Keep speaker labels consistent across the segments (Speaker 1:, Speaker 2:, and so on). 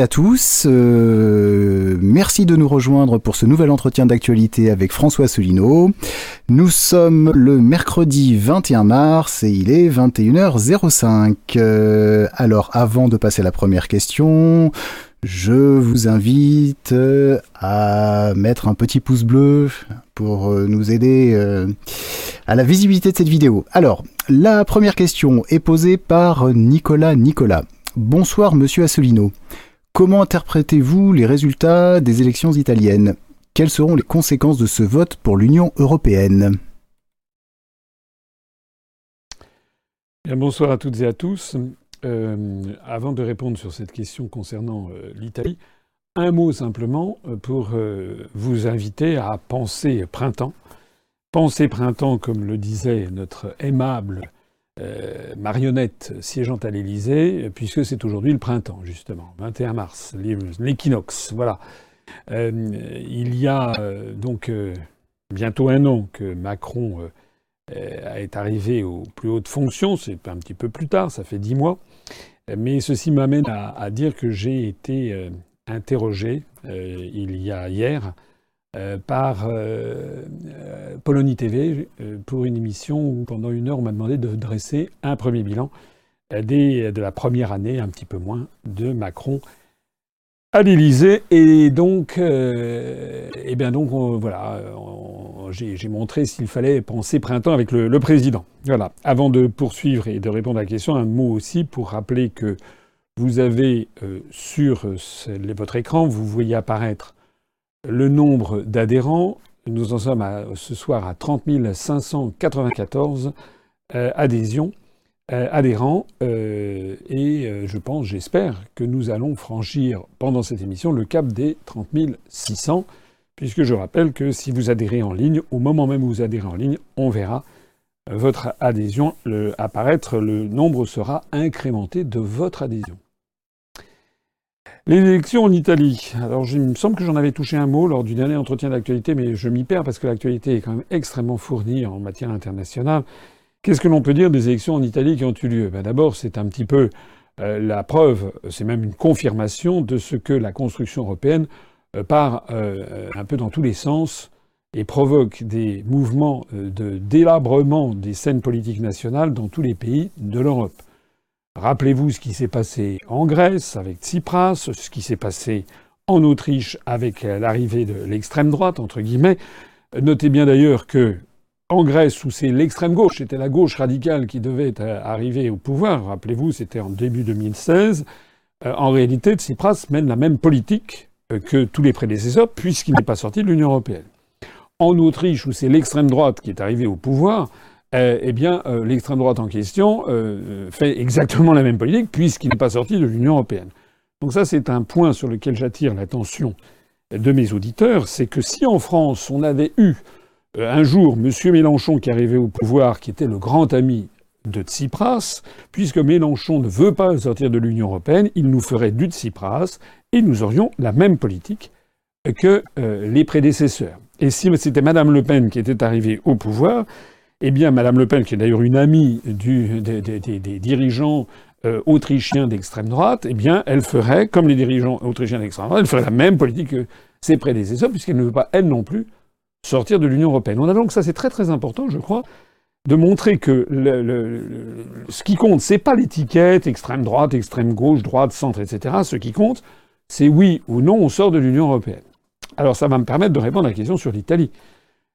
Speaker 1: À tous. Euh, merci de nous rejoindre pour ce nouvel entretien d'actualité avec François Solino. Nous sommes le mercredi 21 mars et il est 21h05. Euh, alors avant de passer à la première question, je vous invite à mettre un petit pouce bleu pour nous aider à la visibilité de cette vidéo. Alors, la première question est posée par Nicolas Nicolas. Bonsoir, monsieur Assolino. Comment interprétez-vous les résultats des élections italiennes? Quelles seront les conséquences de ce vote pour l'Union européenne?
Speaker 2: Bonsoir à toutes et à tous. Euh, avant de répondre sur cette question concernant euh, l'Italie, un mot simplement euh, pour vous inviter à penser printemps. Penser printemps, comme le disait notre aimable euh, marionnette siégeant à l'Élysée, puisque c'est aujourd'hui le printemps, justement, 21 mars, l'équinoxe. Voilà. Euh, il y a euh, donc bientôt un an que Macron est arrivé aux plus hautes fonctions, c'est un petit peu plus tard, ça fait dix mois. Mais ceci m'amène à, dire que j'ai été interrogé il y a hier euh, par euh, euh, Polonie TV pour une émission où pendant une heure on m'a demandé de dresser un premier bilan de la première année, un petit peu moins, de Macron à l'Élysée. Et donc, eh bien donc voilà, j'ai montré s'il fallait penser printemps avec le, président. Voilà. Avant de poursuivre et de répondre à la question, un mot aussi pour rappeler que vous avez sur votre écran, vous voyez apparaître le nombre d'adhérents. Nous en sommes ce soir à 30 594 euh, adhésions, euh, adhérents. Euh, et je pense, j'espère, que nous allons franchir pendant cette émission le cap des 30 600, puisque je rappelle que si vous adhérez en ligne, au moment même où vous adhérez en ligne, on verra votre adhésion apparaître, le nombre sera incrémenté de votre adhésion. Les élections en Italie. Alors, il me semble que j'en avais touché un mot lors du dernier entretien d'actualité, mais je m'y perds parce que l'actualité est quand même extrêmement fournie en matière internationale. Qu'est-ce que l'on peut dire des élections en Italie qui ont eu lieu? Ben D'abord, c'est un petit peu euh, la preuve, c'est même une confirmation de ce que la construction européenne euh, part euh, un peu dans tous les sens et provoque des mouvements de délabrement des scènes politiques nationales dans tous les pays de l'Europe. Rappelez-vous ce qui s'est passé en Grèce avec Tsipras, ce qui s'est passé en Autriche avec l'arrivée de l'extrême droite, entre guillemets. Notez bien d'ailleurs que en Grèce, où c'est l'extrême gauche, c'était la gauche radicale qui devait arriver au pouvoir, rappelez-vous, c'était en début 2016, euh, en réalité, Tsipras mène la même politique euh, que tous les prédécesseurs, puisqu'il n'est pas sorti de l'Union européenne. En Autriche, où c'est l'extrême droite qui est arrivée au pouvoir, euh, eh bien, euh, l'extrême droite en question euh, fait exactement la même politique puisqu'il n'est pas sorti de l'Union européenne. Donc ça, c'est un point sur lequel j'attire l'attention de mes auditeurs, c'est que si en France on avait eu un jour M. Mélenchon qui arrivait au pouvoir, qui était le grand ami de Tsipras, puisque Mélenchon ne veut pas sortir de l'Union européenne, il nous ferait du Tsipras et nous aurions la même politique que les prédécesseurs. Et si c'était Mme Le Pen qui était arrivée au pouvoir, eh bien, Madame Le Pen, qui est d'ailleurs une amie des, dirigeants euh, autrichiens d'extrême droite, eh bien, elle ferait, comme les dirigeants autrichiens d'extrême droite, elle ferait la même politique que ses prédécesseurs, puisqu'elle ne veut pas, elle non plus, sortir de l'Union européenne. On a donc ça, c'est très très important, je crois, de montrer que ce qui compte, c'est pas l'étiquette extrême droite, extrême gauche, droite, centre, etc. Ce qui compte, c'est oui ou non on sort de l'Union européenne. Alors ça va me permettre de répondre à la question sur l'Italie.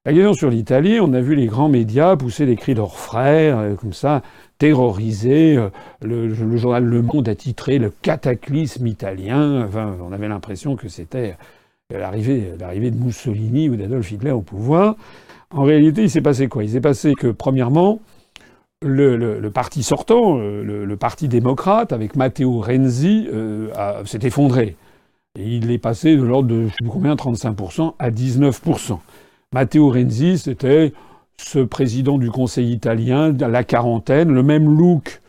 Speaker 2: La question sur l'Italie, on a vu les grands médias pousser des cris d'orfraie, euh, comme ça, terroriser. Euh, le, journal Le Monde a titré le cataclysme italien. On avait l'impression que c'était l'arrivée, l'arrivée de Mussolini ou d'Adolf Hitler au pouvoir. En réalité, il s'est passé quoi? Il s'est passé que, premièrement, le, parti sortant, euh, le, parti démocrate, avec Matteo Renzi, s'est effondré. Il est passé de l'ordre de, je sais combien, 35% à 19%. Matteo Renzi, c'était ce président du Conseil italien, la quarantaine, le même look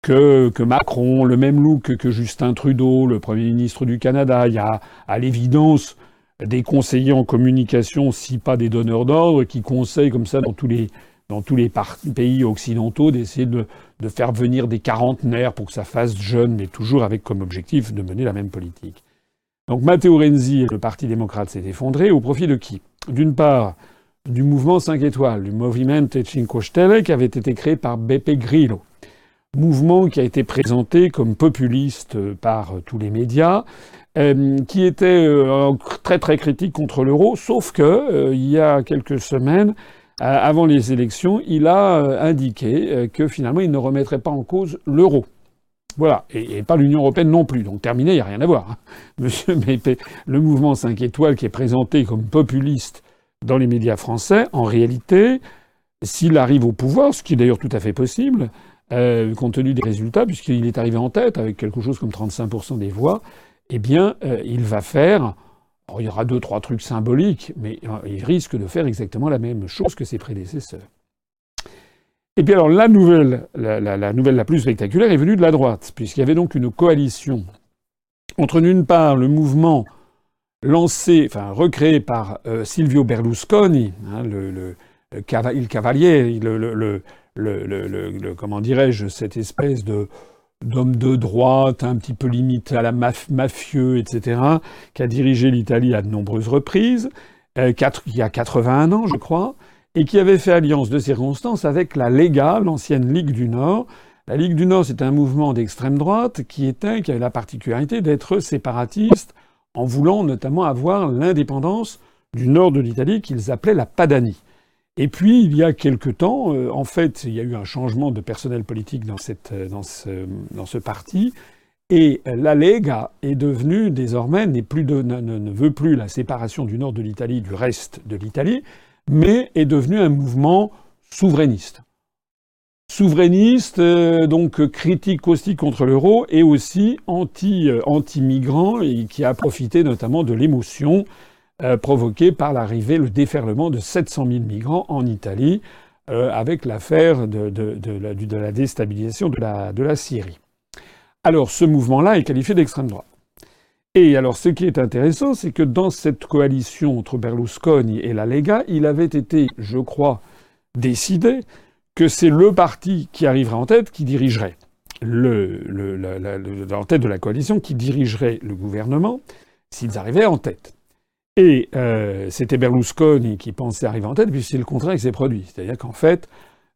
Speaker 2: que, Macron, le même look que Justin Trudeau, le Premier ministre du Canada. Il y a à l'évidence des conseillers en communication, si pas des donneurs d'ordre, qui conseillent comme ça dans tous les, dans tous pays occidentaux d'essayer de, faire venir des quarantenaires pour que ça fasse jeune, mais toujours avec comme objectif de mener la même politique. Donc Matteo Renzi le Parti démocrate s'est effondré au profit de qui? D'une part, du mouvement 5 étoiles, du Movimento Cinque Stelle, qui avait été créé par Beppe Grillo. Mouvement qui a été présenté comme populiste par tous les médias, euh, qui était euh, très très critique contre l'euro, sauf que euh, il y a quelques semaines, avant les élections, il a indiqué que finalement il ne remettrait pas en cause l'euro. Voilà, et, pas l'Union européenne non plus. Donc terminé, il n'y a rien à voir. Hein. Monsieur Mépé, le mouvement 5 étoiles qui est présenté comme populiste dans les médias français, en réalité, s'il arrive au pouvoir, ce qui est d'ailleurs tout à fait possible, euh, compte tenu des résultats, puisqu'il est arrivé en tête avec quelque chose comme 35% des voix, eh bien, euh, il va faire. il y aura deux, trois trucs symboliques, mais euh, il risque de faire exactement la même chose que ses prédécesseurs. Et puis alors la nouvelle, la, nouvelle la plus spectaculaire est venue de la droite, puisqu'il y avait donc une coalition entre d'une part le mouvement lancé, enfin recréé par euh, Silvio Berlusconi, le, cavalier, le, comment dirais-je, cette espèce de d'homme de droite, un petit peu limite à la mafieux, etc., qui a dirigé l'Italie à de nombreuses reprises, euh, il y a 81 ans, je crois, et qui avait fait alliance de circonstance avec la Lega, l'ancienne Ligue du Nord. La Ligue du Nord, c'est un mouvement d'extrême droite qui était, qui avait la particularité d'être séparatiste, en voulant notamment avoir l'indépendance du nord de l'Italie qu'ils appelaient la Padanie. Et puis, il y a quelque temps, euh, en fait, il y a eu un changement de personnel politique dans, cette, euh, dans, ce, dans ce parti, et la Lega est devenue désormais, plus ne, ne veut plus la séparation du nord de l'Italie du reste de l'Italie, mais est devenu un mouvement souverainiste. Souverainiste, euh, donc critique aussi contre l'euro et aussi anti, euh, anti-migrant et qui a profité notamment de l'émotion euh, provoquée par l'arrivée, le déferlement de 700 000 migrants en Italie avec l'affaire de, la, déstabilisation de la, de la Syrie. Alors ce mouvement-là est qualifié d'extrême droite. Et alors, ce qui est intéressant, c'est que dans cette coalition entre Berlusconi et la Lega, il avait été, je crois, décidé que c'est le parti qui arriverait en tête qui dirigerait le, le, en tête de la coalition, qui dirigerait le gouvernement s'ils arrivaient en tête. Et euh, c'était Berlusconi qui pensait arriver en tête, puis c'est le contraire qui s'est produit. C'est-à-dire qu'en fait,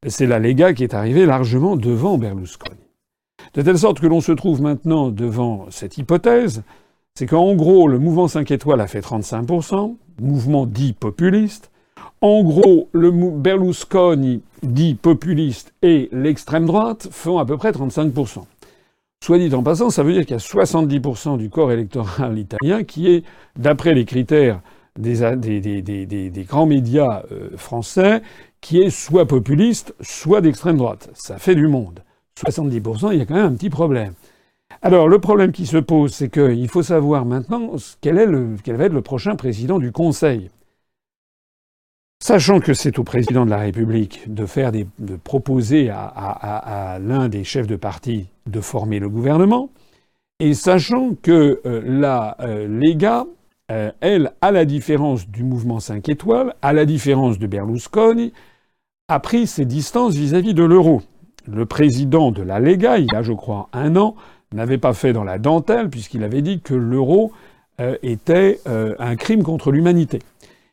Speaker 2: c'est la Lega qui est arrivée largement devant Berlusconi. De telle sorte que l'on se trouve maintenant devant cette hypothèse c'est qu'en gros, le mouvement 5 étoiles a fait 35%, mouvement dit populiste. En gros, le Berlusconi dit populiste et l'extrême droite font à peu près 35%. Soit dit en passant, ça veut dire qu'il y a 70% du corps électoral italien qui est, d'après les critères des, grands médias euh, français, qui est soit populiste, soit d'extrême droite. Ça fait du monde. 70%, il y a quand même un petit problème. Alors, le problème qui se pose, c'est qu'il faut savoir maintenant quel, va être le prochain président du Conseil. Sachant que c'est au président de la République de proposer à, l'un des chefs de parti de former le gouvernement, et sachant que euh, la euh, Lega, euh, elle, à la différence du mouvement 5 étoiles, à la différence de Berlusconi, a pris ses distances vis-à-vis de l'euro. Le président de la Lega, il y a, je crois, un an, n'avait pas fait dans la dentelle, puisqu'il avait dit que l'euro euh, était euh, un crime contre l'humanité.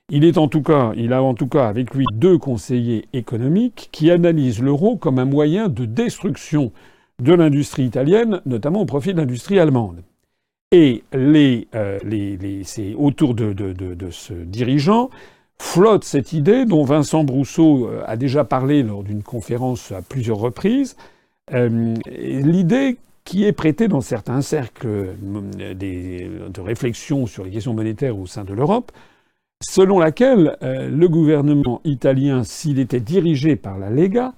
Speaker 2: Il est en tout cas, il a en tout cas avec lui deux conseillers économiques qui analysent l'euro comme un moyen de destruction de l'industrie italienne, notamment au profit de l'industrie allemande. Et les, euh, c'est autour de, de, ce dirigeant flotte cette idée dont Vincent Brousseau a déjà parlé lors d'une conférence à plusieurs reprises, l'idée qui est prêté dans certains cercles euh, de réflexion sur les questions monétaires au sein de l'Europe, selon laquelle euh, le gouvernement italien, s'il était dirigé par la Lega,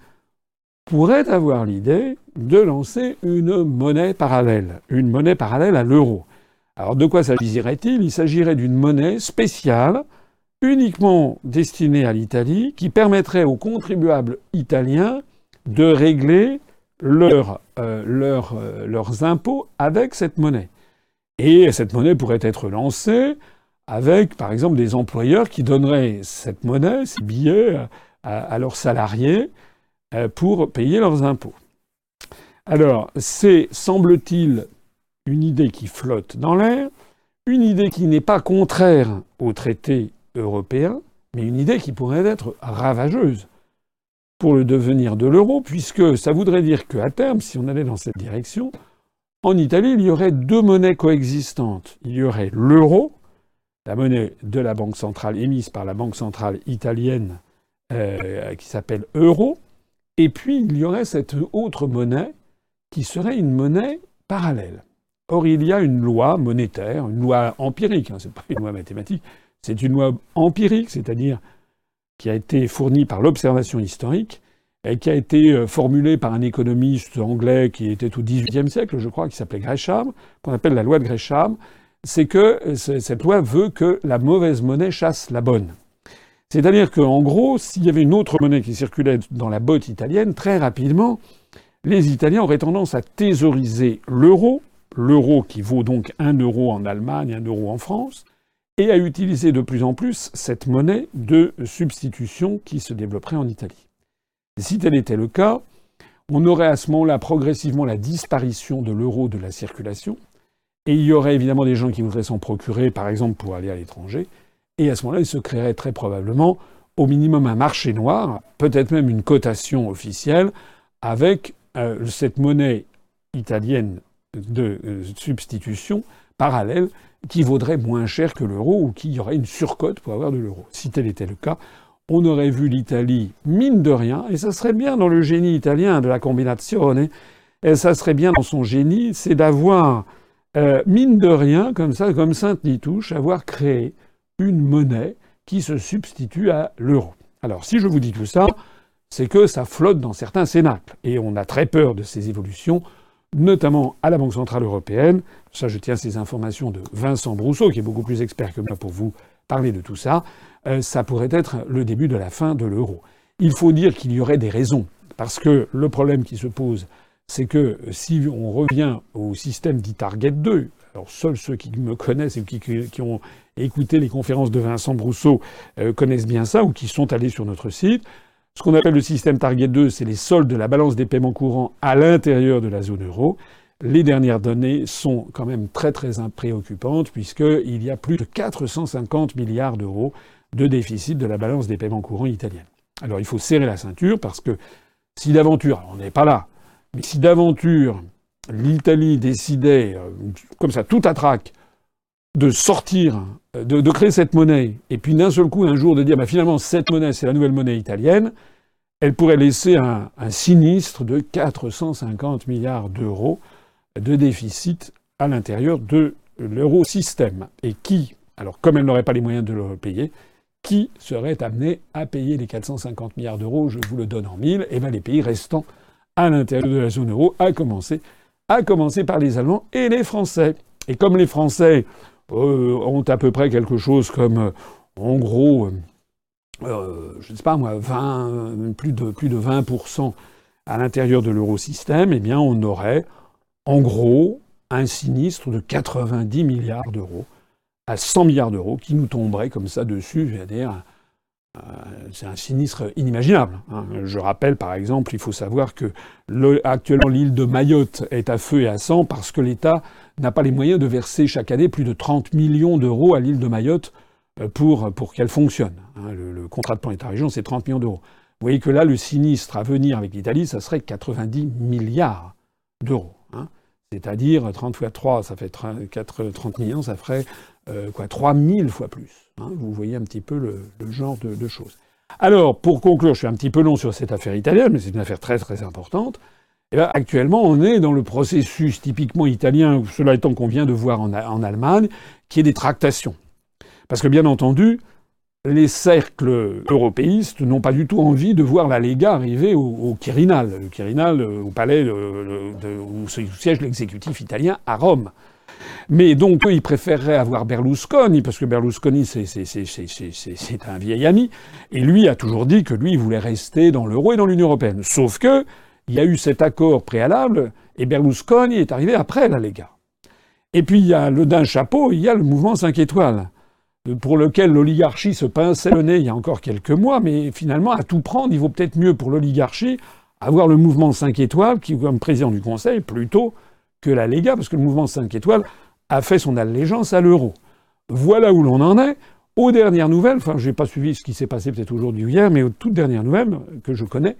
Speaker 2: pourrait avoir l'idée de lancer une monnaie parallèle, une monnaie parallèle à l'euro. Alors de quoi s'agirait-il? Il s'agirait d'une monnaie spéciale, uniquement destinée à l'Italie, qui permettrait aux contribuables italiens de régler leur, euh, euh, leurs impôts avec cette monnaie. Et cette monnaie pourrait être lancée avec, par exemple, des employeurs qui donneraient cette monnaie, ces billets, à, leurs salariés euh, pour payer leurs impôts. Alors, c'est, semble-t-il, une idée qui flotte dans l'air, une idée qui n'est pas contraire aux traités européens, mais une idée qui pourrait être ravageuse pour le devenir de l'euro, puisque ça voudrait dire qu'à terme, si on allait dans cette direction, en Italie, il y aurait deux monnaies coexistantes. Il y aurait l'euro, la monnaie de la Banque centrale émise par la Banque centrale italienne euh, qui s'appelle euro, et puis il y aurait cette autre monnaie qui serait une monnaie parallèle. Or, il y a une loi monétaire, une loi empirique, hein, ce n'est pas une loi mathématique, c'est une loi empirique, c'est-à-dire qui a été fournie par l'observation historique, et qui a été euh, formulée par un économiste anglais qui était au XVIIIe siècle, je crois, qui s'appelait Gresham, qu'on appelle la loi de Gresham, c'est que euh, cette loi veut que la mauvaise monnaie chasse la bonne. C'est-à-dire qu'en gros, s'il y avait une autre monnaie qui circulait dans la botte italienne, très rapidement, les Italiens auraient tendance à thésauriser l'euro, l'euro qui vaut donc un euro en Allemagne, un euro en France, et à utiliser de plus en plus cette monnaie de substitution qui se développerait en Italie. si tel était le cas, on aurait à ce moment-là progressivement la disparition de l'euro de la circulation, et il y aurait évidemment des gens qui voudraient s'en procurer, par exemple pour aller à l'étranger, et à ce moment-là, il se créerait très probablement au minimum un marché noir, peut-être même une cotation officielle, avec euh, cette monnaie italienne de euh, substitution parallèle qui vaudrait moins cher que l'euro ou qui y aurait une surcote pour avoir de l'euro. Si tel était le cas, on aurait vu l'Italie, mine de rien, et ça serait bien dans le génie italien de la combinazione, et ça serait bien dans son génie, c'est d'avoir, euh, mine de rien, comme ça, comme Sainte-Nitouche, avoir créé une monnaie qui se substitue à l'euro. Alors, si je vous dis tout ça, c'est que ça flotte dans certains cénacles, et on a très peur de ces évolutions notamment à la Banque Centrale Européenne. Ça, je tiens ces informations de Vincent Brousseau, qui est beaucoup plus expert que moi pour vous parler de tout ça. Euh, ça pourrait être le début de la fin de l'euro. Il faut dire qu'il y aurait des raisons, parce que le problème qui se pose, c'est que si on revient au système dit Target 2, alors seuls ceux qui me connaissent et qui, ont écouté les conférences de Vincent Brousseau euh, connaissent bien ça ou qui sont allés sur notre site. Ce qu'on appelle le système Target 2, c'est les soldes de la balance des paiements courants à l'intérieur de la zone euro. Les dernières données sont quand même très très préoccupantes puisqu'il y a plus de 450 milliards d'euros de déficit de la balance des paiements courants italienne. Alors il faut serrer la ceinture parce que si d'aventure, on n'est pas là, mais si d'aventure l'Italie décidait, euh, comme ça, tout à trac, de sortir, de, créer cette monnaie, et puis d'un seul coup, un jour, de dire, bah, finalement, cette monnaie, c'est la nouvelle monnaie italienne, elle pourrait laisser un, sinistre de 450 milliards d'euros de déficit à l'intérieur de l'eurosystème. Et qui, alors comme elle n'aurait pas les moyens de le payer, qui serait amené à payer les 450 milliards d'euros Je vous le donne en mille. Et bien les pays restants à l'intérieur de la zone euro, à commencer, à commencer par les Allemands et les Français. Et comme les Français euh, ont à peu près quelque chose comme, euh, en gros, euh, je ne sais pas moi, 20, plus, de, plus de 20% à l'intérieur de l'eurosystème, eh bien on aurait, en gros, un sinistre de 90 milliards d'euros à 100 milliards d'euros qui nous tomberait comme ça dessus, c'est-à-dire c'est un sinistre inimaginable. Hein. Je rappelle par exemple, il faut savoir que actuellement l'île de Mayotte est à feu et à sang parce que l'État n'a pas les moyens de verser chaque année plus de 30 millions d'euros à l'île de Mayotte euh, pour, qu'elle fonctionne. Hein. Le, contrat de plan État-région, c'est 30 millions d'euros. Vous voyez que là, le sinistre à venir avec l'Italie, ça serait 90 milliards d'euros. Hein. C'est-à-dire 30 fois 3, ça fait 30, 30 millions, ça ferait euh, quoi 3000 fois plus. Hein. Vous voyez un petit peu le, genre de, choses. Alors, pour conclure, je suis un petit peu long sur cette affaire italienne, mais c'est une affaire très très importante. Eh bien, actuellement, on est dans le processus typiquement italien, cela étant qu'on vient de voir en, Allemagne, qui est des tractations. Parce que bien entendu, les cercles européistes n'ont pas du tout envie de voir la Lega arriver au, Quirinal, le Quirinal, euh, au palais où siège l'exécutif italien à Rome. Mais donc, eux, ils préféreraient avoir Berlusconi, parce que Berlusconi, c'est un vieil ami, et lui a toujours dit que lui, il voulait rester dans l'euro et dans l'Union européenne. Sauf que, il y a eu cet accord préalable, et Berlusconi est arrivé après la Lega. Et puis, il y a le d'un chapeau, il y a le mouvement 5 étoiles. pour lequel l'oligarchie se pinçait le nez il y a encore quelques mois, mais finalement, à tout prendre, il vaut peut-être mieux pour l'oligarchie avoir le mouvement 5 étoiles, qui, comme président du Conseil, plutôt que la Lega, parce que le mouvement 5 étoiles a fait son allégeance à l'euro. Voilà où l'on en est. Aux dernières nouvelles, enfin, je n'ai pas suivi ce qui s'est passé peut-être aujourd'hui ou hier, mais aux toutes dernières nouvelles que je connais,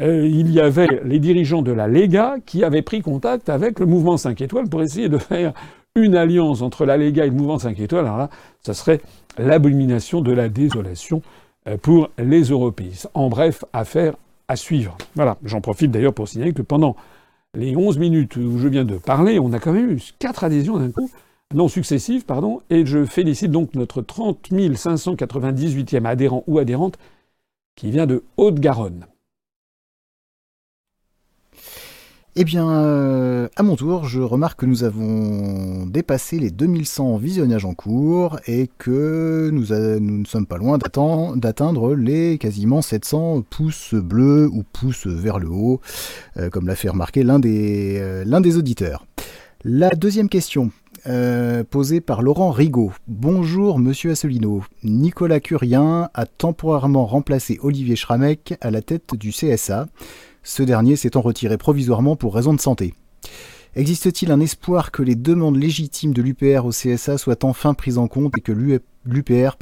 Speaker 2: euh, il y avait les dirigeants de la Lega qui avaient pris contact avec le mouvement 5 étoiles pour essayer de faire une alliance entre la Lega et le mouvement 5 étoiles. Alors là, ça serait l'abomination de la désolation euh, pour les Européistes. En bref, affaire à suivre. Voilà, j'en profite d'ailleurs pour signaler que pendant les 11 minutes où je viens de parler, on a quand même eu quatre adhésions d'un coup, non successives, pardon, et je félicite donc notre 30 598e adhérent ou adhérente qui vient de Haute-Garonne.
Speaker 1: Eh bien, euh, à mon tour, je remarque que nous avons dépassé les 2100 visionnages en cours et que nous, ne sommes pas loin d'atteindre les quasiment 700 pouces bleus ou pouces vers le haut, euh, comme l'a fait remarquer l'un des, euh, des auditeurs. La deuxième question. posée par Laurent Rigaud. Bonjour Monsieur Asselineau. Nicolas Curien a temporairement remplacé Olivier Schramek à la tête du CSA ce dernier s'étant retiré provisoirement pour raison de santé. Existe-t-il un espoir que les demandes légitimes de l'UPR au CSA soient enfin prises en compte et que l'UPR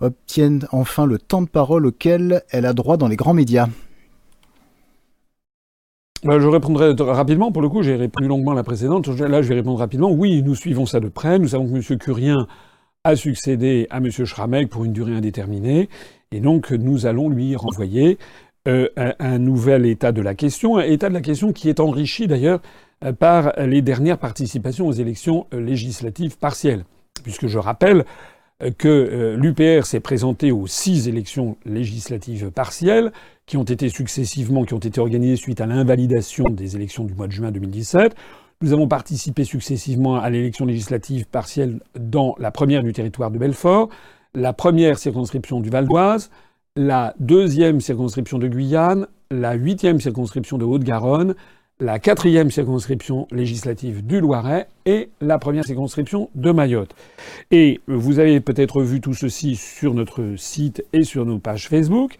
Speaker 1: obtienne enfin le temps de parole auquel elle a droit dans les grands médias?
Speaker 2: Bah, je répondrai rapidement. Pour le coup, j'ai répondu longuement à la précédente. Là, je vais répondre rapidement. Oui, nous suivons ça de près. Nous savons que M. Curien a succédé à M. Schramek pour une durée indéterminée. Et donc, nous allons lui renvoyer euh, un, nouvel état de la question, un état de la question qui est enrichi d'ailleurs euh, par les dernières participations aux élections euh, législatives partielles. Puisque je rappelle que l'UPR s'est présenté aux six élections législatives partielles qui ont été successivement, qui ont été organisées suite à l'invalidation des élections du mois de juin 2017. Nous avons participé successivement à l'élection législative partielle dans la première du territoire de Belfort, la première circonscription du Val d'Oise, la deuxième circonscription de Guyane, la huitième circonscription de Haute-Garonne, la quatrième circonscription législative du Loiret et la première circonscription de Mayotte. Et vous avez peut-être vu tout ceci sur notre site et sur nos pages Facebook.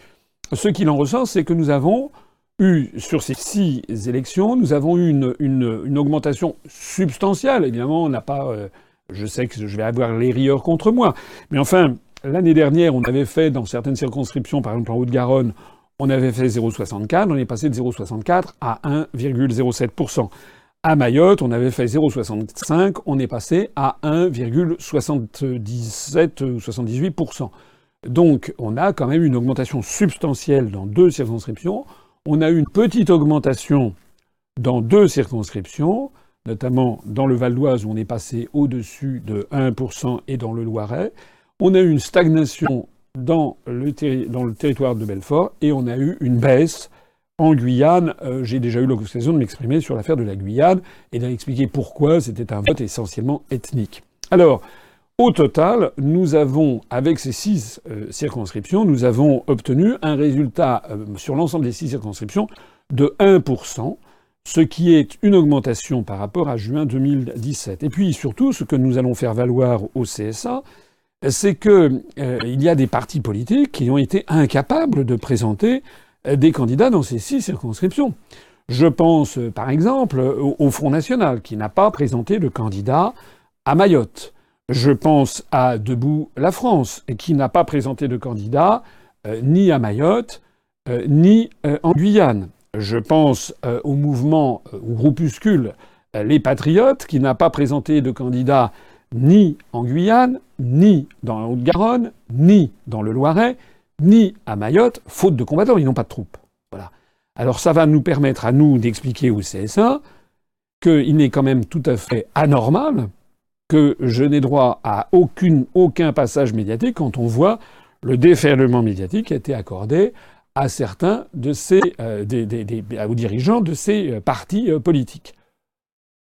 Speaker 2: Ce qu'il en ressort, c'est que nous avons eu, sur ces six élections, nous avons eu une, augmentation substantielle. Évidemment, on n'a pas... Euh, je sais que je vais avoir les rieurs contre moi. Mais enfin, L'année dernière, on avait fait dans certaines circonscriptions, par exemple en Haute-Garonne, on avait fait 0,64, on est passé de 0,64 à 1,07%. À Mayotte, on avait fait 0,65, on est passé à 1,77 ou 78%. Donc on a quand même une augmentation substantielle dans deux circonscriptions. On a eu une petite augmentation dans deux circonscriptions, notamment dans le Val d'Oise où on est passé au-dessus de 1% et dans le Loiret. On a eu une stagnation dans le, territoire de Belfort et on a eu une baisse en Guyane. Euh, j'ai déjà eu l'occasion de m'exprimer sur l'affaire de la Guyane et d'expliquer pourquoi c'était un vote essentiellement ethnique. Alors, au total, nous avons, avec ces six euh, circonscriptions, nous avons obtenu un résultat euh, sur l'ensemble des six circonscriptions de 1%, ce qui est une augmentation par rapport à juin 2017. Et puis surtout, ce que nous allons faire valoir au CSA, c'est qu'il euh, y a des partis politiques qui ont été incapables de présenter euh, des candidats dans ces six circonscriptions. Je pense, euh, par exemple, au, Front National, qui n'a pas présenté de candidat à Mayotte. Je pense à Debout la France, qui n'a pas présenté de candidat ni à Mayotte, ni en Guyane. Je pense au mouvement, au groupuscule Les Patriotes, qui n'a pas présenté de candidat ni en Guyane, ni dans la Haute-Garonne, ni dans le Loiret, ni à Mayotte, faute de combattants, ils n'ont pas de troupes. Voilà. Alors ça va nous permettre à nous d'expliquer au CSA qu'il n'est quand même tout à fait anormal que je n'ai droit à aucun passage médiatique quand on voit le déferlement médiatique qui a été accordé à certains de ces, euh, aux dirigeants de ces euh, partis euh, politiques.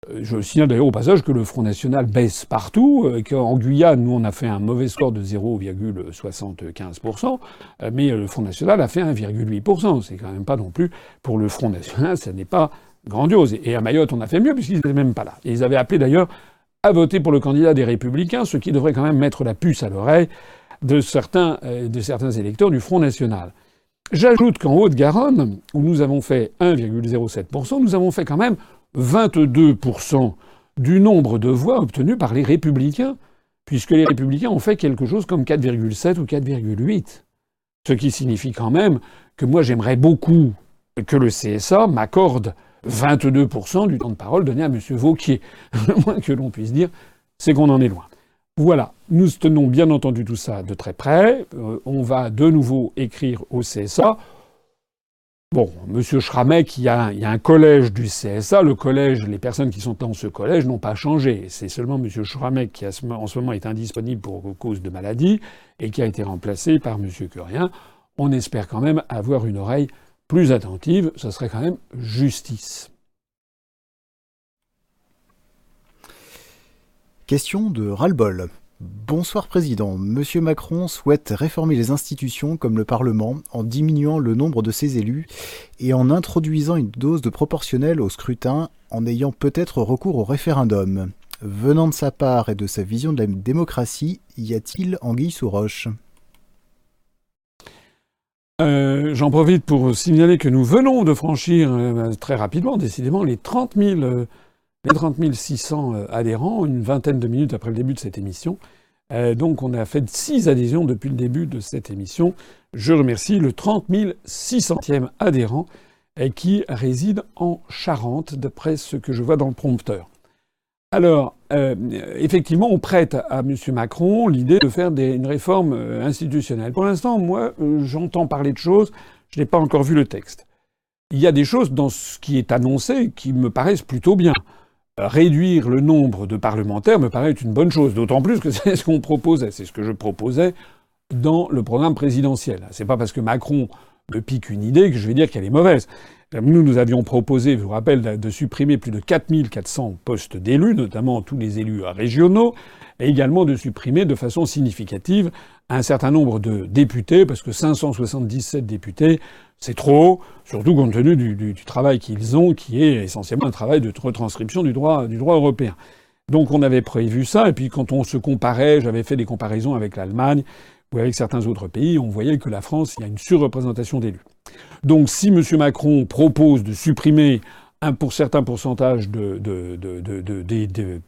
Speaker 2: Euh, je signale d'ailleurs au passage que le Front National baisse partout, euh, qu'en Guyane, nous, on a fait un mauvais score de 0,75%, euh, mais le Front National a fait 1,8%. C'est quand même pas non plus, pour le Front National, ce n'est pas grandiose. Et à Mayotte, on a fait mieux puisqu'ils n'étaient même pas là. Et ils avaient appelé d'ailleurs a voté pour le candidat des Républicains, ce qui devrait quand même mettre la puce à l'oreille de certains, de certains électeurs du Front National. J'ajoute qu'en Haute-Garonne, où nous avons fait 1,07%, nous avons fait quand même 22% du nombre de voix obtenues par les républicains, puisque les républicains ont fait quelque chose comme 4,7 ou 4,8. Ce qui signifie quand même que moi j'aimerais beaucoup que le CSA m'accorde 22% du temps de parole donné à M. Vauquier. Le moins que l'on puisse dire, c'est qu'on en est loin. Voilà, nous tenons bien entendu tout ça de très près. Euh, on va de nouveau écrire au CSA. Bon, Monsieur Schramek, il y, a, un collège du CSA. Le collège, les personnes qui sont dans ce collège n'ont pas changé. C'est seulement Monsieur Schramek qui, en ce moment, est indisponible pour cause de maladie et qui a été remplacé par Monsieur Curien. On espère quand même avoir une oreille plus attentive. Ce serait quand même justice.
Speaker 1: Question de ras-le-bol. Bonsoir Président. Monsieur Macron souhaite réformer les institutions comme le Parlement en diminuant le nombre de ses élus et en introduisant une dose de proportionnel au scrutin en ayant peut-être recours au référendum. Venant de sa part et de sa vision de la démocratie, y a-t-il anguille sous roche?
Speaker 2: Euh, J'en profite pour signaler que nous venons de franchir euh, très rapidement, décidément, les 30 000 les 30 600 euh, adhérents, une vingtaine de minutes après le début de cette émission. Euh, donc on a fait six adhésions depuis le début de cette émission. Je remercie le 30 600e adhérent euh, qui réside en Charente, d'après ce que je vois dans le prompteur. Alors, effectivement, on prête à M. Macron l'idée de faire une réforme institutionnelle. Pour l'instant, moi, j'entends parler de choses, je n'ai pas encore vu le texte. Il y a des choses dans ce qui est annoncé qui me paraissent plutôt bien réduire le nombre de parlementaires me paraît une bonne chose, d'autant plus que c'est ce qu'on proposait, c'est ce que je proposais dans le programme présidentiel. C'est pas parce que Macron me pique une idée que je vais dire qu'elle est mauvaise. Nous, nous avions proposé, je vous rappelle, de supprimer plus de 4400 postes d'élus, notamment tous les élus régionaux, et également de supprimer de façon significative un certain nombre de députés, parce que 577 députés, c'est trop, surtout compte tenu du, travail qu'ils ont, qui est essentiellement un travail de retranscription du droit, européen. Donc on avait prévu ça, et puis quand on se comparait, j'avais fait des comparaisons avec l'Allemagne ou avec certains autres pays, on voyait que la France, il y a une surreprésentation d'élus. Donc si M. Macron propose de supprimer un pour certains pourcentages de,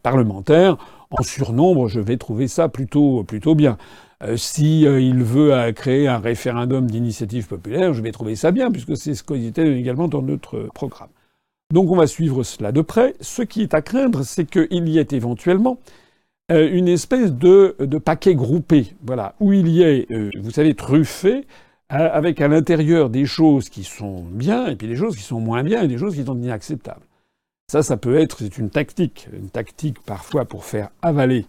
Speaker 2: parlementaires, en surnombre, je vais trouver ça plutôt bien. Euh, si euh, il veut euh, créer un référendum d'initiative populaire, je vais trouver ça bien, puisque c'est ce qui était également dans notre programme. Donc on va suivre cela de près. Ce qui est à craindre, c'est qu'il y ait éventuellement une espèce de, de, paquet groupé, voilà, où il y ait, vous savez, truffé, avec à l'intérieur des choses qui sont bien, et puis des choses qui sont moins bien, et des choses qui sont inacceptables. Ça, ça peut être, c'est une tactique, une tactique parfois pour faire avaler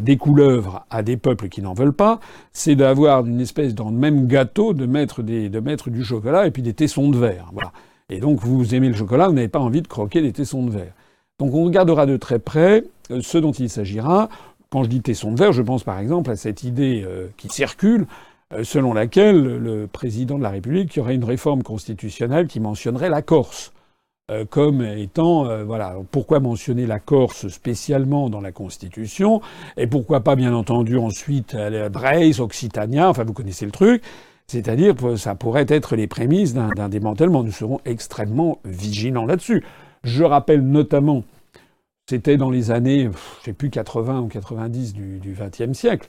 Speaker 2: des couleuvres à des peuples qui n'en veulent pas, c'est d'avoir une espèce dans le même gâteau de mettre, du chocolat et puis des tessons de verre. Voilà. Et donc vous aimez le chocolat, vous n'avez pas envie de croquer des tessons de verre. Donc on regardera de très près euh, ce dont il s'agira. Quand je dis tessons de verre, je pense par exemple à cette idée euh, qui circule euh, selon laquelle le président de la République y aurait une réforme constitutionnelle qui mentionnerait la Corse. Euh, comme étant euh, voilà pourquoi mentionner la Corse spécialement dans la Constitution et pourquoi pas bien entendu ensuite euh, Brace, Occitania, enfin vous connaissez le truc. C'est-à-dire ça pourrait être les prémices d'un démantèlement. Nous serons extrêmement vigilants là-dessus. Je rappelle notamment, c'était dans les années, je sais plus 80 ou 90 du, XXe siècle,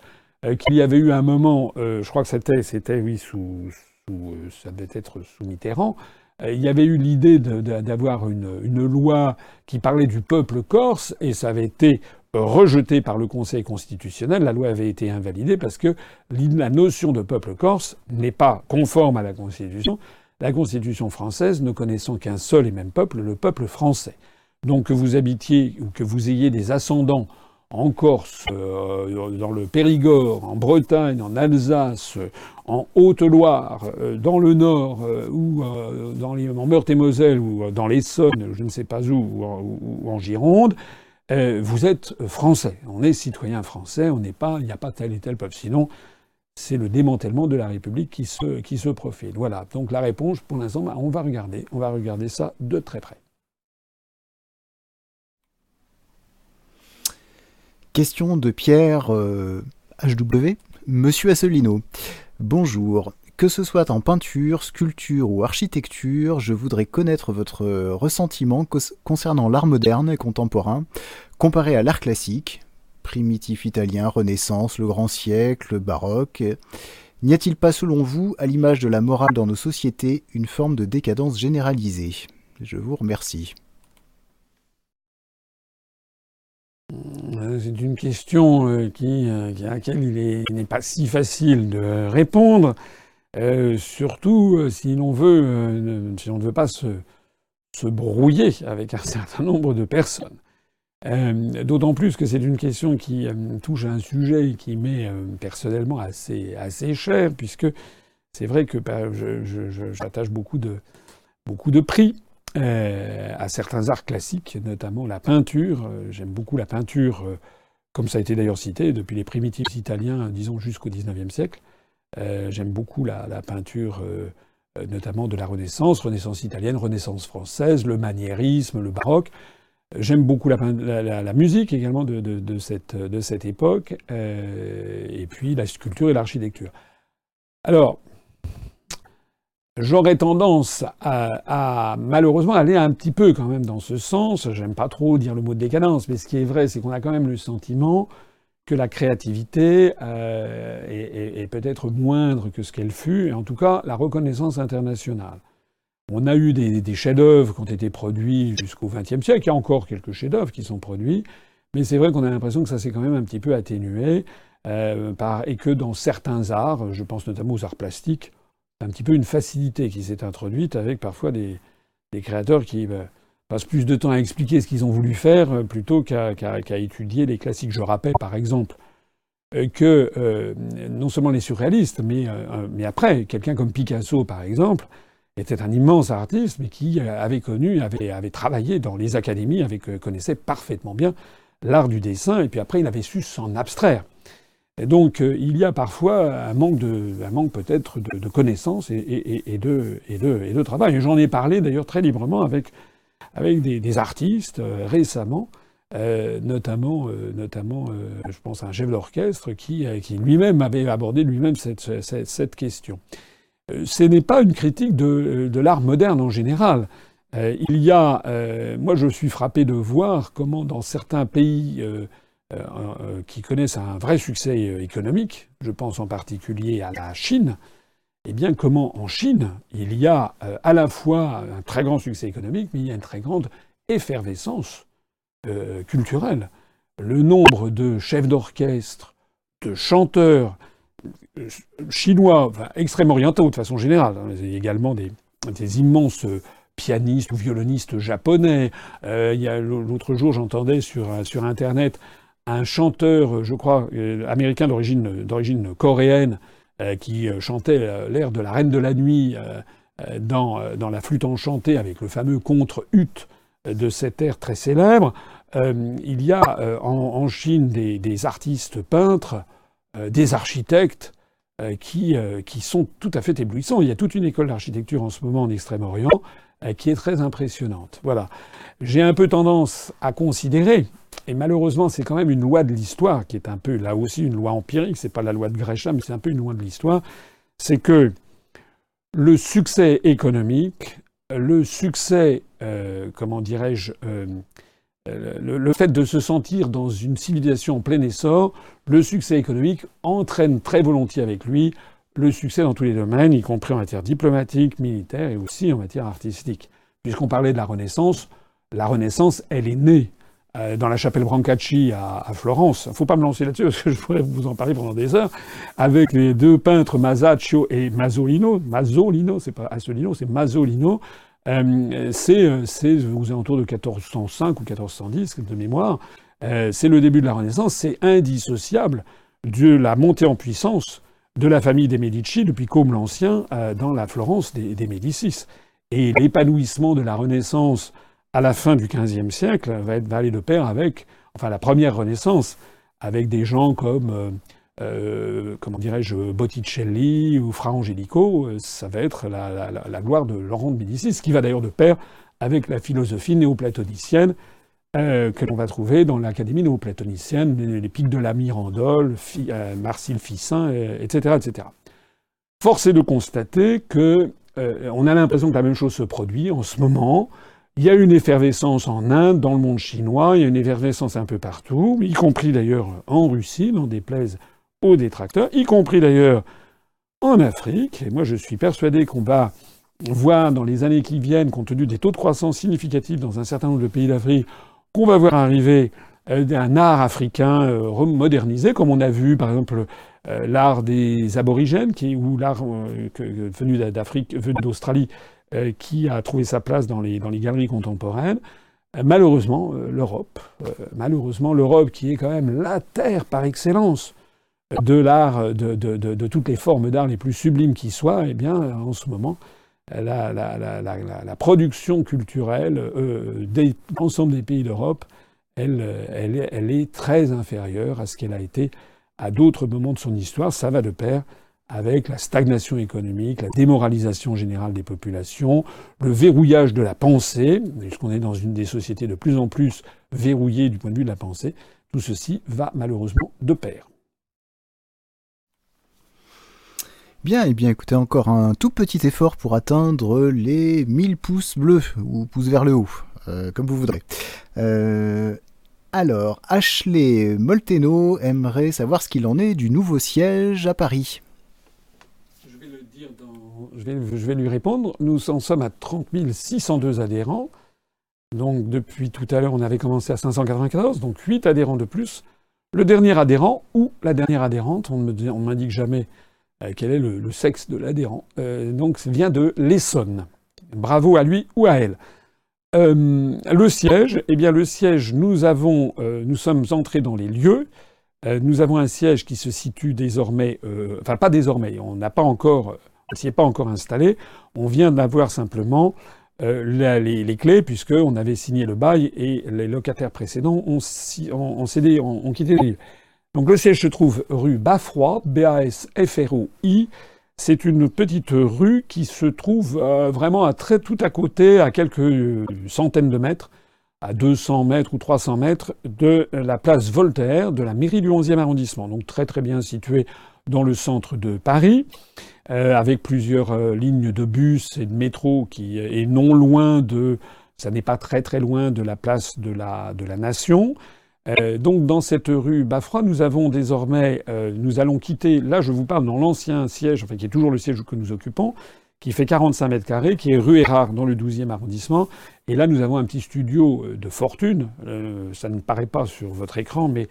Speaker 2: qu'il y avait eu un moment, je crois que c'était, c'était oui sous, sous ça devait être sous Mitterrand, euh, il y avait eu l'idée d'avoir une, loi qui parlait du peuple corse, et ça avait été rejeté par le Conseil constitutionnel. La loi avait été invalidée parce que la notion de peuple corse n'est pas conforme à la Constitution. La Constitution française ne connaissant qu'un seul et même peuple, le peuple français. Donc que vous habitiez ou que vous ayez des ascendants en Corse, euh, dans le Périgord, en Bretagne, en Alsace, en Haute-Loire, euh, dans le Nord, euh, ou dans les, en Meurthe-et-Moselle, ou dans l'Essonne, je ne sais pas où, ou en, Gironde, vous êtes français. On est citoyen français, on n'est pas, il n'y a pas tel et tel peuple. Sinon, c'est le démantèlement de la République qui se, se profile. Voilà. Donc la réponse, pour l'instant, on va regarder. On va regarder ça de très près.
Speaker 1: Question de Pierre HW. Monsieur Asselineau, bonjour. Que ce soit en peinture, sculpture ou architecture, je voudrais connaître votre ressentiment concernant l'art moderne et contemporain, comparé à l'art classique, primitif italien, Renaissance, le grand siècle, baroque. N'y a-t-il pas, selon vous, à l'image de la morale dans nos sociétés, une forme de décadence généralisée? Je vous remercie.
Speaker 2: Euh, c'est une question euh, qui, euh, à laquelle il n'est pas si facile de répondre, surtout si l'on veut, ne veut pas se, brouiller avec un certain nombre de personnes. D'autant plus que c'est une question qui touche à un sujet qui m'est personnellement assez, cher, puisque c'est vrai que bah, j'attache beaucoup de prix euh, à certains arts classiques, notamment la peinture. Euh, j'aime beaucoup la peinture, euh, comme ça a été d'ailleurs cité, depuis les primitifs italiens, disons jusqu'au XIXe siècle. J'aime beaucoup la, peinture, notamment de la Renaissance, Renaissance italienne, Renaissance française, le maniérisme, le baroque. J'aime beaucoup la, musique également de, cette, de cette, époque, et puis la sculpture et l'architecture. Alors, J'aurais tendance à, malheureusement aller un petit peu quand même dans ce sens. J'aime pas trop dire le mot de décadence, mais ce qui est vrai, c'est qu'on a quand même le sentiment que la créativité euh, est, peut-être moindre que ce qu'elle fut, et en tout cas la reconnaissance internationale. On a eu des, chefs-d'œuvre qui ont été produits jusqu'au XXe siècle. Il y a encore quelques chefs-d'œuvre qui sont produits, mais c'est vrai qu'on a l'impression que ça s'est quand même un petit peu atténué, euh, et que dans certains arts, je pense notamment aux arts plastiques, un petit peu une facilité qui s'est introduite avec parfois des, créateurs qui bah, passent plus de temps à expliquer ce qu'ils ont voulu faire euh, plutôt qu'à étudier les classiques. Je rappelle par exemple euh, que euh, non seulement les surréalistes, mais, après, quelqu'un comme Picasso par exemple, était un immense artiste, mais qui avait connu, avait, avait travaillé dans les académies, connaissait parfaitement bien l'art du dessin, et puis après il avait su s'en abstraire. Donc euh, il y a parfois un manque, de, un manque peut-être de, connaissances et, de, et, de, et de travail. Et j'en ai parlé d'ailleurs très librement avec, avec des, artistes euh, récemment, euh, notamment, notamment je pense à un chef d'orchestre qui, qui lui-même avait abordé lui-même cette, cette, cette, question. Ce n'est pas une critique de, de l'art moderne en général. il y a, moi je suis frappé de voir comment dans certains pays qui connaissent un vrai succès euh, économique, je pense en particulier à la Chine, eh bien comment en Chine, il y a à la fois un très grand succès économique, mais il y a une très grande effervescence culturelle. Le nombre de chefs d'orchestre, de chanteurs chinois, enfin, extrêmement orientaux de façon générale, hein, également des, immenses pianistes ou violonistes japonais. il l'autre jour, j'entendais sur, sur Internet un chanteur, je crois, euh, américain d'origine, coréenne, euh, qui euh, chantait l'air de la Reine de la Nuit dans, La Flûte enchantée avec le fameux contre-ut de cet air très célèbre. il y a en, Chine des, artistes peintres, des architectes qui, qui sont tout à fait éblouissants. Il y a toute une école d'architecture en ce moment en Extrême-Orient qui est très impressionnante. Voilà. J'ai un peu tendance à considérer et malheureusement, c'est quand même une loi de l'histoire qui est un peu, là aussi, une loi empirique. C'est pas la loi de Gresham, mais c'est un peu une loi de l'histoire. C'est que le succès économique, le succès, euh, comment dirais-je, euh, le, fait de se sentir dans une civilisation en plein essor, le succès économique entraîne très volontiers avec lui le succès dans tous les domaines, y compris en matière diplomatique, militaire et aussi en matière artistique. Puisqu'on parlait de la Renaissance, la Renaissance, elle est née euh, dans la chapelle Brancacci à, Florence. Il ne faut pas me lancer là-dessus parce que je pourrais vous en parler pendant des heures. Avec les deux peintres Masaccio et Mazzolino. Mazzolino, c'est pas Assolino, c'est Mazzolino. Euh, c'est aux alentours de 1405 ou 1410 de mémoire. Euh, c'est le début de la Renaissance. C'est indissociable de la montée en puissance de la famille des Medici depuis Côme l'Ancien euh, dans la Florence des Médicis. Et l'épanouissement de la Renaissance à la fin du XVe siècle, va, être, aller de pair avec, enfin la première Renaissance, avec des gens comme, euh, euh, comment dirais-je, Botticelli ou Fra Angelico, euh, ça va être la, gloire de Laurent de Médicis, qui va d'ailleurs de pair avec la philosophie néoplatonicienne que l'on va trouver dans l'académie néo-platonicienne, les pics de la Mirandole, Marcille Fissin, etc., etc. Force est de constater que on a l'impression que la même chose se produit en ce moment. Il y a une effervescence en Inde, dans le monde chinois, il y a une effervescence un peu partout, y compris d'ailleurs en Russie, n'en déplaise aux détracteurs, y compris d'ailleurs en Afrique. Et moi, je suis persuadé qu'on va voir dans les années qui viennent, compte tenu des taux de croissance significatifs dans un certain nombre de pays d'Afrique, qu'on va voir arriver euh, un art africain euh, modernisé, comme on a vu par exemple euh, l'art des aborigènes, ou l'art venu d'Afrique, venu d'Australie, qui a trouvé sa place dans les, dans les galeries contemporaines. Malheureusement, l'Europe, malheureusement l'Europe qui est quand même la terre par excellence de l'art, de, de, de, toutes les formes d'art les plus sublimes qui soient, eh bien, en ce moment, la, la, la, la production culturelle euh, de l'ensemble des pays d'Europe, elle, elle, est très inférieure à ce qu'elle a été à d'autres moments de son histoire. Ça va de pair avec la stagnation économique, la démoralisation générale des populations, le verrouillage de la pensée, puisqu'on est dans une des sociétés de plus en plus verrouillées du point de vue de la pensée. Tout ceci va malheureusement de pair.
Speaker 1: Bien, et eh bien écoutez, encore un tout petit effort pour atteindre les 1000 pouces bleus, ou pouces vers le haut, euh, comme vous voudrez. Euh, alors, Ashley Molteno aimerait savoir ce qu'il en est du nouveau siège à Paris.
Speaker 2: Je vais, le dire dans... je, vais, lui répondre. Nous en sommes à 30 602 adhérents. Donc depuis tout à l'heure, on avait commencé à 594, donc 8 adhérents de plus. Le dernier adhérent ou la dernière adhérente, on ne m'indique jamais euh, quel est le, sexe de l'adhérent. Euh, donc, vient de l'Essonne. Bravo à lui ou à elle. Euh, le siège, eh bien, le siège, nous avons, nous sommes entrés dans les lieux. nous avons un siège qui se situe désormais, enfin pas désormais, on n'a pas encore, on s'y est pas encore installé. On vient d'avoir simplement les, les, clés puisqu'on avait signé le bail et les locataires précédents ont, cédé, ont, quitté lieux. Donc le siège se trouve rue Bafroy, B-A-S-F-R-O-I. C'est une petite rue qui se trouve euh, vraiment à très tout à côté, à quelques euh, centaines de mètres, à 200 mètres ou 300 mètres de la place Voltaire de la mairie du 11e arrondissement. Donc très très bien situé dans le centre de Paris, euh, avec plusieurs lignes de bus et de métro qui est non loin de, ça n'est pas très très loin de la place de la, de la Nation. Euh, donc dans cette rue Bafroy, nous avons désormais, euh, nous allons quitter, là je vous parle dans l'ancien siège, enfin qui est toujours le siège que nous occupons, qui fait 45 mètres carrés, qui est rue Erard dans le 12e arrondissement. Et là nous avons un petit studio euh, de fortune. ça ne paraît pas sur votre écran, mais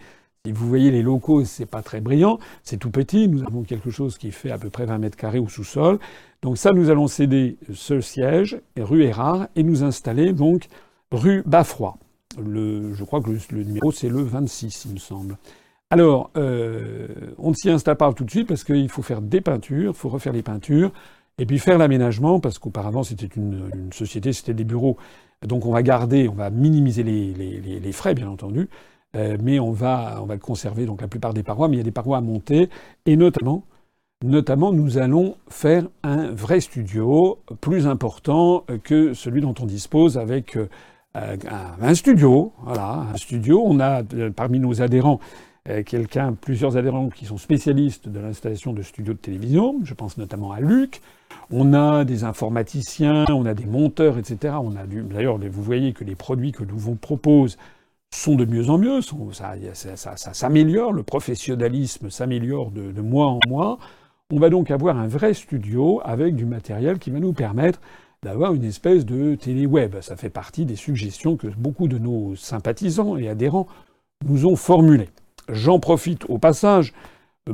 Speaker 2: si vous voyez les locaux, c'est pas très brillant, c'est tout petit. Nous avons quelque chose qui fait à peu près 20 mètres carrés au sous-sol. Donc ça, nous allons céder ce siège, rue Erard, et nous installer donc rue Bafroy je crois que le, numéro c'est le 26, il me semble. Alors, euh, on ne s'y installe pas tout de suite parce qu'il faut faire des peintures, il faut refaire les peintures, et puis faire l'aménagement, parce qu'auparavant c'était une, société, c'était des bureaux. Donc on va garder, on va minimiser les, frais, bien entendu, euh, mais on va, on va conserver donc la plupart des parois, mais il y a des parois à monter, et notamment, notamment nous allons faire un vrai studio plus important que celui dont on dispose avec... Euh, un studio, voilà, un studio. On a euh, parmi nos adhérents quelqu'un, plusieurs adhérents qui sont spécialistes de l'installation de studios de télévision. Je pense notamment à Luc. On a des informaticiens, on a des monteurs, etc. On a d'ailleurs, vous voyez que les produits que nous vous propose sont de mieux en mieux. ça, s'améliore, le professionnalisme s'améliore de, de mois en mois. On va donc avoir un vrai studio avec du matériel qui va nous permettre d'avoir une espèce de télé-web. Ça fait partie des suggestions que beaucoup de nos sympathisants et adhérents nous ont formulées. J'en profite au passage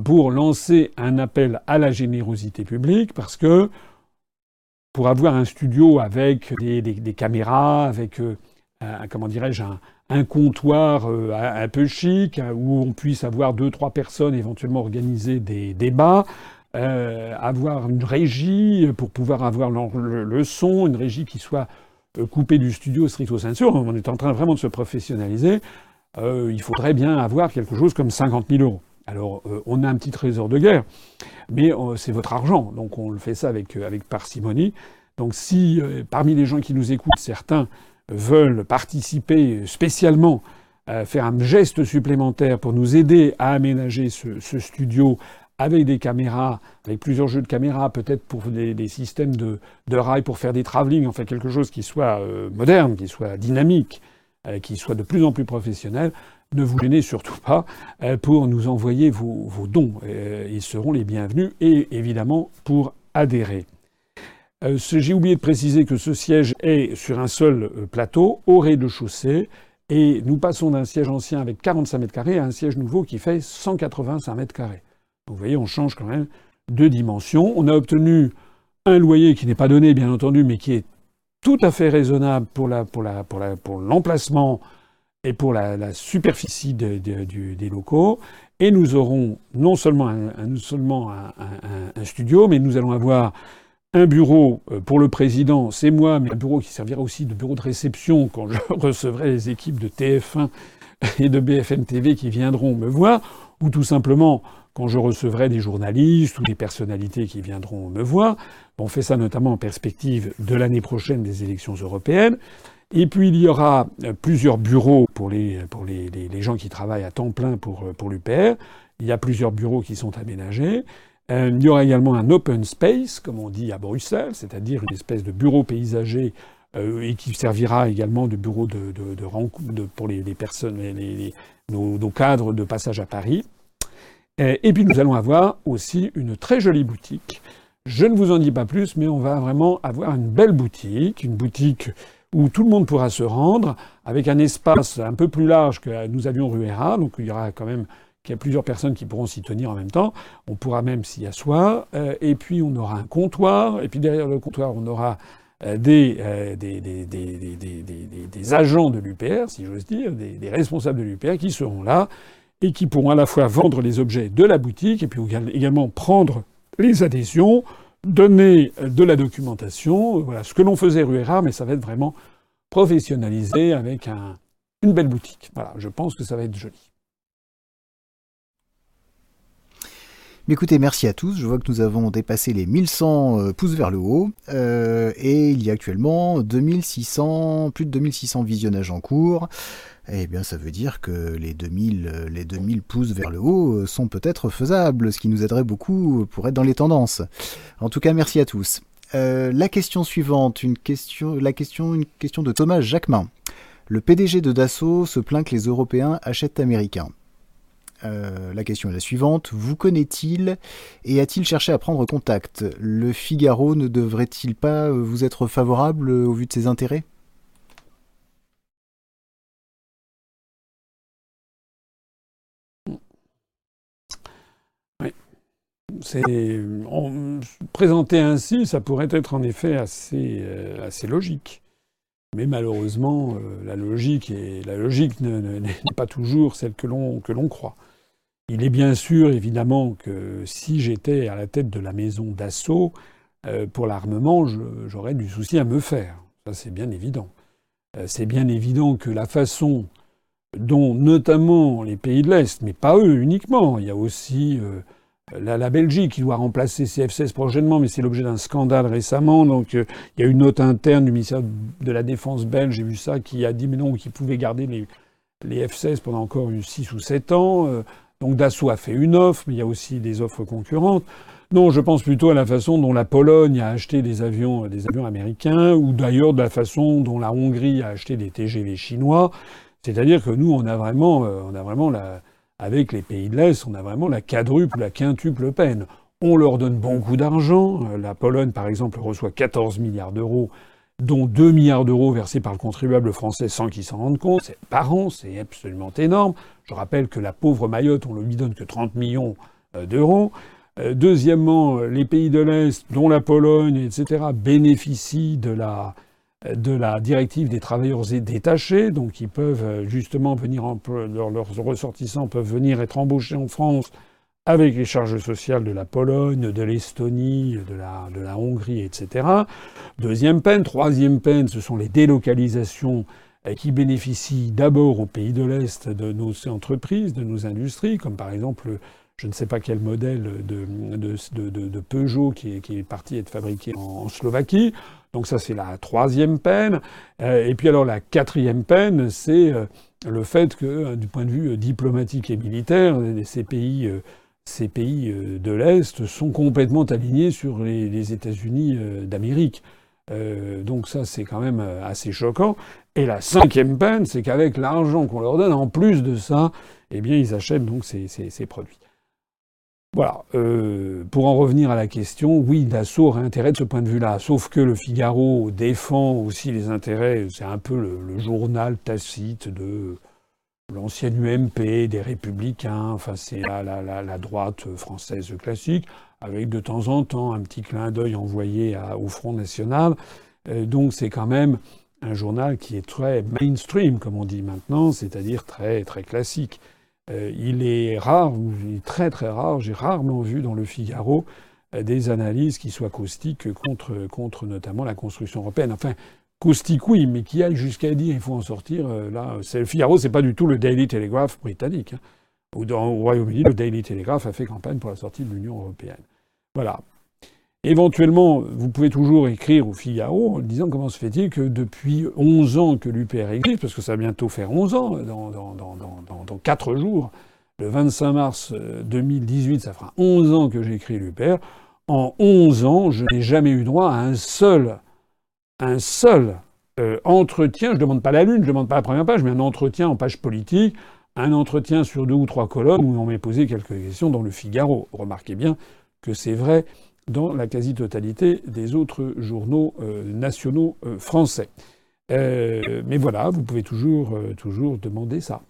Speaker 2: pour lancer un appel à la générosité publique parce que pour avoir un studio avec des, caméras, avec euh, un, comment dirais-je un, comptoir euh, un peu chic où on puisse avoir deux trois personnes éventuellement organiser des débats, euh, avoir une régie pour pouvoir avoir le, son, une régie qui soit euh, coupée du studio stricto sensu. On est en train vraiment de se professionnaliser. Il faudrait bien avoir quelque chose comme 50 000 euros. Alors, on a un petit trésor de guerre, mais c'est votre argent, donc on le fait ça avec parcimonie. Donc, si parmi les gens qui nous écoutent, certains veulent participer spécialement à faire un geste supplémentaire pour nous aider à aménager ce, studio avec des caméras, avec plusieurs jeux de caméras, peut-être pour des, systèmes de, de rails pour faire des travelling, enfin quelque chose qui soit euh, moderne, qui soit dynamique, euh, qui soit de plus en plus professionnel, ne vous gênez surtout pas euh, pour nous envoyer vos dons. ils seront les bienvenus et évidemment pour adhérer. J'ai oublié de préciser que ce siège est sur un seul plateau, au rez-de-chaussée, et nous passons d'un siège ancien avec 45 mètres carrés à un siège nouveau qui fait 185 mètres carrés. Vous voyez, on change quand même de dimension. On a obtenu un loyer qui n'est pas donné, bien entendu, mais qui est tout à fait raisonnable pour, l'emplacement et pour la, superficie des locaux. Et nous aurons non seulement un, studio, mais nous allons avoir un bureau euh, pour le président, c'est moi, mais un bureau qui servira aussi de bureau de réception quand je recevrai les équipes de TF1 et de BFM TV qui viendront me voir, ou tout simplement quand je recevrai des journalistes ou des personnalités qui viendront me voir. On fait ça notamment en perspective de l'année prochaine des élections européennes. Et puis il y aura euh, plusieurs bureaux pour les, pour les, les, gens qui travaillent à temps plein pour, euh, pour l'UPR. Il y a plusieurs bureaux qui sont aménagés. Euh, il y aura également un open space, comme on dit à Bruxelles, c'est-à-dire une espèce de bureau paysager euh, et qui servira également de bureau de, rencontre pour les, personnes, les, nos, cadres de passage à Paris. Euh, et puis nous allons avoir aussi une très jolie boutique. Je ne vous en dis pas plus, mais on va vraiment avoir une belle boutique, une boutique où tout le monde pourra se rendre, avec un espace un peu plus large que nous avions rue donc il y aura quand même qu'il y a plusieurs personnes qui pourront s'y tenir en même temps. On pourra même s'y asseoir. Euh, et puis on aura un comptoir. Et puis derrière le comptoir, on aura euh, des, agents de l'UPR, si j'ose dire, des, responsables de l'UPR qui seront là et qui pourront à la fois vendre les objets de la boutique et puis également prendre les adhésions, donner de la documentation. Voilà ce que l'on faisait rue mais ça va être vraiment professionnalisé avec un, une belle boutique. Voilà, je pense que ça va être joli.
Speaker 1: Écoutez, merci à tous. Je vois que nous avons dépassé les 1100 euh, pouces vers le haut. Euh, et il y a actuellement 2600, plus de 2600 visionnages en cours. Eh bien, ça veut dire que les 2000, euh, les 2000 pouces vers le haut sont peut-être faisables, ce qui nous aiderait beaucoup pour être dans les tendances. En tout cas, merci à tous. la question suivante, une question de Thomas Jacquemin. Le PDG de Dassault se plaint que les Européens achètent américains. Euh, la question est la suivante. Vous connaît-il et a-t-il cherché à prendre contact? Le Figaro ne devrait-il pas vous être favorable au vu de ses intérêts?
Speaker 2: Oui. C'est présenté ainsi, ça pourrait être en effet assez, euh, logique. Mais malheureusement, euh, la logique, et la logique n'est pas toujours celle que l'on croit. Il est bien sûr évidemment que si j'étais à la tête de la maison d'assaut euh, pour l'armement, j'aurais du souci à me faire. Ça c'est bien évident. Euh, c'est bien évident que la façon dont notamment les pays de l'Est, mais pas eux uniquement, il y a aussi euh, la, Belgique qui doit remplacer CF-16 prochainement, mais c'est l'objet d'un scandale récemment. Donc il y a une note interne du ministère de la Défense belge, j'ai vu ça, qui a dit mais non, qu'ils pouvaient garder les, les F-16 pendant encore 6 ou 7 ans. Donc Dassault a fait une offre, mais il y a aussi des offres concurrentes. Non, je pense plutôt à la façon dont la Pologne a acheté des avions, des avions américains, ou d'ailleurs de la façon dont la Hongrie a acheté des TGV chinois. C'est-à-dire que nous, on a vraiment, euh, on a vraiment la, avec les pays de l'Est, on a vraiment la quadruple, la quintuple peine. On leur donne beaucoup d'argent. Euh, la Pologne, par exemple, reçoit 14 milliards d'euros dont 2 milliards d'euros versés par le contribuable français sans qu'il s'en rende compte. Par an, c'est absolument énorme. Je rappelle que la pauvre Mayotte, on ne lui donne que 30 millions euh, d'euros. Euh, deuxièmement, les pays de l'Est, dont la Pologne, etc., bénéficient de la, de la directive des travailleurs détachés, donc ils peuvent euh, justement venir, en, leurs ressortissants peuvent venir être embauchés en France avec les charges sociales de la Pologne, de l'Estonie, de la, Hongrie, etc. Deuxième peine. Troisième peine, ce sont les délocalisations euh, qui bénéficient d'abord aux pays de l'Est de nos entreprises, de nos industries, comme par exemple, je ne sais pas quel modèle de, Peugeot qui est, qui est, parti être fabriqué en, Slovaquie. Donc ça, c'est la troisième peine. et puis alors la quatrième peine, c'est le fait que, du point de vue diplomatique et militaire, ces pays ces pays de l'Est sont complètement alignés sur les, États-Unis d'Amérique. donc ça, c'est quand même assez choquant. Et la cinquième peine, c'est qu'avec l'argent qu'on leur donne, en plus de ça, eh bien, ils achètent donc ces, produits. Voilà. Euh, pour en revenir à la question, oui, Dassault aurait intérêt de ce point de vue-là. Sauf que le Figaro défend aussi les intérêts. C'est un peu le, journal tacite de l'ancienne UMP, des Républicains. Enfin, c'est la, droite française classique, avec de temps en temps un petit clin d'œil envoyé au Front National. Euh, donc, c'est quand même un journal qui est très mainstream, comme on dit maintenant, c'est-à-dire très, très classique. Euh, il est rare, très très rare, j'ai rarement vu dans le Figaro euh, des analyses qui soient caustiques contre, contre notamment la construction européenne. Enfin, oui, mais qui aille jusqu'à dire il faut en sortir, euh, là, le Figaro, c'est pas du tout le Daily Telegraph britannique. Hein. Au Royaume-Uni, le Daily Telegraph a fait campagne pour la sortie de l'Union européenne. Voilà. Éventuellement, vous pouvez toujours écrire au Figaro en disant comment se fait-il que depuis 11 ans que l'UPR existe, parce que ça va bientôt faire 11 ans, dans, dans, dans, dans 4 jours, le 25 mars 2018, euh, ça fera 11 ans que j'écris l'UPR. En 11 ans, je n'ai jamais eu droit à un seul, un seul euh, entretien, je ne demande pas la lune, je ne demande pas la première page, mais un entretien en page politique, un entretien sur deux ou trois colonnes où on m'a posé quelques questions dans le Figaro. Remarquez bien que c'est vrai dans la quasi-totalité des autres journaux euh, nationaux euh, français. Mais voilà, vous pouvez toujours, toujours demander ça.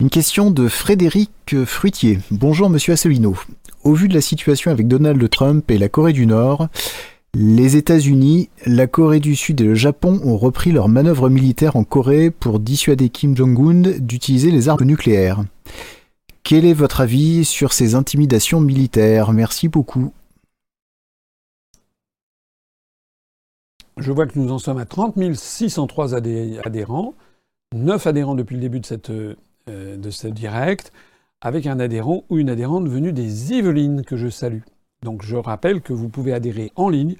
Speaker 1: Une question de Frédéric Fruitier. Bonjour Monsieur Asselineau. Au vu de la situation avec Donald Trump et la Corée du Nord, les États-Unis, la Corée du Sud et le Japon ont repris leurs manœuvres militaires en Corée pour dissuader Kim Jong-un d'utiliser les armes nucléaires. Quel est votre avis sur ces intimidations militaires? Merci beaucoup.
Speaker 2: Je vois que nous en sommes à 30 603 adhérents, 9 adhérents depuis le début de cette, euh, de cette direct, avec un adhérent ou une adhérente venue des Yvelines que je salue. Donc je rappelle que vous pouvez adhérer en ligne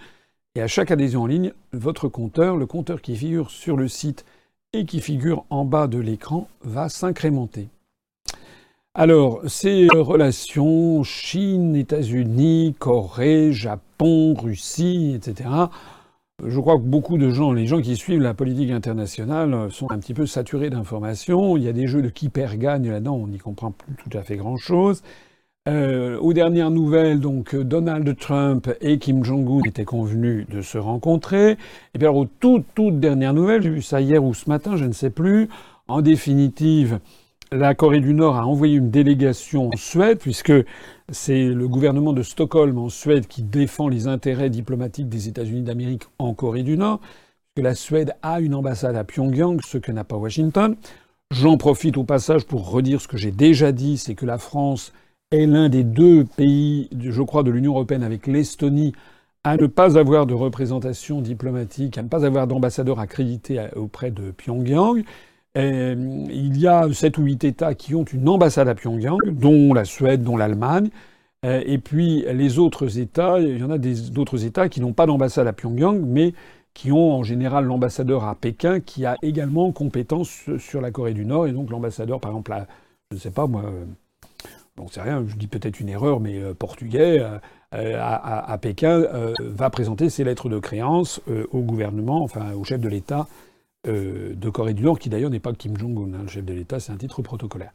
Speaker 2: et à chaque adhésion en ligne, votre compteur, le compteur qui figure sur le site et qui figure en bas de l'écran, va s'incrémenter. Alors, ces relations Chine, États-Unis, Corée, Japon, Russie, etc., je crois que beaucoup de gens, les gens qui suivent la politique internationale, sont un petit peu saturés d'informations. Il y a des jeux de qui perd gagne là-dedans, on n'y comprend plus tout à fait grand-chose. Euh, aux dernières nouvelles, donc Donald Trump et Kim Jong-un étaient convenus de se rencontrer. Et puis aux toutes, toutes dernières nouvelles, j'ai vu ça hier ou ce matin, je ne sais plus. En définitive, la Corée du Nord a envoyé une délégation en Suède, puisque c'est le gouvernement de Stockholm en Suède qui défend les intérêts diplomatiques des États-Unis d'Amérique en Corée du Nord, que la Suède a une ambassade à Pyongyang, ce que n'a pas Washington. J'en profite au passage pour redire ce que j'ai déjà dit, c'est que la France est l'un des deux pays, je crois, de l'Union européenne avec l'Estonie à ne pas avoir de représentation diplomatique, à ne pas avoir d'ambassadeur accrédité auprès de Pyongyang. Euh, il y a sept ou huit États qui ont une ambassade à Pyongyang, dont la Suède, dont l'Allemagne. Euh, et puis les autres États, il y en a d'autres États qui n'ont pas d'ambassade à Pyongyang, mais qui ont en général l'ambassadeur à Pékin qui a également compétence sur la Corée du Nord. Et donc l'ambassadeur, par exemple, je ne sais pas moi, euh, bon c'est rien, je dis peut-être une erreur, mais portugais à, Pékin va présenter ses lettres de créance au gouvernement, enfin au chef de l'État euh, de Corée du Nord, qui d'ailleurs n'est pas Kim Jong-un, hein, le chef de l'État, c'est un titre protocolaire.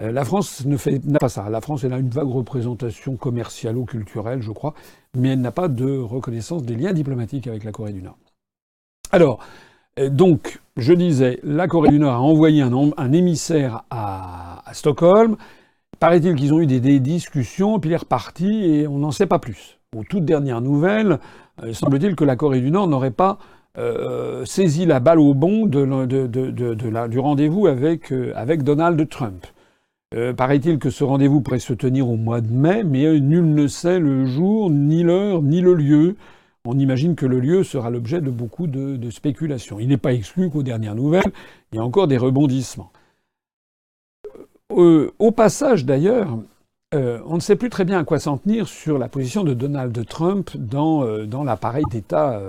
Speaker 2: Euh, la France n'a pas ça. La France, elle a une vague représentation commerciale ou culturelle, je crois, mais elle n'a pas de reconnaissance des liens diplomatiques avec la Corée du Nord. Alors, euh, donc, je disais, la Corée du Nord a envoyé un, émissaire à, Stockholm. Paraît-il qu'ils ont eu des, discussions, puis il est reparti, et on n'en sait pas plus. Aux toutes dernières nouvelles, il semble-t-il que la Corée du Nord n'aurait pas euh, saisi la balle au bon du rendez-vous avec, euh, Donald Trump. Euh, paraît-il que ce rendez-vous pourrait se tenir au mois de mai, mais nul ne sait le jour, ni l'heure, ni le lieu. On imagine que le lieu sera l'objet de beaucoup de, spéculations. Il n'est pas exclu qu'aux dernières nouvelles, il y a encore des rebondissements. au passage d'ailleurs, euh, on ne sait plus très bien à quoi s'en tenir sur la position de Donald Trump dans, euh, l'appareil d'État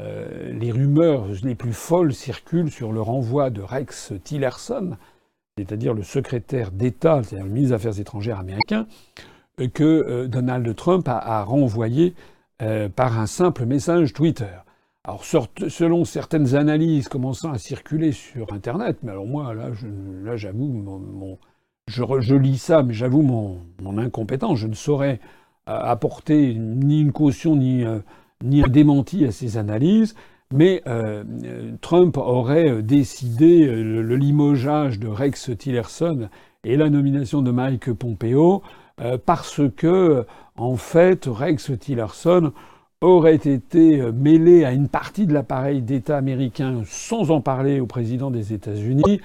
Speaker 2: euh, les rumeurs les plus folles circulent sur le renvoi de Rex Tillerson, c'est-à-dire le secrétaire d'État, c'est-à-dire le ministre des Affaires étrangères américain, que Donald Trump a, renvoyé par un simple message Twitter. Alors, selon certaines analyses commençant à circuler sur Internet, mais alors moi, là, j'avoue, mon je, lis ça, mais j'avoue mon, incompétence. Je ne saurais euh, apporter ni une caution ni, euh, ni un démenti à ces analyses. Mais euh, Trump aurait décidé le, limogeage de Rex Tillerson et la nomination de Mike Pompeo parce que, en fait, Rex Tillerson aurait été mêlé à une partie de l'appareil d'État américain sans en parler au président des États-Unis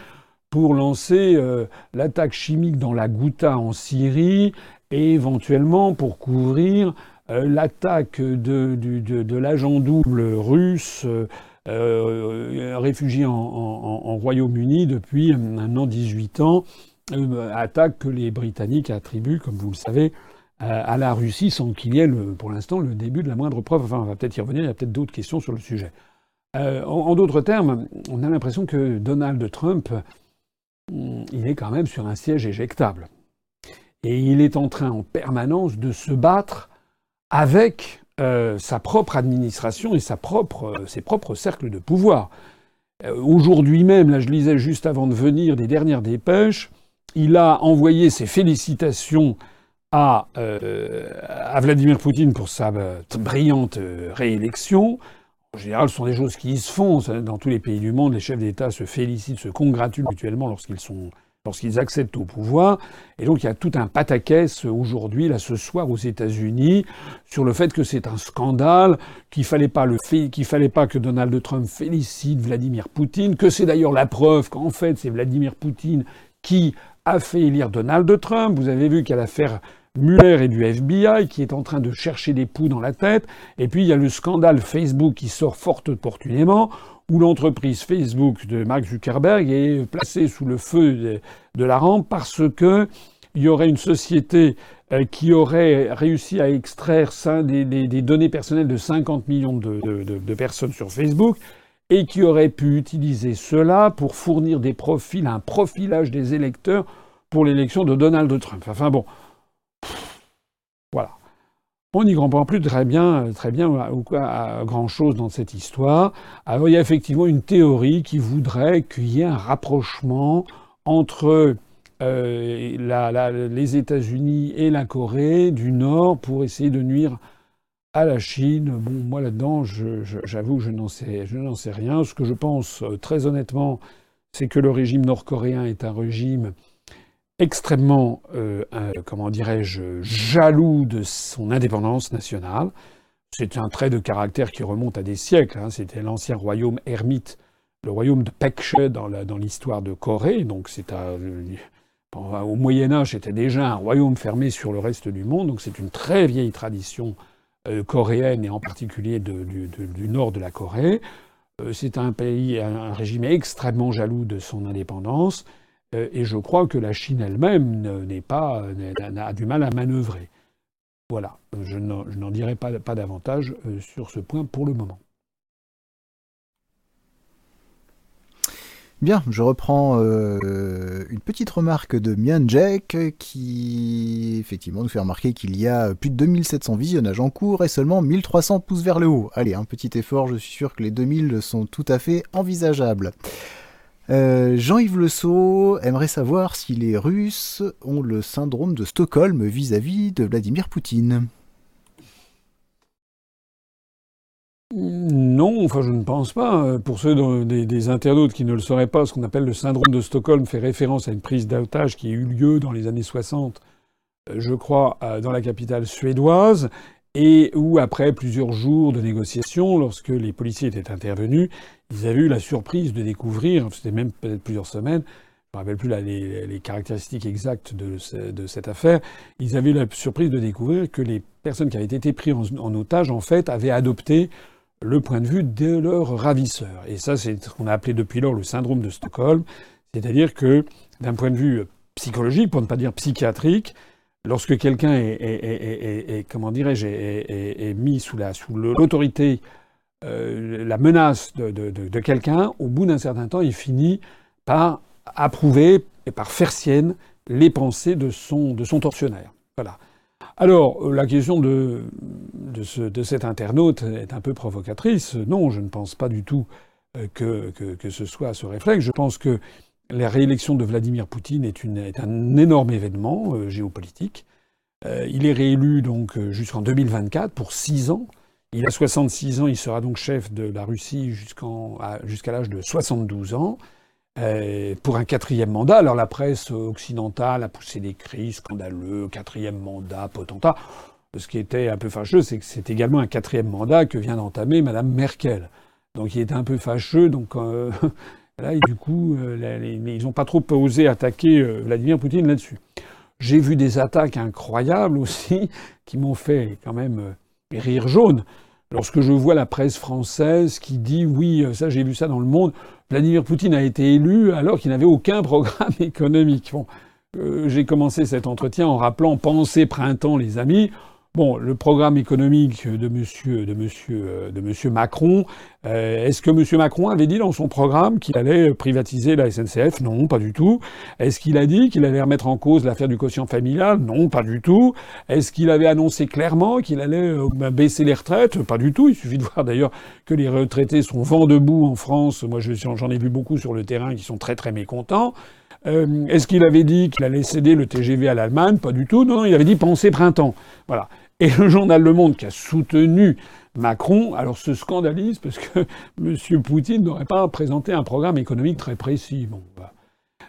Speaker 2: pour lancer euh, l'attaque chimique dans la Ghouta en Syrie et éventuellement pour couvrir euh, l'attaque de, de, l'agent double russe euh, réfugié en, Royaume-Uni depuis an 18 ans, attaque que les Britanniques attribuent, comme vous le savez, à la Russie sans qu'il y ait pour l'instant le début de la moindre preuve. Enfin, on va peut-être y revenir, il y a peut-être d'autres questions sur le sujet. en d'autres termes, on a l'impression que Donald Trump Hmm, il est quand même sur un siège éjectable. Et il est en train en permanence de se battre avec euh, sa propre administration et euh, ses propres cercles de pouvoir. Euh, aujourd'hui même, là je lisais juste avant de venir des dernières dépêches, il a envoyé ses félicitations à, à Vladimir Poutine pour sa brillante réélection. En général, ce sont des choses qui se font. Dans tous les pays du monde, les chefs d'État se félicitent, se congratulent mutuellement lorsqu'ils sont lorsqu'ils accèdent au pouvoir. Et donc il y a tout un pataquès aujourd'hui, là ce soir aux États-Unis, sur le fait que c'est un scandale, qu'il fallait pas le qu'il fallait pas que Donald Trump félicite Vladimir Poutine, que c'est d'ailleurs la preuve qu'en fait c'est Vladimir Poutine qui a fait élire Donald Trump. Vous avez vu a l'affaire Muller et du FBI qui est en train de chercher des poux dans la tête. Et puis il y a le scandale Facebook qui sort fort opportunément, où l'entreprise Facebook de Mark Zuckerberg est placée sous le feu de, la rampe parce que il y aurait une société euh, qui aurait réussi à extraire des, données personnelles de 50 millions de, personnes sur Facebook et qui aurait pu utiliser cela pour fournir des profils, un profilage des électeurs pour l'élection de Donald Trump. Enfin bon, voilà. On n'y comprend plus très bien, très bien ou quoi, grand chose dans cette histoire. Alors il y a effectivement une théorie qui voudrait qu'il y ait un rapprochement entre euh, les États-Unis et la Corée du Nord pour essayer de nuire à la Chine. Bon, moi là-dedans, j'avoue, sais, je n'en sais rien. Ce que je pense euh, très honnêtement, c'est que le régime nord-coréen est un régime extrêmement, euh, comment dirais-je, jaloux de son indépendance nationale. C'est un trait de caractère qui remonte à des siècles. Hein. C'était l'ancien royaume ermite, le royaume de Pekche dans l'histoire de Corée. Donc c'est au Moyen Âge, c'était déjà un royaume fermé sur le reste du monde. Donc c'est une très vieille tradition euh, coréenne et en particulier du, nord de la Corée. Euh, c'est un pays, un régime extrêmement jaloux de son indépendance. Euh, et je crois que la Chine elle-même n'est pas, a du mal à manœuvrer. Voilà, je n'en dirai pas, davantage euh, sur ce point pour le moment.
Speaker 1: Bien, je reprends euh, une petite remarque de Mian Jack qui effectivement nous fait remarquer qu'il y a plus de 2700 visionnages en cours et seulement 1300 pouces vers le haut. Allez, un petit effort, je suis sûr que les 2000 sont tout à fait envisageables. Euh, Jean-Yves Le Sceau aimerait savoir si les Russes ont le syndrome de Stockholm vis-à-vis de Vladimir Poutine.
Speaker 2: Non, enfin je ne pense pas. Pour ceux des, internautes qui ne le sauraient pas, ce qu'on appelle le syndrome de Stockholm fait référence à une prise d'otage qui a eu lieu dans les années 60, euh, je crois, dans la capitale suédoise, et où après plusieurs jours de négociations, lorsque les policiers étaient intervenus, ils avaient eu la surprise de découvrir, c'était même peut-être plusieurs semaines, je ne me rappelle plus les, caractéristiques exactes de, cette affaire, ils avaient eu la surprise de découvrir que les personnes qui avaient été prises en, otage, en fait, avaient adopté le point de vue de leurs ravisseurs. Et ça, c'est ce qu'on a appelé depuis lors le syndrome de Stockholm, c'est-à-dire que d'un point de vue psychologique, pour ne pas dire psychiatrique, lorsque quelqu'un est, comment dirais-je, mis sous la sous l'autorité, euh, la menace de, quelqu'un, au bout d'un certain temps, il finit par approuver et par faire sienne les pensées de son, de son tortionnaire. Voilà. Alors, euh, la question de, de, ce, de, cet internaute est un peu provocatrice. Non, je ne pense pas du tout euh, que, que, que ce soit ce réflexe. Je pense que la réélection de Vladimir Poutine est, un énorme événement euh, géopolitique. Euh, il est réélu donc jusqu'en 2024 pour six ans. Il a 66 ans, il sera donc chef de la Russie jusqu'à l'âge de 72 ans. Euh, pour un quatrième mandat. Alors la presse occidentale a poussé des cris scandaleux, quatrième mandat, potentat. Ce qui était un peu fâcheux, c'est que c'est également un quatrième mandat que vient d'entamer Madame Merkel. Donc il était un peu fâcheux. Euh, là, du coup, euh, ils n'ont pas trop osé attaquer Vladimir Poutine là-dessus. J'ai vu des attaques incroyables aussi qui m'ont fait quand même rire jaune. Lorsque je vois la presse française qui dit oui, ça j'ai vu ça dans le monde, Vladimir Poutine a été élu alors qu'il n'avait aucun programme économique. Euh, j'ai commencé cet entretien en rappelant Pensée printemps, les amis. Bon, le programme économique de monsieur, de monsieur, euh, de monsieur Macron, euh, est-ce que monsieur Macron avait dit dans son programme qu'il allait privatiser la SNCF Non, pas du tout. Est-ce qu'il a dit qu'il allait remettre en cause l'affaire du quotient familial? Non, pas du tout. Est-ce qu'il avait annoncé clairement qu'il allait euh, baisser les retraites? Pas du tout. Il suffit de voir d'ailleurs que les retraités sont vent debout en France. Moi, j'en ai vu beaucoup sur le terrain qui sont très très mécontents. Euh, Est-ce qu'il avait dit qu'il allait céder le TGV à l'Allemagne? Pas du tout. Non, non, il avait dit penser printemps. Voilà. Et le journal Le Monde qui a soutenu Macron, alors se scandalise parce que M. Poutine n'aurait pas présenté un programme économique très précis.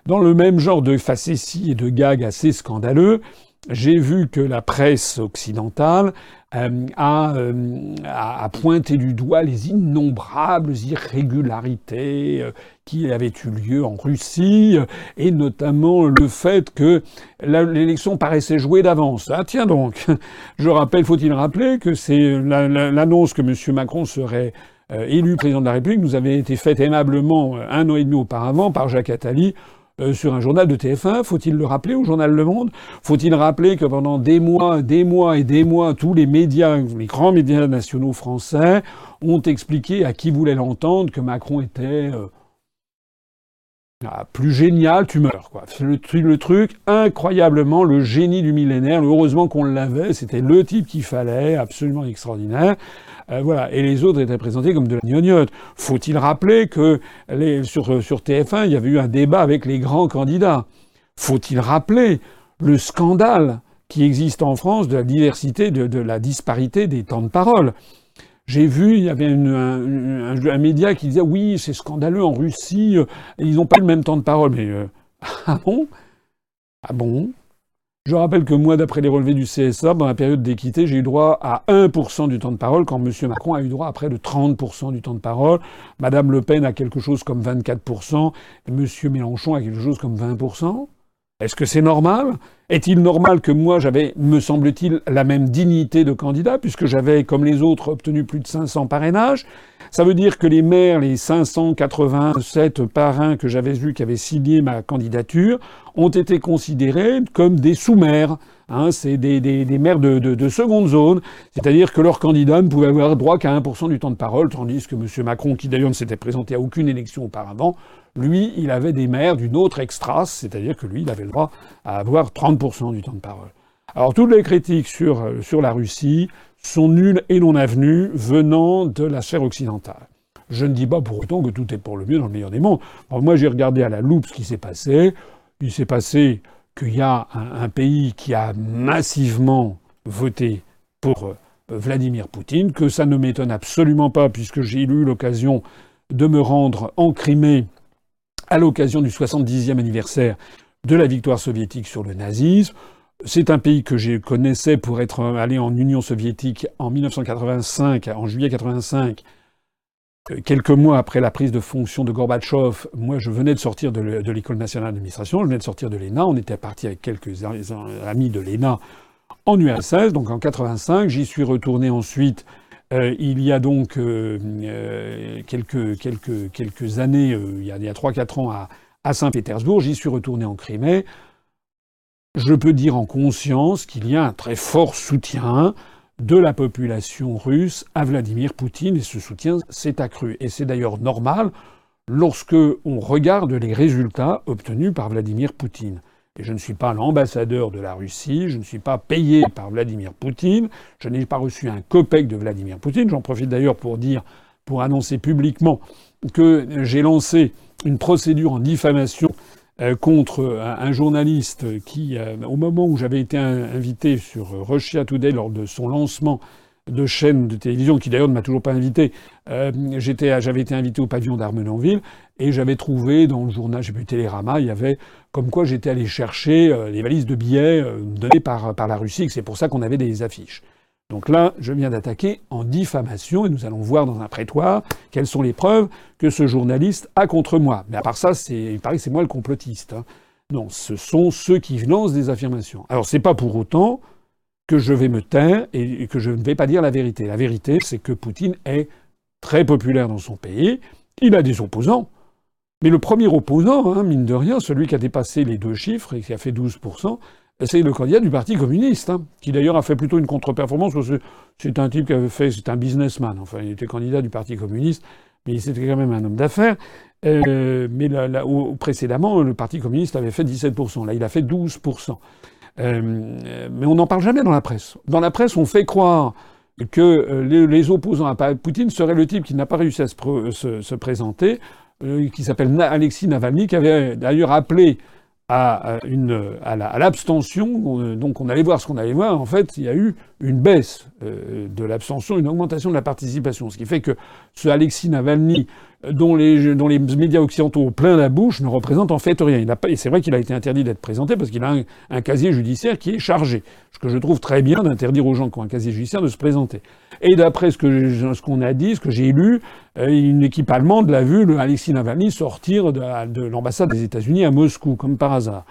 Speaker 2: Dans le même genre de facéties et de gags assez scandaleux, j'ai vu que la presse occidentale euh, euh, a, a, pointé du doigt les innombrables irrégularités euh, qui avaient eu lieu en Russie, et notamment le fait que l'élection paraissait jouée d'avance. Ah tiens donc, je rappelle, faut-il rappeler que c'est l'annonce que M. Macron serait élu président de la République nous avait été faite aimablement un an et demi auparavant par Jacques Attali euh, sur un journal de TF1. Faut-il le rappeler au journal Le Monde? Faut-il rappeler que pendant des mois, des mois et des mois, tous les médias, les grands médias nationaux français ont expliqué à qui voulait l'entendre que Macron était euh, ah, plus génial, tu meurs. Quoi. Le, le truc, incroyablement, le génie du millénaire. Heureusement qu'on l'avait, c'était le type qu'il fallait, absolument extraordinaire. Euh, voilà. Et les autres étaient présentés comme de la gnognotte. Faut-il rappeler que sur, sur TF1, il y avait eu un débat avec les grands candidats? Faut-il rappeler le scandale qui existe en France de la diversité, de la disparité des temps de parole? J'ai vu, il y avait un, média qui disait oui, c'est scandaleux en Russie, euh, ils n'ont pas le même temps de parole. Mais euh, ah bon? Ah bon? Je rappelle que moi, d'après les relevés du CSA, dans la période d'équité, j'ai eu droit à 1% du temps de parole, quand M. Macron a eu droit à près de 30% du temps de parole. Mme Le Pen a quelque chose comme 24%, et M. Mélenchon a quelque chose comme 20%. Est-ce que c'est normal? Est-il normal que moi, j'avais, me semble-t-il, la même dignité de candidat, puisque j'avais, comme les autres, obtenu plus de 500 parrainages? Ça veut dire que les maires, les 587 parrains que j'avais vus qui avaient signé ma candidature, ont été considérés comme des sous-maires. Hein, c'est des, maires de, de, de seconde zone, c'est-à-dire que leur candidat ne pouvait avoir droit qu'à 1% du temps de parole, tandis que M. Macron, qui d'ailleurs ne s'était présenté à aucune élection auparavant, lui, il avait des maires d'une autre extra, c'est-à-dire que lui, il avait le droit à avoir 30% du temps de parole. Alors toutes les critiques sur, euh, sur la Russie sont nulles et non avenues venant de la sphère occidentale. Je ne dis pas pour autant que tout est pour le mieux dans le meilleur des mondes. moi, j'ai regardé à la loupe ce qui s'est passé. Il s'est passé qu'il y a un, pays qui a massivement voté pour euh, Vladimir Poutine, que ça ne m'étonne absolument pas puisque j'ai eu l'occasion de me rendre en Crimée à l'occasion du 70e anniversaire de la victoire soviétique sur le nazisme. C'est un pays que je connaissais pour être allé en Union soviétique en 1985, en juillet 85, euh, quelques mois après la prise de fonction de Gorbatchev, moi je venais de sortir de l'école nationale d'administration, je venais de sortir de l'ENA, on était parti avec quelques amis de l'ENA en URSS, donc en 85, j'y suis retourné ensuite. Euh, il y a donc euh, quelques, quelques, années, il y a, a 3-4 ans à, à Saint-Pétersbourg, j'y suis retourné en Crimée. je peux dire en conscience qu'il y a un très fort soutien de la population russe à Vladimir Poutine et ce soutien s'est accru. Et c'est d'ailleurs normal lorsque on regarde les résultats obtenus par Vladimir Poutine. Et je ne suis pas l'ambassadeur de la Russie, je ne suis pas payé par Vladimir Poutine, je n'ai pas reçu un copec de Vladimir Poutine. J'en profite d'ailleurs pour dire, pour annoncer publiquement que j'ai lancé une procédure en diffamation euh, contre un, journaliste qui, euh, au moment où j'avais été invité sur Russia Today lors de son lancement de chaîne de télévision, qui d'ailleurs ne m'a toujours pas invité, euh, j'avais été invité au pavillon d'Armenonville, et j'avais trouvé dans le journal, j'ai vu Télérama, il y avait comme quoi j'étais allé chercher les valises de billets données par, par la Russie, que c'est pour ça qu'on avait des affiches. Donc là, je viens d'attaquer en diffamation, et nous allons voir dans un prétoire quelles sont les preuves que ce journaliste a contre moi. Mais à part ça, il paraît que c'est moi le complotiste. Hein. Non, ce sont ceux qui lancent des affirmations. Alors c'est pas pour autant que je vais me taire et que je ne vais pas dire la vérité. La vérité, c'est que Poutine est très populaire dans son pays. Il a des opposants. Mais le premier opposant, hein, mine de rien, celui qui a dépassé les deux chiffres et qui a fait 12%, c'est le candidat du Parti communiste, hein, qui d'ailleurs a fait plutôt une contre-performance, parce que c'est un type qui avait fait, c'est un businessman, enfin, il était candidat du Parti communiste, mais c'était quand même un homme d'affaires. Euh, mais là, précédemment, le Parti communiste avait fait 17%, là il a fait 12%. Euh, mais on n'en parle jamais dans la presse. Dans la presse, on fait croire que euh, les, opposants à Poutine seraient le type qui n'a pas réussi à se, se présenter, qui s'appelle Alexis Navalny, qui avait d'ailleurs appelé à, une, à l'abstention, donc on allait voir ce qu'on allait voir, en fait, il y a eu une baisse euh, de l'abstention, une augmentation de la participation. Ce qui fait que ce Alexis Navalny, dont les, médias occidentaux ont plein la bouche, ne représente en fait rien. Il pas, et c'est vrai qu'il a été interdit d'être présenté parce qu'il a un, casier judiciaire qui est chargé. Ce que je trouve très bien d'interdire aux gens qui ont un casier judiciaire de se présenter. Et d'après ce ce qu'on a dit, ce que j'ai lu, euh, une équipe allemande l'a vu, le Alexis Navalny, sortir de, de l'ambassade des États-Unis à Moscou, comme par hasard.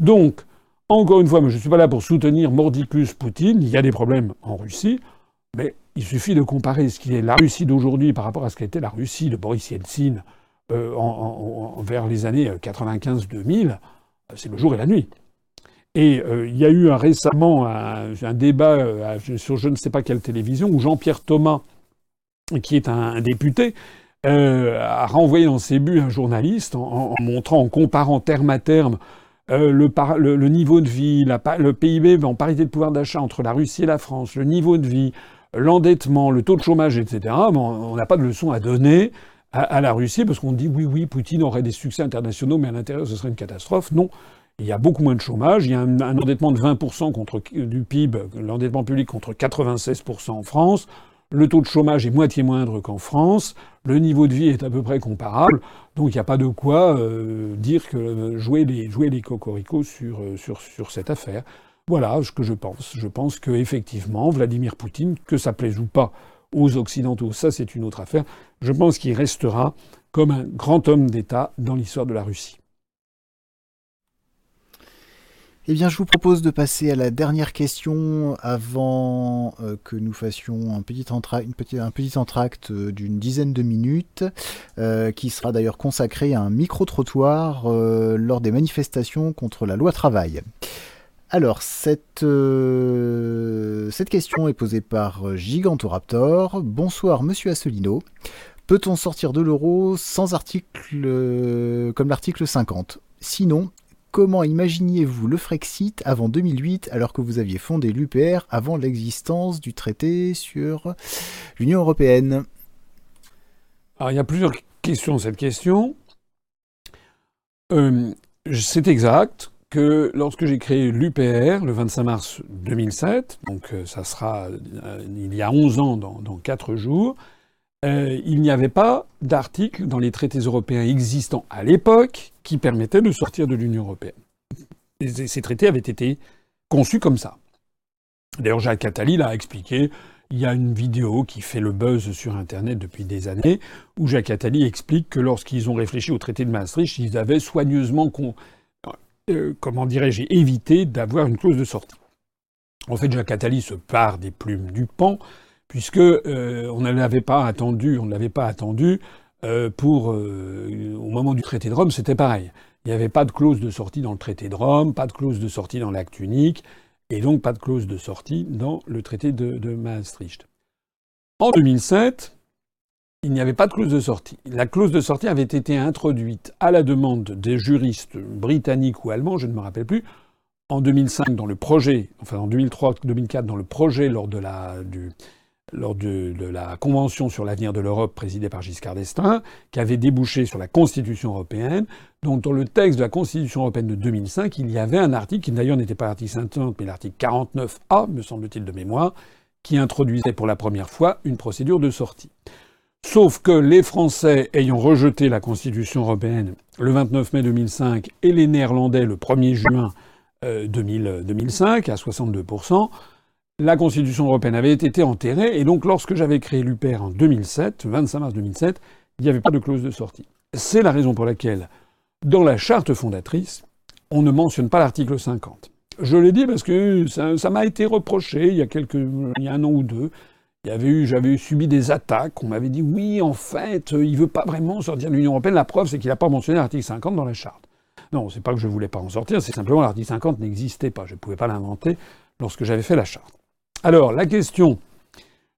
Speaker 2: Donc, encore une fois, je ne suis pas là pour soutenir Mordicus Poutine. Il y a des problèmes en Russie, mais il suffit de comparer ce qui est la Russie d'aujourd'hui par rapport à ce qu'était la Russie de Boris Yeltsin euh, vers les années 95-2000. C'est le jour et la nuit. Et euh, il y a eu récemment un, débat euh, sur je ne sais pas quelle télévision où Jean-Pierre Thomas, qui est un, député, a renvoyé dans ses buts un journaliste en, montrant, en comparant terme à terme euh, le, niveau de vie, le PIB en parité de pouvoir d'achat entre la Russie et la France, le niveau de vie, l'endettement, le taux de chômage, etc. on n'a pas de leçon à donner à, la Russie parce qu'on dit oui, oui, Poutine aurait des succès internationaux, mais à l'intérieur ce serait une catastrophe. Non. Il y a beaucoup moins de chômage, il y a un, endettement de 20% contre, du PIB, l'endettement public contre 96% en France, le taux de chômage est moitié moindre qu'en France, le niveau de vie est à peu près comparable, donc il n'y a pas de quoi euh, dire que euh, jouer les, jouer les cocoricots sur, euh, sur, sur cette affaire. Voilà ce que je pense. Je pense qu'effectivement, Vladimir Poutine, que ça plaise ou pas aux Occidentaux, ça c'est une autre affaire, je pense qu'il restera comme un grand homme d'État dans l'histoire de la Russie.
Speaker 1: Eh bien, je vous propose de passer à la dernière question avant euh, que nous fassions un petit, un petit entracte euh, d'une dizaine de minutes, euh, qui sera d'ailleurs consacré à un micro-trottoir lors des manifestations contre la loi travail. Alors, cette, cette question est posée par Gigantoraptor. Bonsoir, monsieur Asselineau. Peut-on sortir de l'euro sans article comme l'article 50 Sinon, Comment imaginiez-vous le Frexit avant 2008 alors que vous aviez fondé l'UPR avant l'existence du traité sur l'Union européenne?
Speaker 2: Alors il y a plusieurs questions à cette question. Euh, c'est exact que lorsque j'ai créé l'UPR le 25 mars 2007, donc euh, ça sera euh, il y a 11 ans dans, dans 4 jours, euh, il n'y avait pas d'article dans les traités européens existants à l'époque qui permettait de sortir de l'Union européenne. ces traités avaient été conçus comme ça. D'ailleurs, Jacques Attali l'a expliqué. Il y a une vidéo qui fait le buzz sur Internet depuis des années, où Jacques Attali explique que lorsqu'ils ont réfléchi au traité de Maastricht, ils avaient soigneusement, euh, comment dirais-je, évité d'avoir une clause de sortie. En fait, Jacques Attali se part des plumes du pan puisque euh, on ne l'avait pas attendu, on ne l'avait pas attendu euh, pour au moment du traité de Rome, c'était pareil. Il n'y avait pas de clause de sortie dans le traité de Rome, pas de clause de sortie dans l'acte unique, et donc pas de clause de sortie dans le traité de, de Maastricht. En 2007, il n'y avait pas de clause de sortie. La clause de sortie avait été introduite à la demande des juristes britanniques ou allemands, je ne me rappelle plus, en 2005 dans le projet, enfin en 2003-2004 dans le projet lors de la, Convention sur l'avenir de l'Europe présidée par Giscard d'Estaing, qui avait débouché sur la Constitution européenne. Donc dans le texte de la Constitution européenne de 2005, il y avait un article, qui d'ailleurs n'était pas l'article 50, mais l'article 49A, me semble-t-il de mémoire, qui introduisait pour la première fois une procédure de sortie. Sauf que les Français ayant rejeté la Constitution européenne le 29 mai 2005 et les Néerlandais le 1er juin 2005 euh, à 62%, la Constitution européenne avait été enterrée, et donc lorsque j'avais créé l'UPR en 2007, 25 mars 2007, il n'y avait pas de clause de sortie. C'est la raison pour laquelle, dans la charte fondatrice, on ne mentionne pas l'article 50. Je l'ai dit parce que ça m'a été reproché il y a quelques, il y a un an ou deux. Avait eu, j'avais subi des attaques. On m'avait dit oui, en fait, il veut pas vraiment sortir de l'Union européenne. La preuve, c'est qu'il n'a pas mentionné l'article 50 dans la charte. Non, c'est pas que je voulais pas en sortir, c'est simplement l'article 50 n'existait pas. Je ne pouvais pas l'inventer lorsque j'avais fait la charte. Alors, la question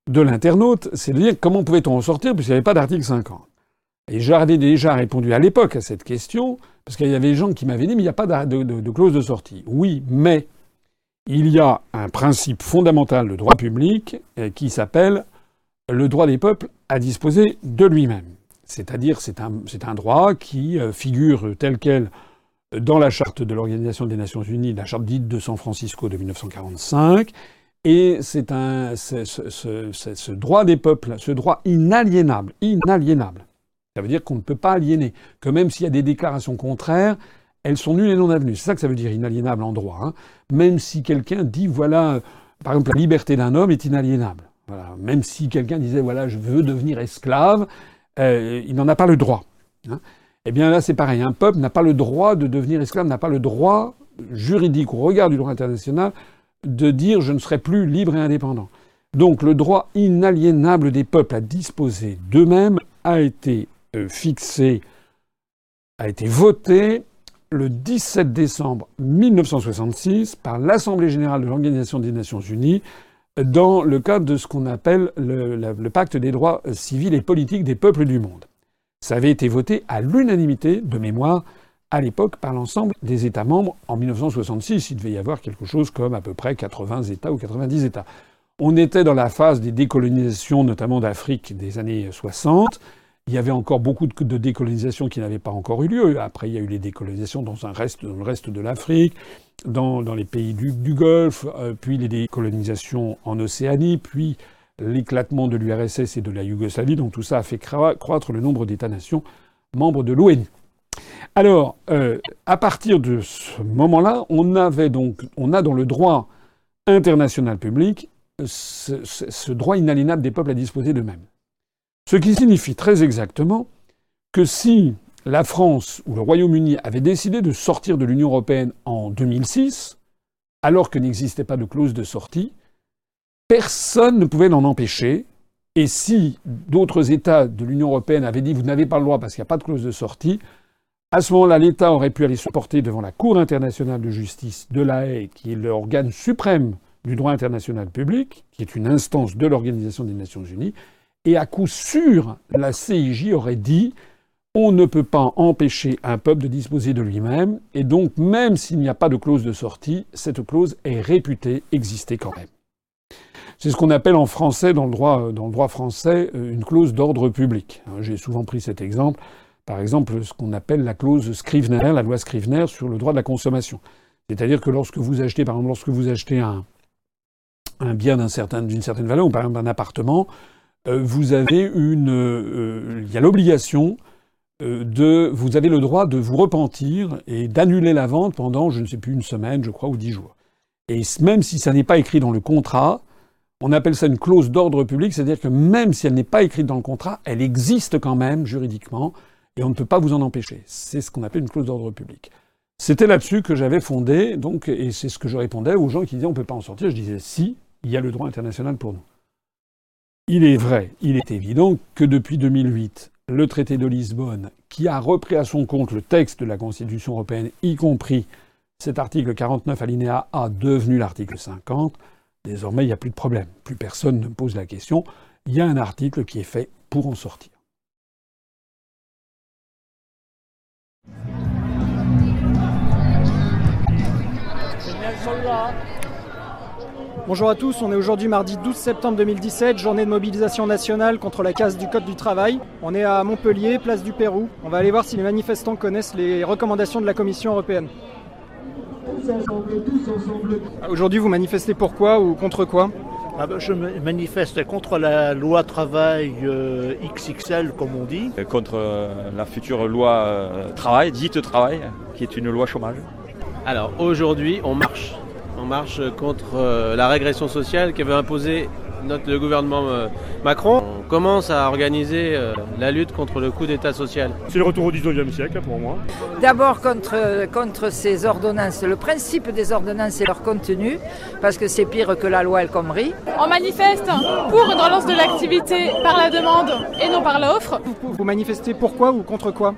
Speaker 2: de l'internaute, c'est de dire comment pouvait-on en sortir puisqu'il n'y avait pas d'article 50. Et j'avais déjà répondu à l'époque à cette question, parce qu'il y avait des gens qui m'avaient dit, mais il n'y a pas de, clause de sortie. Oui, mais il y a un principe fondamental de droit public euh, qui s'appelle le droit des peuples à disposer de lui-même. C'est-à-dire, c'est un, droit qui euh, figure tel quel dans la charte de l'Organisation des Nations Unies, la charte dite de San Francisco de 1945, et c'est ce, droit des peuples, ce droit inaliénable, inaliénable. Ça veut dire qu'on ne peut pas aliéner, que même s'il y a des déclarations contraires, elles sont nulles et non avenues. C'est ça que ça veut dire inaliénable en droit. Hein. Même si quelqu'un dit, voilà, par exemple, la liberté d'un homme est inaliénable. Même si quelqu'un disait, voilà, je veux devenir esclave, euh, il n'en a pas le droit. Hein. Eh bien là, c'est pareil. Un peuple n'a pas le droit de devenir esclave, n'a pas le droit juridique au regard du droit international de dire je ne serai plus libre et indépendant. Donc le droit inaliénable des peuples à disposer d'eux-mêmes a été euh, fixé, a été voté le 17 décembre 1966 par l'Assemblée générale de l'Organisation des Nations Unies dans le cadre de ce qu'on appelle le, pacte des droits civils et politiques des peuples du monde. Ça avait été voté à l'unanimité de mémoire à l'époque par l'ensemble des États membres. En 1966, il devait y avoir quelque chose comme à peu près 80 États ou 90 États. On était dans la phase des décolonisations, notamment d'Afrique des années 60. Il y avait encore beaucoup de décolonisations qui n'avaient pas encore eu lieu. Après, il y a eu les décolonisations dans, le reste de l'Afrique, dans, les pays du, Golfe, euh, puis les décolonisations en Océanie, puis l'éclatement de l'URSS et de la Yougoslavie. Donc tout ça a fait croître le nombre d'États-nations membres de l'ONU. Alors, euh, à partir de ce moment-là, on avait donc, on a dans le droit international public ce, droit inaliénable des peuples à disposer d'eux-mêmes. Ce qui signifie très exactement que si la France ou le Royaume-Uni avaient décidé de sortir de l'Union européenne en 2006, alors que n'existait pas de clause de sortie, personne ne pouvait l'en empêcher. Et si d'autres États de l'Union européenne avaient dit vous n'avez pas le droit parce qu'il n'y a pas de clause de sortie, à ce moment-là, l'État aurait pu aller se porter devant la Cour internationale de justice de la Haye, qui est l'organe suprême du droit international public, qui est une instance de l'Organisation des Nations Unies, et à coup sûr, la CIJ aurait dit on ne peut pas empêcher un peuple de disposer de lui-même, et donc même s'il n'y a pas de clause de sortie, cette clause est réputée exister quand même. C'est ce qu'on appelle en français, dans le droit, français, une clause d'ordre public. J'ai souvent pris cet exemple par exemple ce qu'on appelle la clause Scrivener, la loi Scrivener sur le droit de la consommation. C'est-à-dire que lorsque vous achetez, par exemple, lorsque vous achetez un, bien d'une certain, certaine valeur, ou par exemple un appartement, euh, vous avez une, euh, il y a l'obligation euh, de, vous avez le droit de vous repentir et d'annuler la vente pendant, je ne sais plus, une semaine, je crois, ou dix jours. Et même si ça n'est pas écrit dans le contrat, on appelle ça une clause d'ordre public, c'est-à-dire que même si elle n'est pas écrite dans le contrat, elle existe quand même juridiquement et on ne peut pas vous en empêcher. C'est ce qu'on appelle une clause d'ordre public. C'était là-dessus que j'avais fondé, donc, et c'est ce que je répondais aux gens qui disaient on ne peut pas en sortir. Je disais si, il y a le droit international pour nous. Il est vrai, il est évident que depuis 2008, le traité de Lisbonne, qui a repris à son compte le texte de la Constitution européenne, y compris cet article 49 alinéa A devenu l'article 50, désormais il n'y a plus de problème. Plus personne ne pose la question. Il y a un article qui est fait pour en sortir.
Speaker 3: Bonjour à tous, on est aujourd'hui mardi 12 septembre 2017, journée de mobilisation nationale contre la casse du Code du travail. On est à Montpellier, place du Pérou. On va aller voir si les manifestants connaissent les recommandations de la Commission européenne. Aujourd'hui, vous manifestez pourquoi ou contre quoi?
Speaker 4: Ah ben, Je manifeste contre la loi travail euh, XXL, comme on dit.
Speaker 5: Contre euh, la future loi euh, travail, dite travail, qui est une loi chômage.
Speaker 6: Alors aujourd'hui, on marche on marche contre euh, la régression sociale qu'avait imposée notre, le gouvernement euh, Macron. On commence à organiser euh, la lutte contre le coup d'État social.
Speaker 7: C'est le retour au 19e siècle pour moi.
Speaker 8: D'abord contre, contre ces ordonnances, le principe des ordonnances et leur contenu, parce que c'est pire que la loi El Khomri.
Speaker 9: On manifeste pour une relance de l'activité par la demande et non par l'offre.
Speaker 3: Vous manifestez pourquoi ou contre quoi?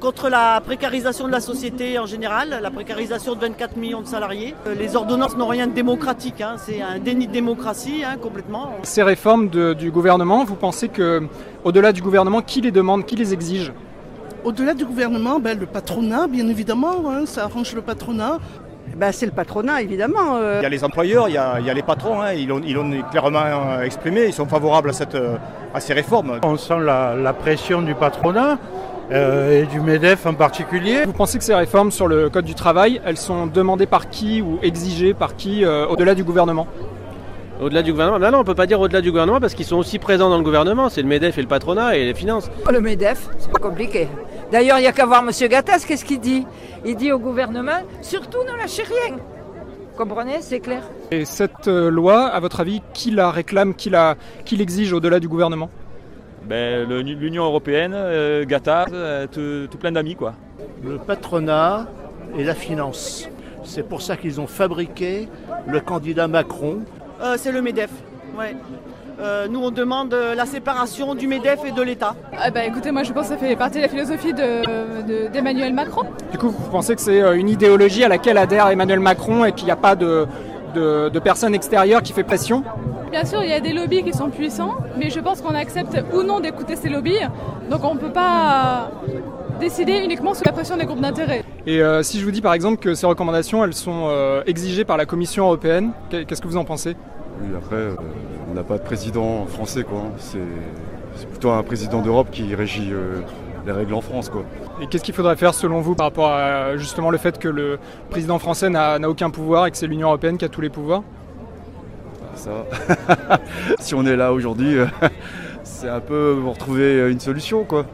Speaker 10: Contre la précarisation de la société en général, la précarisation de 24 millions de salariés. Euh, les ordonnances n'ont rien de démocratique, hein. c'est un déni de démocratie hein, complètement.
Speaker 3: Ces réformes du gouvernement, vous pensez que, au-delà du gouvernement, qui les demande, qui les exige?
Speaker 11: Au-delà du gouvernement, ben, le patronat, bien évidemment, hein, ça arrange le patronat.
Speaker 8: Ben, c'est le patronat, évidemment.
Speaker 12: Euh. Il y a les employeurs, il y a, les patrons, ils l'ont clairement euh, exprimé, ils sont favorables à, cette, à ces réformes.
Speaker 13: On sent la, la pression du patronat. Euh, et du MEDEF en particulier.
Speaker 3: Vous pensez que ces réformes sur le Code du travail, elles sont demandées par qui ou exigées par qui euh, au-delà du gouvernement?
Speaker 6: Au-delà du gouvernement? Non, non, on peut pas dire au-delà du gouvernement parce qu'ils sont aussi présents dans le gouvernement. C'est le MEDEF et le patronat et les finances.
Speaker 8: Oh, le MEDEF, c'est pas compliqué. D'ailleurs, il n'y a qu'à voir M. Gattas, qu'est-ce qu'il dit? Il dit au gouvernement, surtout ne lâchez rien. Comprenez, c'est clair.
Speaker 3: Et cette euh, loi, à votre avis, qui la réclame, qui l'exige au-delà du gouvernement?
Speaker 5: Ben, L'Union européenne, euh, Gata, euh, tout, plein d'amis quoi.
Speaker 4: Le patronat et la finance. C'est pour ça qu'ils ont fabriqué le candidat Macron.
Speaker 10: Euh, c'est le MEDEF. Ouais. nous, on demande la séparation du MEDEF et de l'État.
Speaker 9: Ah bah, écoutez, moi je pense que ça fait partie de la philosophie d'Emmanuel de, Macron.
Speaker 3: Du coup, vous pensez que c'est une idéologie à laquelle adhère Emmanuel Macron et qu'il n'y a pas de, de, de personnes extérieures qui fait pression
Speaker 9: Bien sûr, il y a des lobbies qui sont puissants, mais je pense qu'on accepte ou non d'écouter ces lobbies. Donc on ne peut pas décider uniquement sous la pression des groupes d'intérêt.
Speaker 3: Et euh, si je vous dis par exemple que ces recommandations, elles sont euh, exigées par la Commission européenne, qu'est-ce que vous en pensez?
Speaker 14: Oui, après, euh, on n'a pas de président français, quoi. C'est plutôt un président d'Europe qui régit les règles en France, quoi.
Speaker 3: Et qu'est-ce qu'il faudrait faire selon vous par rapport à justement le fait que le président français n'a aucun pouvoir et que c'est l'Union européenne qui a tous les pouvoirs?
Speaker 14: Ça. si on est là aujourd'hui, euh, c'est un peu pour trouver une solution, quoi.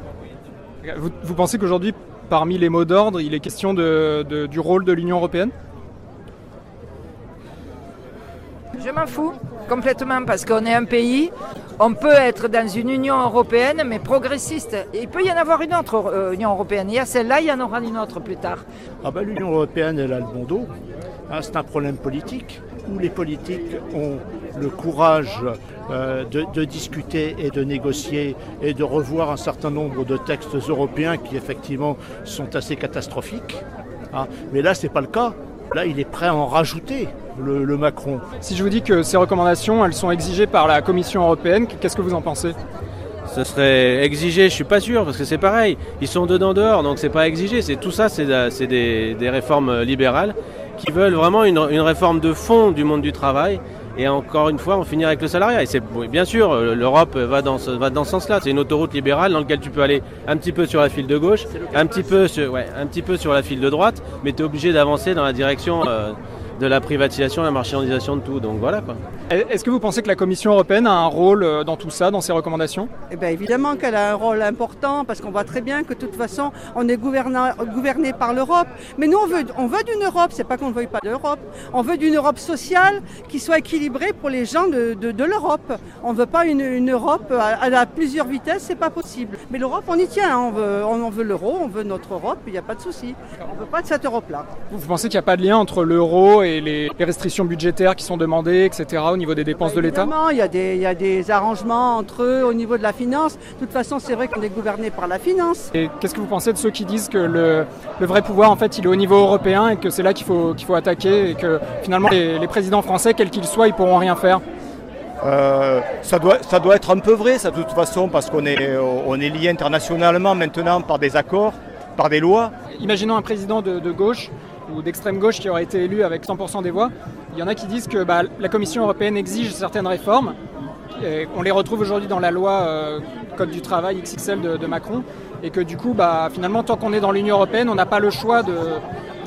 Speaker 3: Vous, pensez qu'aujourd'hui, parmi les mots d'ordre, il est question de, du rôle de l'Union européenne?
Speaker 8: Je m'en fous complètement parce qu'on est un pays, on peut être dans une Union européenne mais progressiste. Il peut y en avoir une autre euh, Union européenne. Il y a celle-là, il y en aura une autre plus tard.
Speaker 4: Ah ben, L'Union européenne, elle a le bon dos. Hein, c'est un problème politique où les politiques ont le courage euh, de, discuter et de négocier et de revoir un certain nombre de textes européens qui effectivement sont assez catastrophiques. Hein. Mais là, ce n'est pas le cas. Là, il est prêt à en rajouter, le, le, Macron.
Speaker 3: Si je vous dis que ces recommandations, elles sont exigées par la Commission européenne, qu'est-ce que vous en pensez?
Speaker 6: Ce serait exigé, je suis pas sûr, parce que c'est pareil, ils sont dedans dehors, donc c'est pas exigé, c'est tout ça, c'est des, des, réformes libérales qui veulent vraiment une, réforme de fond du monde du travail. Et encore une fois, on finit avec le salariat. Et c'est bien sûr, euh, l'Europe va dans ce, va dans ce sens-là. C'est une autoroute libérale dans laquelle tu peux aller un petit peu sur la file de gauche, un petit peu, sur, ouais, un petit peu sur la file de droite, mais tu es obligé d'avancer dans la direction euh, de la privatisation, la marchandisation de tout. Donc voilà quoi.
Speaker 3: Est-ce que vous pensez que la Commission européenne a un rôle euh, dans tout ça, dans ses recommandations?
Speaker 11: Eh bien, Évidemment qu'elle a un rôle important parce qu'on voit très bien que de toute façon on est gouverné par l'Europe. Mais nous on veut, on veut d'une Europe, c'est pas qu'on ne veuille pas d'Europe. On veut d'une Europe sociale qui soit équilibrée pour les gens de, de, l'Europe. On ne veut pas une, une Europe à, à, plusieurs vitesses, c'est pas possible. Mais l'Europe on y tient, hein. on veut, on, veut l'euro, on veut notre Europe, il n'y a pas de souci. On ne veut pas de cette Europe-là.
Speaker 3: Vous pensez qu'il n'y a pas de lien entre l'euro et les, les- les restrictions budgétaires qui sont demandées, etc., au niveau des dépenses de l'État
Speaker 11: Évidemment, il y, a des, il y a des arrangements entre eux au niveau de la finance. De toute façon, c'est vrai qu'on est gouverné par la finance.
Speaker 3: Et qu'est-ce que vous pensez de ceux qui disent que le, le vrai pouvoir, en fait, il est au niveau européen et que c'est là qu'il faut, qu'il faut attaquer et que finalement les, les présidents français, quels qu'ils soient, ils pourront rien faire?
Speaker 12: Euh, ça, doit, ça doit être un peu vrai, ça, de toute façon, parce qu'on est, on est lié internationalement maintenant par des accords, par des lois.
Speaker 3: Imaginons un président de, de gauche ou d'extrême gauche qui aurait été élu avec 100% des voix. Il y en a qui disent que bah, la Commission européenne exige certaines réformes. Et on les retrouve aujourd'hui dans la loi euh, Code du travail XXL de, de Macron. Et que du coup, bah, finalement, tant qu'on est dans l'Union européenne, on n'a pas le choix de,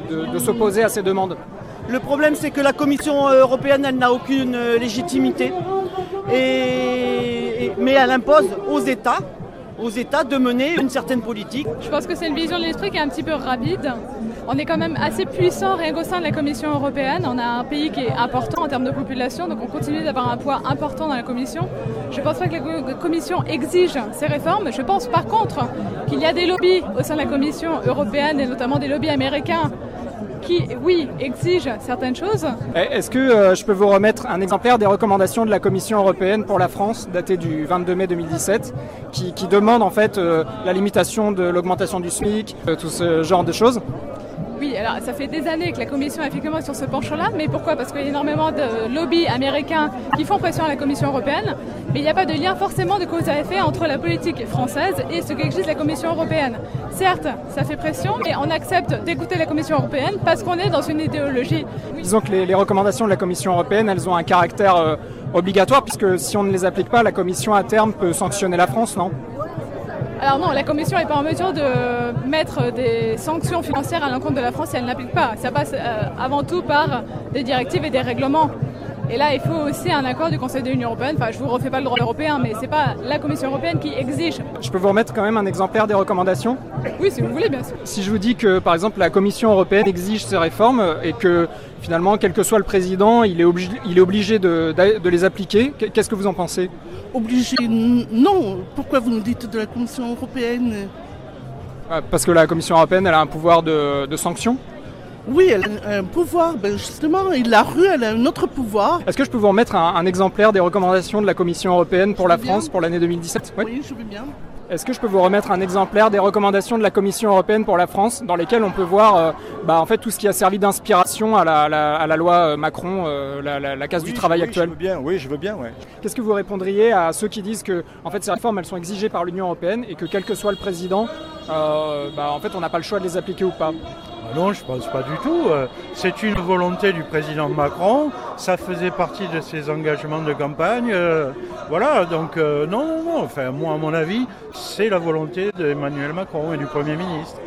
Speaker 3: de- de s'opposer à ces demandes.
Speaker 10: Le problème, c'est que la Commission européenne, elle n'a aucune euh, légitimité. Et, et- mais elle impose aux États, aux États de mener une certaine politique.
Speaker 9: Je pense que c'est une vision de l'esprit qui est un petit peu rapide. On est quand même assez puissant rien qu'au sein de la Commission européenne. On a un pays qui est important en termes de population, donc on continue d'avoir un poids important dans la Commission. Je ne pense pas que la co- Commission exige ces réformes. Je pense par contre qu'il y a des lobbies au sein de la Commission européenne et notamment des lobbies américains qui, oui, exigent certaines choses.
Speaker 3: Eh, Est-ce que euh, je peux vous remettre un exemplaire des recommandations de la Commission européenne pour la France, datée du 22 mai 2017, qui, qui demande en fait euh, la limitation de l'augmentation du SMIC, euh, tout ce genre de choses?
Speaker 9: Oui, alors ça fait des années que la Commission effectivement est sur ce penchant-là, mais pourquoi? Parce qu'il y a énormément de lobbies américains qui font pression à la Commission européenne, mais il n'y a pas de lien forcément de cause à effet entre la politique française et ce qu'exige la Commission européenne. Certes, ça fait pression, mais on accepte d'écouter la Commission européenne parce qu'on est dans une idéologie.
Speaker 3: Disons que les, les recommandations de la Commission européenne, elles ont un caractère euh, obligatoire, puisque si on ne les applique pas, la Commission à terme peut sanctionner la France, non?
Speaker 9: Alors non, la Commission n'est pas en mesure de mettre des sanctions financières à l'encontre de la France si elle n'applique pas. Ça passe euh, avant tout par des directives et des règlements. Et là, il faut aussi un accord du Conseil de l'Union européenne. Enfin, je vous refais pas le droit européen, mais c'est pas la Commission européenne qui exige.
Speaker 3: Je peux vous remettre quand même un exemplaire des recommandations?
Speaker 9: Oui, si vous voulez, bien sûr.
Speaker 3: Si je vous dis que, par exemple, la Commission européenne exige ces réformes et que, finalement, quel que soit le président, il est obligé, il est obligé de, de les appliquer, qu'est-ce que vous en pensez?
Speaker 15: Obligé Non. Pourquoi vous nous dites de la Commission européenne?
Speaker 3: Euh, Parce que la Commission européenne, elle a un pouvoir de, de sanction?
Speaker 15: Oui, elle a un pouvoir. Ben justement, et la rue, elle a un autre pouvoir.
Speaker 3: Est-ce que je peux vous remettre un, un exemplaire des recommandations de la Commission européenne pour la
Speaker 15: bien.
Speaker 3: France pour l'année 2017
Speaker 15: Oui, je veux bien.
Speaker 3: Est-ce que je peux vous remettre un exemplaire des recommandations de la Commission européenne pour la France, dans lesquelles on peut voir euh, bah, en fait, tout ce qui a servi d'inspiration à la, la- à la loi euh, Macron, euh, la, la- la case du travail
Speaker 12: oui,
Speaker 3: actuel?
Speaker 12: Je veux bien, oui, je veux bien, ouais.
Speaker 3: Qu'est-ce que vous répondriez à ceux qui disent que en fait, ces réformes elles sont exigées par l'Union européenne et que quel que soit le président, euh, bah, en fait, on n'a pas le choix de les appliquer ou pas?
Speaker 13: Non, je pense pas du tout. Euh, C'est une volonté du président Macron. Ça faisait partie de ses engagements de campagne. Euh, Voilà, donc euh, non, non, non. Enfin, moi, à mon avis, c'est la volonté d'Emmanuel Macron et du Premier ministre.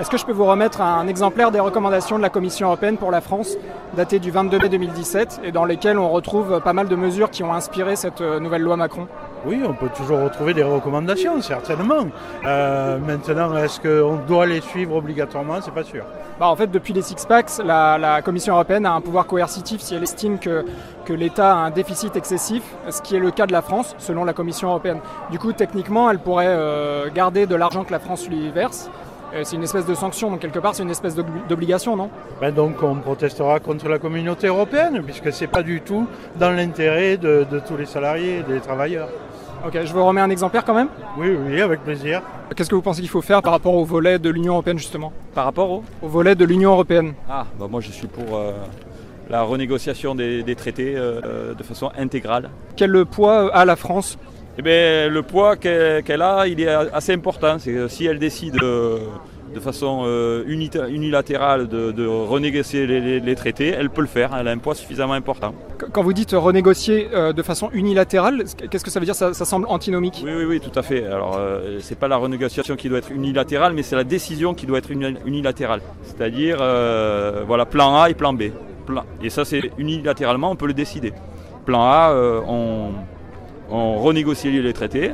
Speaker 3: Est-ce que je peux vous remettre un exemplaire des recommandations de la Commission européenne pour la France, datées du 22 mai 2017, et dans lesquelles on retrouve pas mal de mesures qui ont inspiré cette nouvelle loi Macron?
Speaker 13: Oui, on peut toujours retrouver des recommandations, certainement. Euh, maintenant, est-ce qu'on doit les suivre obligatoirement? C'est pas sûr.
Speaker 3: Bah, en fait, depuis les six packs, la, la Commission européenne a un pouvoir coercitif si elle estime que, que l'État a un déficit excessif, ce qui est le cas de la France, selon la Commission européenne. Du coup, techniquement, elle pourrait euh, garder de l'argent que la France lui verse. Euh, C'est une espèce de sanction, donc quelque part, c'est une espèce d'obli- d'obligation, non?
Speaker 13: Ben donc on protestera contre la communauté européenne, puisque c'est pas du tout dans l'intérêt de, de tous les salariés et des travailleurs.
Speaker 3: Ok, je vous remets un exemplaire quand même
Speaker 13: Oui, oui, avec plaisir.
Speaker 3: Qu'est-ce que vous pensez qu'il faut faire par rapport au volet de l'Union européenne, justement
Speaker 5: Par rapport au
Speaker 3: Au volet de l'Union européenne.
Speaker 5: Ah, bah moi je suis pour euh, la renégociation des, des traités euh, de façon intégrale.
Speaker 3: Quel poids a la France
Speaker 5: Eh bien, le poids qu'elle a, il est assez important. C'est si elle décide euh, de façon euh, unilatérale de, de renégocier les, les- les traités, elle peut le faire. Elle a un poids suffisamment important.
Speaker 3: Qu- Quand vous dites renégocier euh, de façon unilatérale, qu'est-ce que ça veut dire? Ça, ça semble antinomique
Speaker 5: Oui, oui, oui, tout à fait. Alors, euh, c'est pas la renégociation qui doit être unilatérale, mais c'est la décision qui doit être uni- unilatérale. C'est-à-dire, euh, voilà, plan A et plan B. Plan- Et ça, c'est unilatéralement, on peut le décider. Plan A, on, on renégocie les traités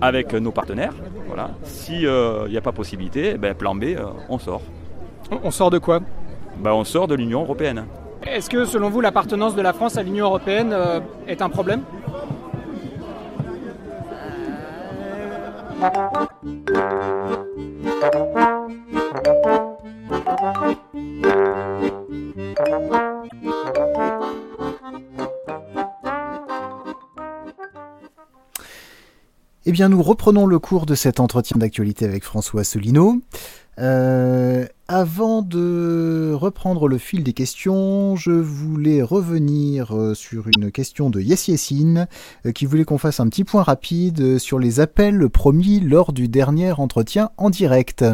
Speaker 5: avec nos partenaires. Voilà. S'il n'y a pas possibilité, eh ben, plan B, euh, on sort.
Speaker 3: On- On sort de quoi?
Speaker 5: Ben, on sort de l'Union européenne.
Speaker 3: Est-ce que selon vous l'appartenance de la France à l'Union européenne euh, est un problème?
Speaker 1: Eh bien, nous reprenons le cours de cet entretien d'actualité avec François Asselineau. Euh, avant de reprendre le fil des questions, je voulais revenir euh, sur une question de Yes Yessine euh, qui voulait qu'on fasse un petit point rapide sur les appels promis lors du dernier entretien en direct.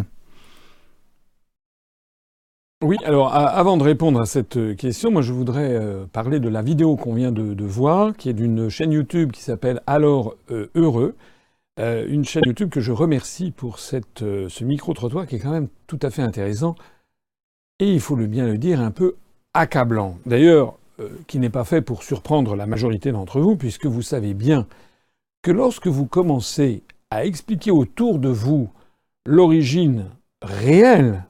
Speaker 2: Oui, alors avant de répondre à cette question, moi je voudrais parler de la vidéo qu'on vient de, voir, qui est d'une chaîne YouTube qui s'appelle Alors Heureux, euh, une chaîne YouTube que je remercie pour euh, ce micro-trottoir qui est quand même tout à fait intéressant et il faut le bien le dire un peu accablant. D'ailleurs, euh, qui n'est pas fait pour surprendre la majorité d'entre vous, puisque vous savez bien que lorsque vous commencez à expliquer autour de vous l'origine réelle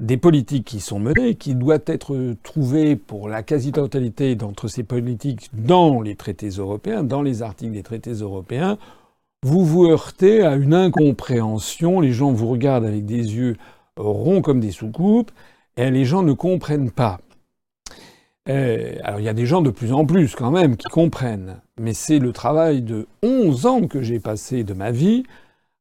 Speaker 2: des politiques qui sont menées, qui doit être trouvée pour la quasi-totalité d'entre ces politiques dans les traités européens, dans les articles des traités européens, vous vous heurtez à une incompréhension, les gens vous regardent avec des yeux ronds comme des soucoupes, et les gens ne comprennent pas. Euh, alors il y a des gens de plus en plus quand même qui comprennent, mais c'est le travail de 11 ans que j'ai passé de ma vie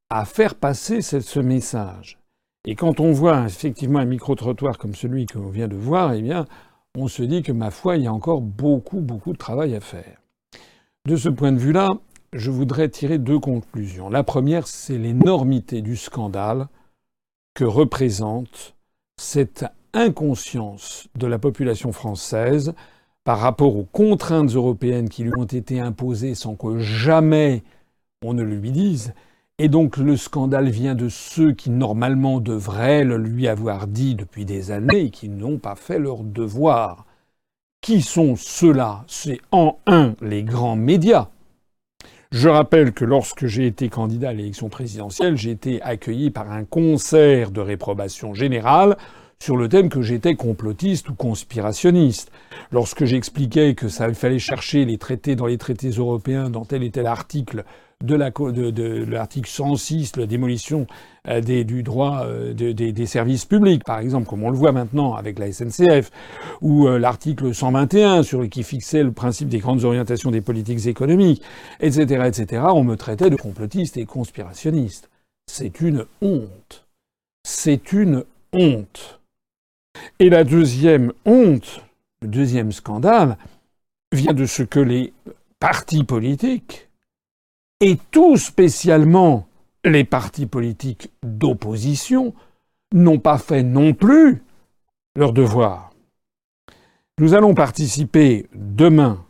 Speaker 2: à faire passer ce message. Et quand on voit effectivement un micro-trottoir comme celui que l'on vient de voir, eh bien, on se dit que ma foi, il y a encore beaucoup, beaucoup de travail à faire. De ce point de vue-là, je voudrais tirer deux conclusions. La première, c'est l'énormité du scandale que représente cette inconscience de la population française par rapport aux contraintes européennes qui lui ont été imposées sans que jamais on ne lui dise. Et donc le scandale vient de ceux qui normalement devraient le lui avoir dit depuis des années et qui n'ont pas fait leur devoir. Qui sont ceux-là? C'est en un les grands médias je rappelle que lorsque j'ai été candidat à l'élection présidentielle, j'ai été accueilli par un concert de réprobation générale sur le thème que j'étais complotiste ou conspirationniste. Lorsque j'expliquais que ça fallait chercher les traités dans les traités européens dans tel et tel article de l'article 106, la démolition euh, du droit euh, des, services publics, par exemple, comme on le voit maintenant avec la SNCF, ou euh, l'article 121 sur qui fixait le principe des grandes orientations des politiques économiques, etc., etc. On me traitait de complotiste et conspirationniste. C'est une honte. C'est une honte. Et la deuxième honte, le deuxième scandale, vient de ce que les partis politiques et tout spécialement les partis politiques d'opposition, n'ont pas fait non plus leur devoir. Nous allons participer demain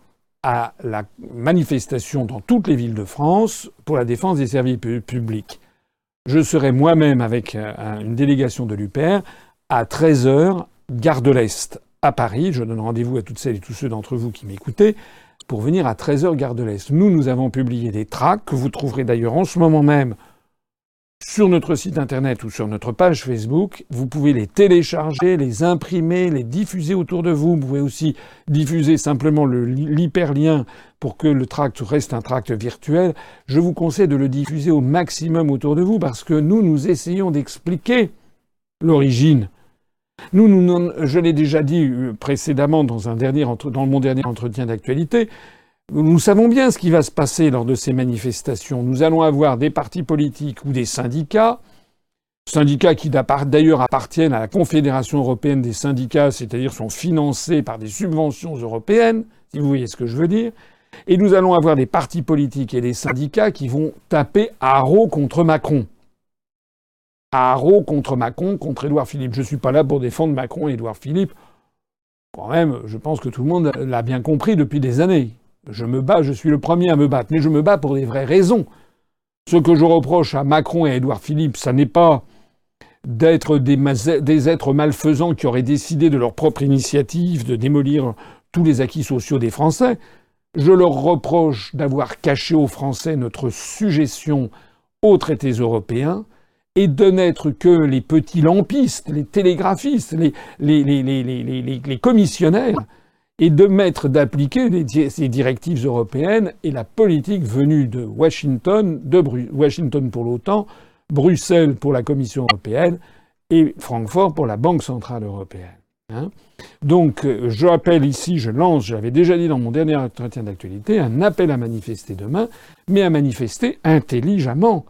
Speaker 2: à la manifestation dans toutes les villes de France pour la défense des services publics. Je serai moi-même avec euh, une délégation de l'UPR à 13h, gare de l'Est, à Paris. Je donne rendez-vous à toutes celles et tous ceux d'entre vous qui m'écoutez pour venir à 13h Gare de l'Est. Nous, nous avons publié des tracts que vous trouverez d'ailleurs en ce moment même sur notre site internet ou sur notre page Facebook. Vous pouvez les télécharger, les imprimer, les diffuser autour de vous. Vous pouvez aussi diffuser simplement l'hyperlien pour que le tract reste un tract virtuel. Je vous conseille de le diffuser au maximum autour de vous parce que nous, nous essayons d'expliquer l'origine nous, je l'ai déjà dit euh, précédemment dans, mon dernier entretien d'actualité, nous savons bien ce qui va se passer lors de ces manifestations. Nous allons avoir des partis politiques ou des syndicats, syndicats qui d'ailleurs appartiennent à la Confédération européenne des syndicats, c'est-à-dire sont financés par des subventions européennes, si vous voyez ce que je veux dire. Et nous allons avoir des partis politiques et des syndicats qui vont taper à contre Macron à Haro contre Macron, contre Édouard Philippe. Je ne suis pas là pour défendre Macron et Édouard Philippe. Quand même, je pense que tout le monde l'a bien compris depuis des années. Je me bats, je suis le premier à me battre, mais je me bats pour des vraies raisons. Ce que je reproche à Macron et à Édouard Philippe, ça n'est pas d'être des, des, êtres malfaisants qui auraient décidé de leur propre initiative de démolir tous les acquis sociaux des Français. Je leur reproche d'avoir caché aux Français notre suggestion aux traités européens et de n'être que les petits lampistes, les télégraphistes, les, commissionnaires, et de mettre d'appliquer ces directives européennes et la politique venue de Washington, de Washington pour l'OTAN, Bruxelles pour la Commission européenne et Francfort pour la Banque centrale européenne. Hein. Donc, euh, je rappelle ici, je lance, j'avais déjà dit dans mon dernier entretien d'actualité, un appel à manifester demain, mais à manifester intelligemment.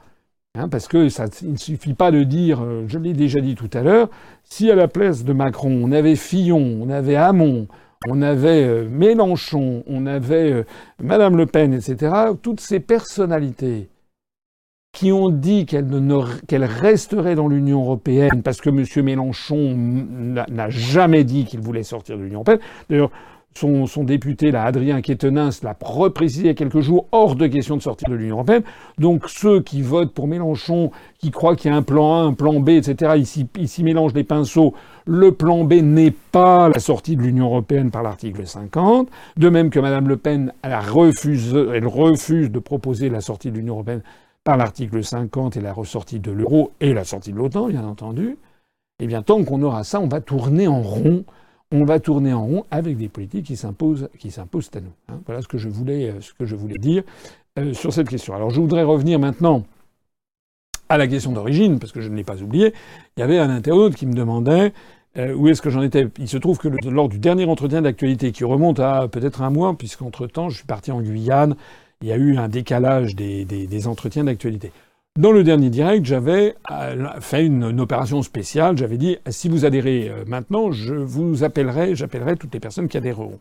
Speaker 2: Hein, parce que ça, ne suffit pas de dire, euh, je l'ai déjà dit tout à l'heure, si à la place de Macron, on avait Fillon, on avait Hamon, on avait euh, Mélenchon, on avait Madame Le Pen, etc., toutes ces personnalités qui ont dit qu'elle qu resterait dans l'Union européenne parce que M. Mélenchon n'a jamais dit qu'il voulait sortir de l'Union européenne. D'ailleurs, son, député, là, Adrien Quétenin, l'a reprécisé il y a quelques jours, hors de question de sortir de l'Union européenne. Donc ceux qui votent pour Mélenchon, qui croient qu'il y a un plan A, un plan B, etc., ici, ici mélangent les pinceaux. Le plan B n'est pas la sortie de l'Union européenne par l'article 50. De même que Mme Le Pen, elle refuse, elle refuse de proposer la sortie de l'Union européenne par l'article 50 et la ressortie de l'euro et la sortie de l'OTAN, bien entendu, eh bien, tant qu'on aura ça, on va tourner en rond. On va tourner en rond avec des politiques qui s'imposent, à nous. Hein. Voilà ce que je voulais, euh, dire euh, sur cette question. Alors, je voudrais revenir maintenant à la question d'origine, parce que je ne l'ai pas oublié. Il y avait un internaute qui me demandait euh, où est-ce que j'en étais? Il se trouve que lors du dernier entretien d'actualité, qui remonte à peut-être un mois, puisqu'entre-temps, je suis parti en Guyane, il y a eu un décalage des, entretiens d'actualité. Dans le dernier direct, j'avais euh, fait une, opération spéciale. J'avais dit si vous adhérez euh, maintenant, je vous appellerai, j'appellerai toutes les personnes qui adhéreront.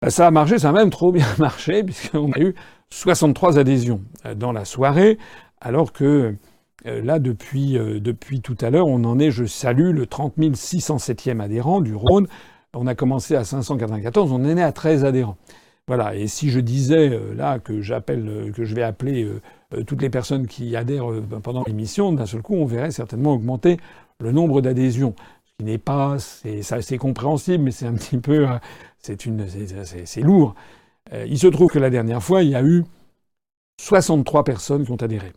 Speaker 2: Ben, ça a marché, ça a même trop bien marché, puisqu'on a eu 63 adhésions euh, dans la soirée, alors que là, depuis, depuis tout à l'heure, on en est, je salue, le 30 607e adhérent du Rhône. On a commencé à 594, on est né à 13 adhérents. Voilà. Et si je disais euh, là que j'appelle, euh, que je vais appeler euh, toutes les personnes qui adhèrent pendant l'émission, d'un seul coup, on verrait certainement augmenter le nombre d'adhésions. Ce qui n'est pas, c'est compréhensible, mais c'est un petit peu, c'est une, c'est lourd. Il se trouve que la dernière fois, il y a eu 63 personnes qui ont adhéré.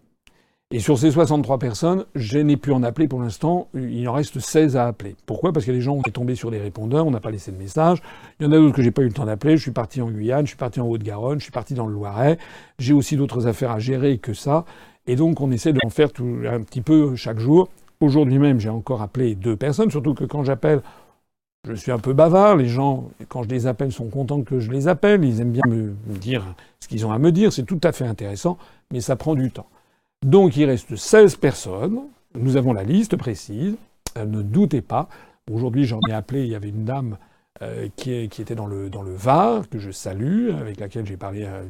Speaker 2: Et sur ces 63 personnes, je n'ai pu en appeler pour l'instant. Il en reste 16 à appeler. Pourquoi? Parce que les gens ont tombé sur des répondeurs, on n'a pas laissé de message. Il y en a d'autres que j'ai pas eu le temps d'appeler. Je suis parti en Guyane, je suis parti en Haute-Garonne, je suis parti dans le Loiret. J'ai aussi d'autres affaires à gérer que ça. Et donc, on essaie d'en faire tout, un petit peu chaque jour. Aujourd'hui même, j'ai encore appelé deux personnes, surtout que quand j'appelle, je suis un peu bavard. Les gens, quand je les appelle, sont contents que je les appelle. Ils aiment bien me dire ce qu'ils ont à me dire. C'est tout à fait intéressant, mais ça prend du temps. Donc il reste 16 personnes. Nous avons la liste précise. Euh, ne doutez pas. Aujourd'hui, j'en ai appelé. Il y avait une dame euh, qui, était dans le, dans le Var, que je salue, avec laquelle j'ai parlé à,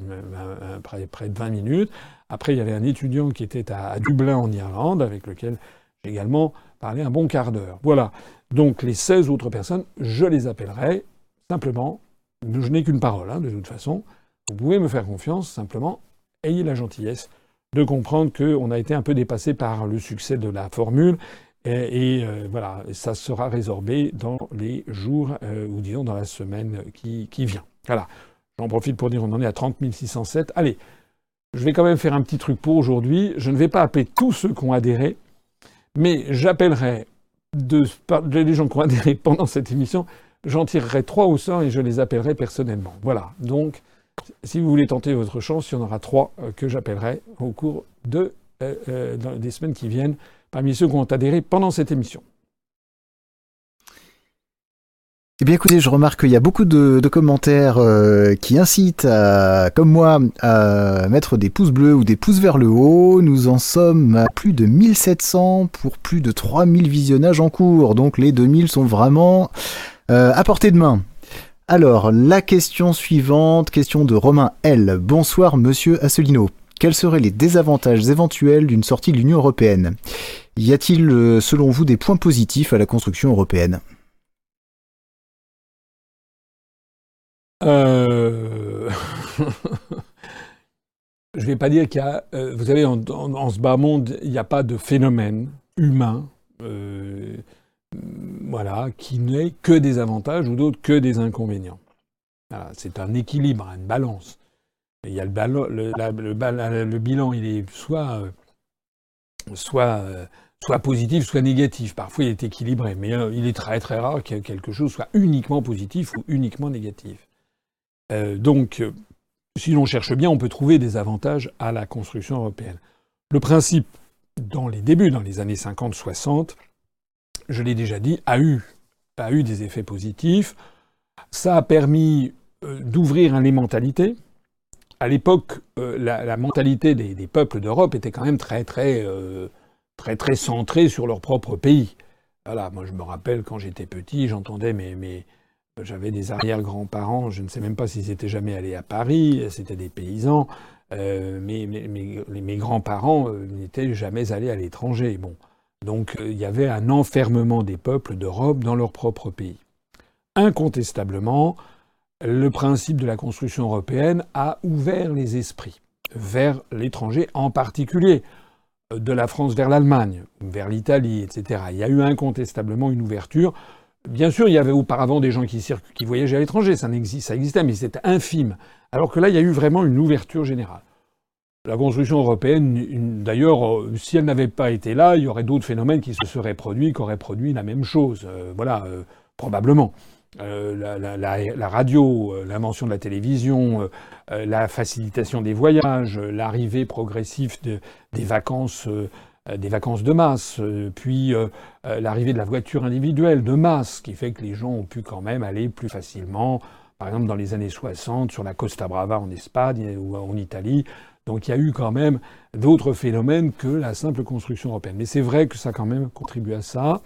Speaker 2: près, de 20 minutes. Après, il y avait un étudiant qui était à, Dublin, en Irlande, avec lequel j'ai également parlé un bon quart d'heure. Voilà. Donc les 16 autres personnes, je les appellerai simplement. Je n'ai qu'une parole, hein, de toute façon. Vous pouvez me faire confiance, simplement, ayez la gentillesse de comprendre qu'on a été un peu dépassé par le succès de la formule. Et, euh, voilà, ça sera résorbé dans les jours, euh, ou disons dans la semaine qui, vient. Voilà. J'en profite pour dire on en est à 30 607. Allez, je vais quand même faire un petit truc pour aujourd'hui. Je ne vais pas appeler tous ceux qui ont adhéré, mais j'appellerai de, les gens qui ont adhéré pendant cette émission. J'en tirerai trois au sort et je les appellerai personnellement. Voilà. Donc, si vous voulez tenter votre chance, il y en aura trois euh, que j'appellerai au cours euh, euh, des semaines qui viennent, parmi ceux qui ont adhéré pendant cette émission.
Speaker 1: Eh bien écoutez, je remarque qu'il y a beaucoup de, commentaires qui incitent, comme moi, à mettre des pouces bleus ou des pouces vers le haut. Nous en sommes à plus de 1700 pour plus de 3000 visionnages en cours. Donc les 2000 sont vraiment à portée de main. Alors, la question suivante, question de Romain L. Bonsoir, monsieur Asselineau. Quels seraient les désavantages éventuels d'une sortie de l'Union européenne? Y a-t-il, euh, selon vous, des points positifs à la construction européenne?
Speaker 2: Euh... Je ne vais pas dire qu'il y a. Euh, vous savez, en, ce bas monde, il n'y a pas de phénomène humain voilà, qui n'est que des avantages ou d'autres que des inconvénients. c'est un équilibre, une balance. il y a le, bilan, il est soit, soit, soit positif, soit négatif. Parfois, il est équilibré, mais euh, il est très très rare que quelque chose soit uniquement positif ou uniquement négatif. Euh, donc, si l'on cherche bien, on peut trouver des avantages à la construction européenne. Le principe, dans les débuts, dans les années 50-60, je l'ai déjà dit, a eu a eu des effets positifs. Ça a permis euh, d'ouvrir les mentalités. À l'époque, euh, la, mentalité des, peuples d'Europe était quand même très très euh, très très centrée sur leur propre pays. Voilà, moi je me rappelle quand j'étais petit, j'entendais mes, mes j'avais des arrière-grands-parents, je ne sais même pas s'ils étaient jamais allés à Paris, c'était des paysans, mais mes, grands-parents n'étaient jamais allés à l'étranger. Bon, donc il y avait un enfermement des peuples d'Europe dans leur propre pays. Incontestablement, le principe de la construction européenne a ouvert les esprits vers l'étranger, en particulier euh, de la France vers l'Allemagne, vers l'Italie, etc. Il y a eu incontestablement une ouverture. Bien sûr, il y avait auparavant des gens qui, qui voyageaient à l'étranger, ça, ça existait, mais c'était infime. Alors que là, il y a eu vraiment une ouverture générale. La construction européenne, d'ailleurs, euh, si elle n'avait pas été là, il y aurait d'autres phénomènes qui se seraient produits, qui auraient produit la même chose. Euh, voilà, probablement. Euh, la, radio, l'invention de la télévision, la facilitation des voyages, l'arrivée progressive des vacances des vacances de masse, puis l'arrivée de la voiture individuelle de masse, qui fait que les gens ont pu quand même aller plus facilement, par exemple dans les années 60, sur la Costa Brava en Espagne ou en Italie. Donc il y a eu quand même d'autres phénomènes que la simple construction européenne. Mais c'est vrai que ça quand même contribué à ça.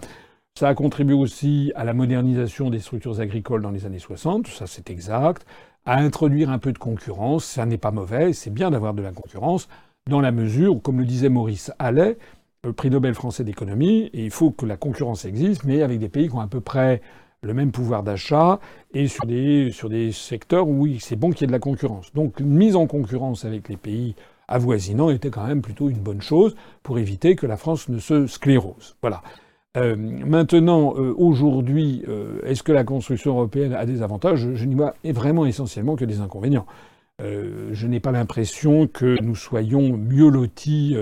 Speaker 2: Ça a contribué aussi à la modernisation des structures agricoles dans les années 60, ça c'est exact, à introduire un peu de concurrence, ça n'est pas mauvais, c'est bien d'avoir de la concurrence, dans la mesure où, comme le disait Maurice Allais, le prix Nobel français d'économie, il faut que la concurrence existe, mais avec des pays qui ont à peu près le même pouvoir d'achat et sur des, sur des secteurs où c'est bon qu'il y ait de la concurrence. Donc une mise en concurrence avec les pays avoisinants était quand même plutôt une bonne chose pour éviter que la France ne se sclérose. Voilà. Euh, maintenant, euh, aujourd'hui, euh, est-ce que la construction européenne a des avantages? Je, n'y vois vraiment essentiellement que des inconvénients. je n'ai pas l'impression que nous soyons mieux lotis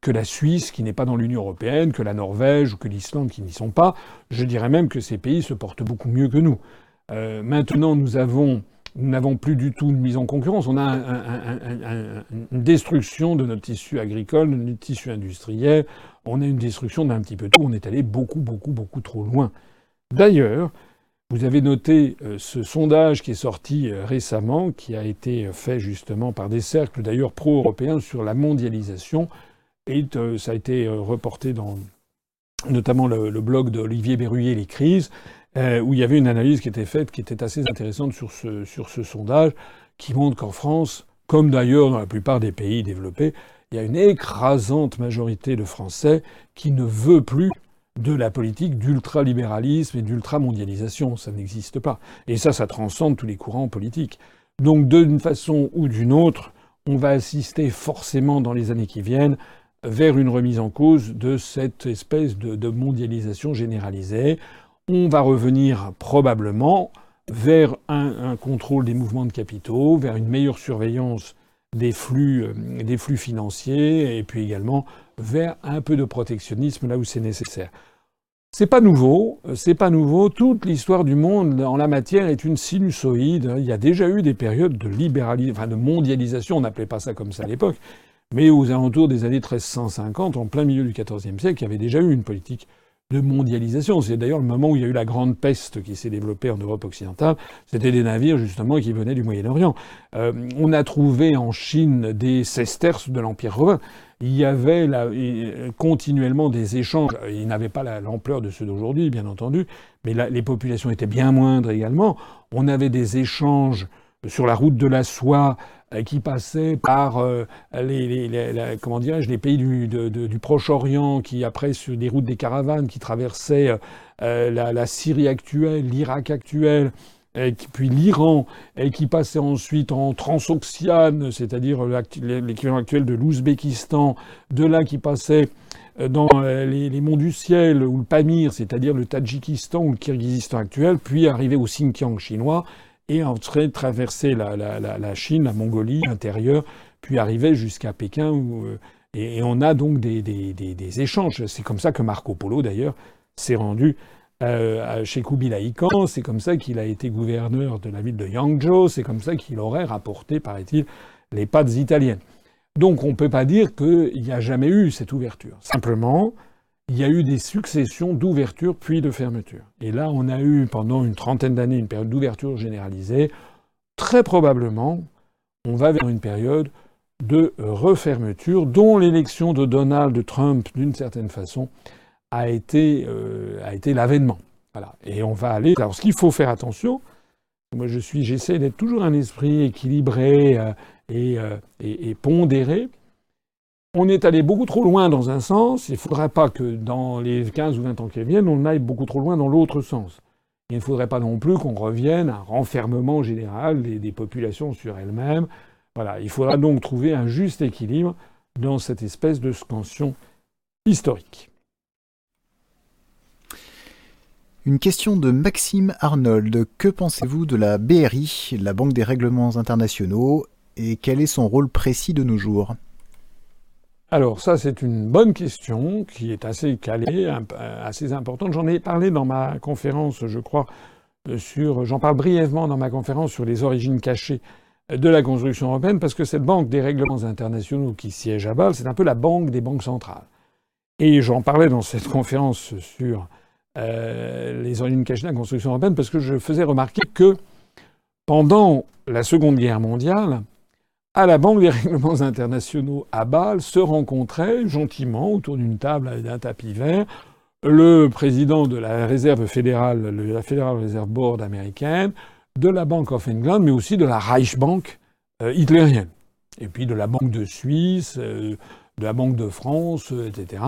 Speaker 2: que la Suisse, qui n'est pas dans l'Union européenne, que la Norvège ou que l'Islande, qui n'y sont pas. Je dirais même que ces pays se portent beaucoup mieux que nous. maintenant, nous avons nous n'avons plus du tout une mise en concurrence. On a une destruction de notre tissu agricole, de notre tissu industriel. On a une destruction d'un petit peu tout. On est allé beaucoup, beaucoup, beaucoup trop loin. D'ailleurs, vous avez noté euh, ce sondage qui est sorti euh, récemment, qui a été fait justement par des cercles d'ailleurs pro-européens sur la mondialisation. Et euh, ça a été reporté dans notamment le, le blog d'Olivier Berruyer, Les crises. Euh, où il y avait une analyse qui était faite, qui était assez intéressante sur ce, sur ce sondage, qui montre qu'en France, comme d'ailleurs dans la plupart des pays développés, il y a une écrasante majorité de Français qui ne veut plus de la politique d'ultralibéralisme et d'ultramondialisation. Ça n'existe pas. Et ça, ça transcende tous les courants politiques. Donc d'une façon ou d'une autre, on va assister forcément dans les années qui viennent vers une remise en cause de cette espèce de, mondialisation généralisée on va revenir probablement vers un, contrôle des mouvements de capitaux, vers une meilleure surveillance des flux, euh, des flux financiers, et puis également vers un peu de protectionnisme là où c'est nécessaire. C'est pas nouveau, c'est pas nouveau. Toute l'histoire du monde en la matière est une sinusoïde. Il y a déjà eu des périodes de libéralisation, enfin de mondialisation, on n'appelait pas ça comme ça à l'époque, mais aux alentours des années 1350, en plein milieu du XIVe siècle, il y avait déjà eu une politique de mondialisation. C'est d'ailleurs le moment où il y a eu la grande peste qui s'est développée en Europe occidentale. C'était des navires justement qui venaient du Moyen-Orient. Euh, on a trouvé en Chine des sesterces de l'Empire romain. Il y avait là, continuellement des échanges. Ils n'avaient pas l'ampleur de ceux d'aujourd'hui, bien entendu, mais les populations étaient bien moindres également. On avait des échanges sur la route de la soie euh, qui passaient par euh, les, les, dirais-je, les pays du, Proche-Orient, qui après sur des routes des caravanes qui traversaient euh, la, Syrie actuelle, l'Irak actuel, et puis l'Iran, et qui passaient ensuite en transoxiane, c'est-à-dire l'équivalent actuel de l'Ouzbékistan, de là qui passait dans les, les, monts du ciel, ou le Pamir, c'est-à-dire le Tadjikistan ou le Kirghizistan actuel, puis arriver au Xinjiang chinois, et entrer, traverser la, Chine, la Mongolie intérieure, puis arriver jusqu'à Pékin. Euh, et, on a donc des échanges. C'est comme ça que Marco Polo, d'ailleurs, s'est rendu euh, chez Kubilai Khan. C'est comme ça qu'il a été gouverneur de la ville de Yangzhou. C'est comme ça qu'il aurait rapporté, paraît-il, les pâtes italiennes. Donc on ne peut pas dire qu'il n'y a jamais eu cette ouverture. Simplement, il y a eu des successions d'ouverture puis de fermeture. Et là, on a eu pendant une trentaine d'années une période d'ouverture généralisée. Très probablement, on va vers une période de refermeture dont l'élection de Donald Trump, d'une certaine façon, a été, euh, l'avènement. Et on va aller. Alors, ce qu'il faut faire attention, moi, je suis, j'essaie d'être toujours un esprit équilibré euh, euh, et, pondéré. On est allé beaucoup trop loin dans un sens. Il ne faudrait pas que dans les 15 ou 20 ans qui viennent, on aille beaucoup trop loin dans l'autre sens. Il ne faudrait pas non plus qu'on revienne à un renfermement général des, des populations sur elles-mêmes. Voilà. Il faudra donc trouver un juste équilibre dans cette espèce de scansion historique.
Speaker 1: Une question de Maxime Arnold. Que pensez-vous de la BRI, la Banque des règlements internationaux, et quel est son rôle précis de nos jours?
Speaker 2: Alors ça, c'est une bonne question qui est assez calée, assez importante. J'en ai parlé dans ma conférence, je crois, euh, sur. J'en parle brièvement dans ma conférence sur les origines cachées de la construction européenne, parce que cette banque des règlements internationaux qui siège à Bâle, c'est un peu la banque des banques centrales. Et j'en parlais dans cette conférence sur euh, les origines cachées de la construction européenne parce que je faisais remarquer que pendant la Seconde Guerre mondiale, à la Banque des règlements internationaux à Bâle se rencontraient gentiment autour d'une table avec un tapis vert le président de la réserve fédérale, la Federal Reserve Board américaine, de la Bank of England, mais aussi de la Reichsbank euh, hitlérienne, et puis de la Banque de Suisse, euh, de la Banque de France, etc.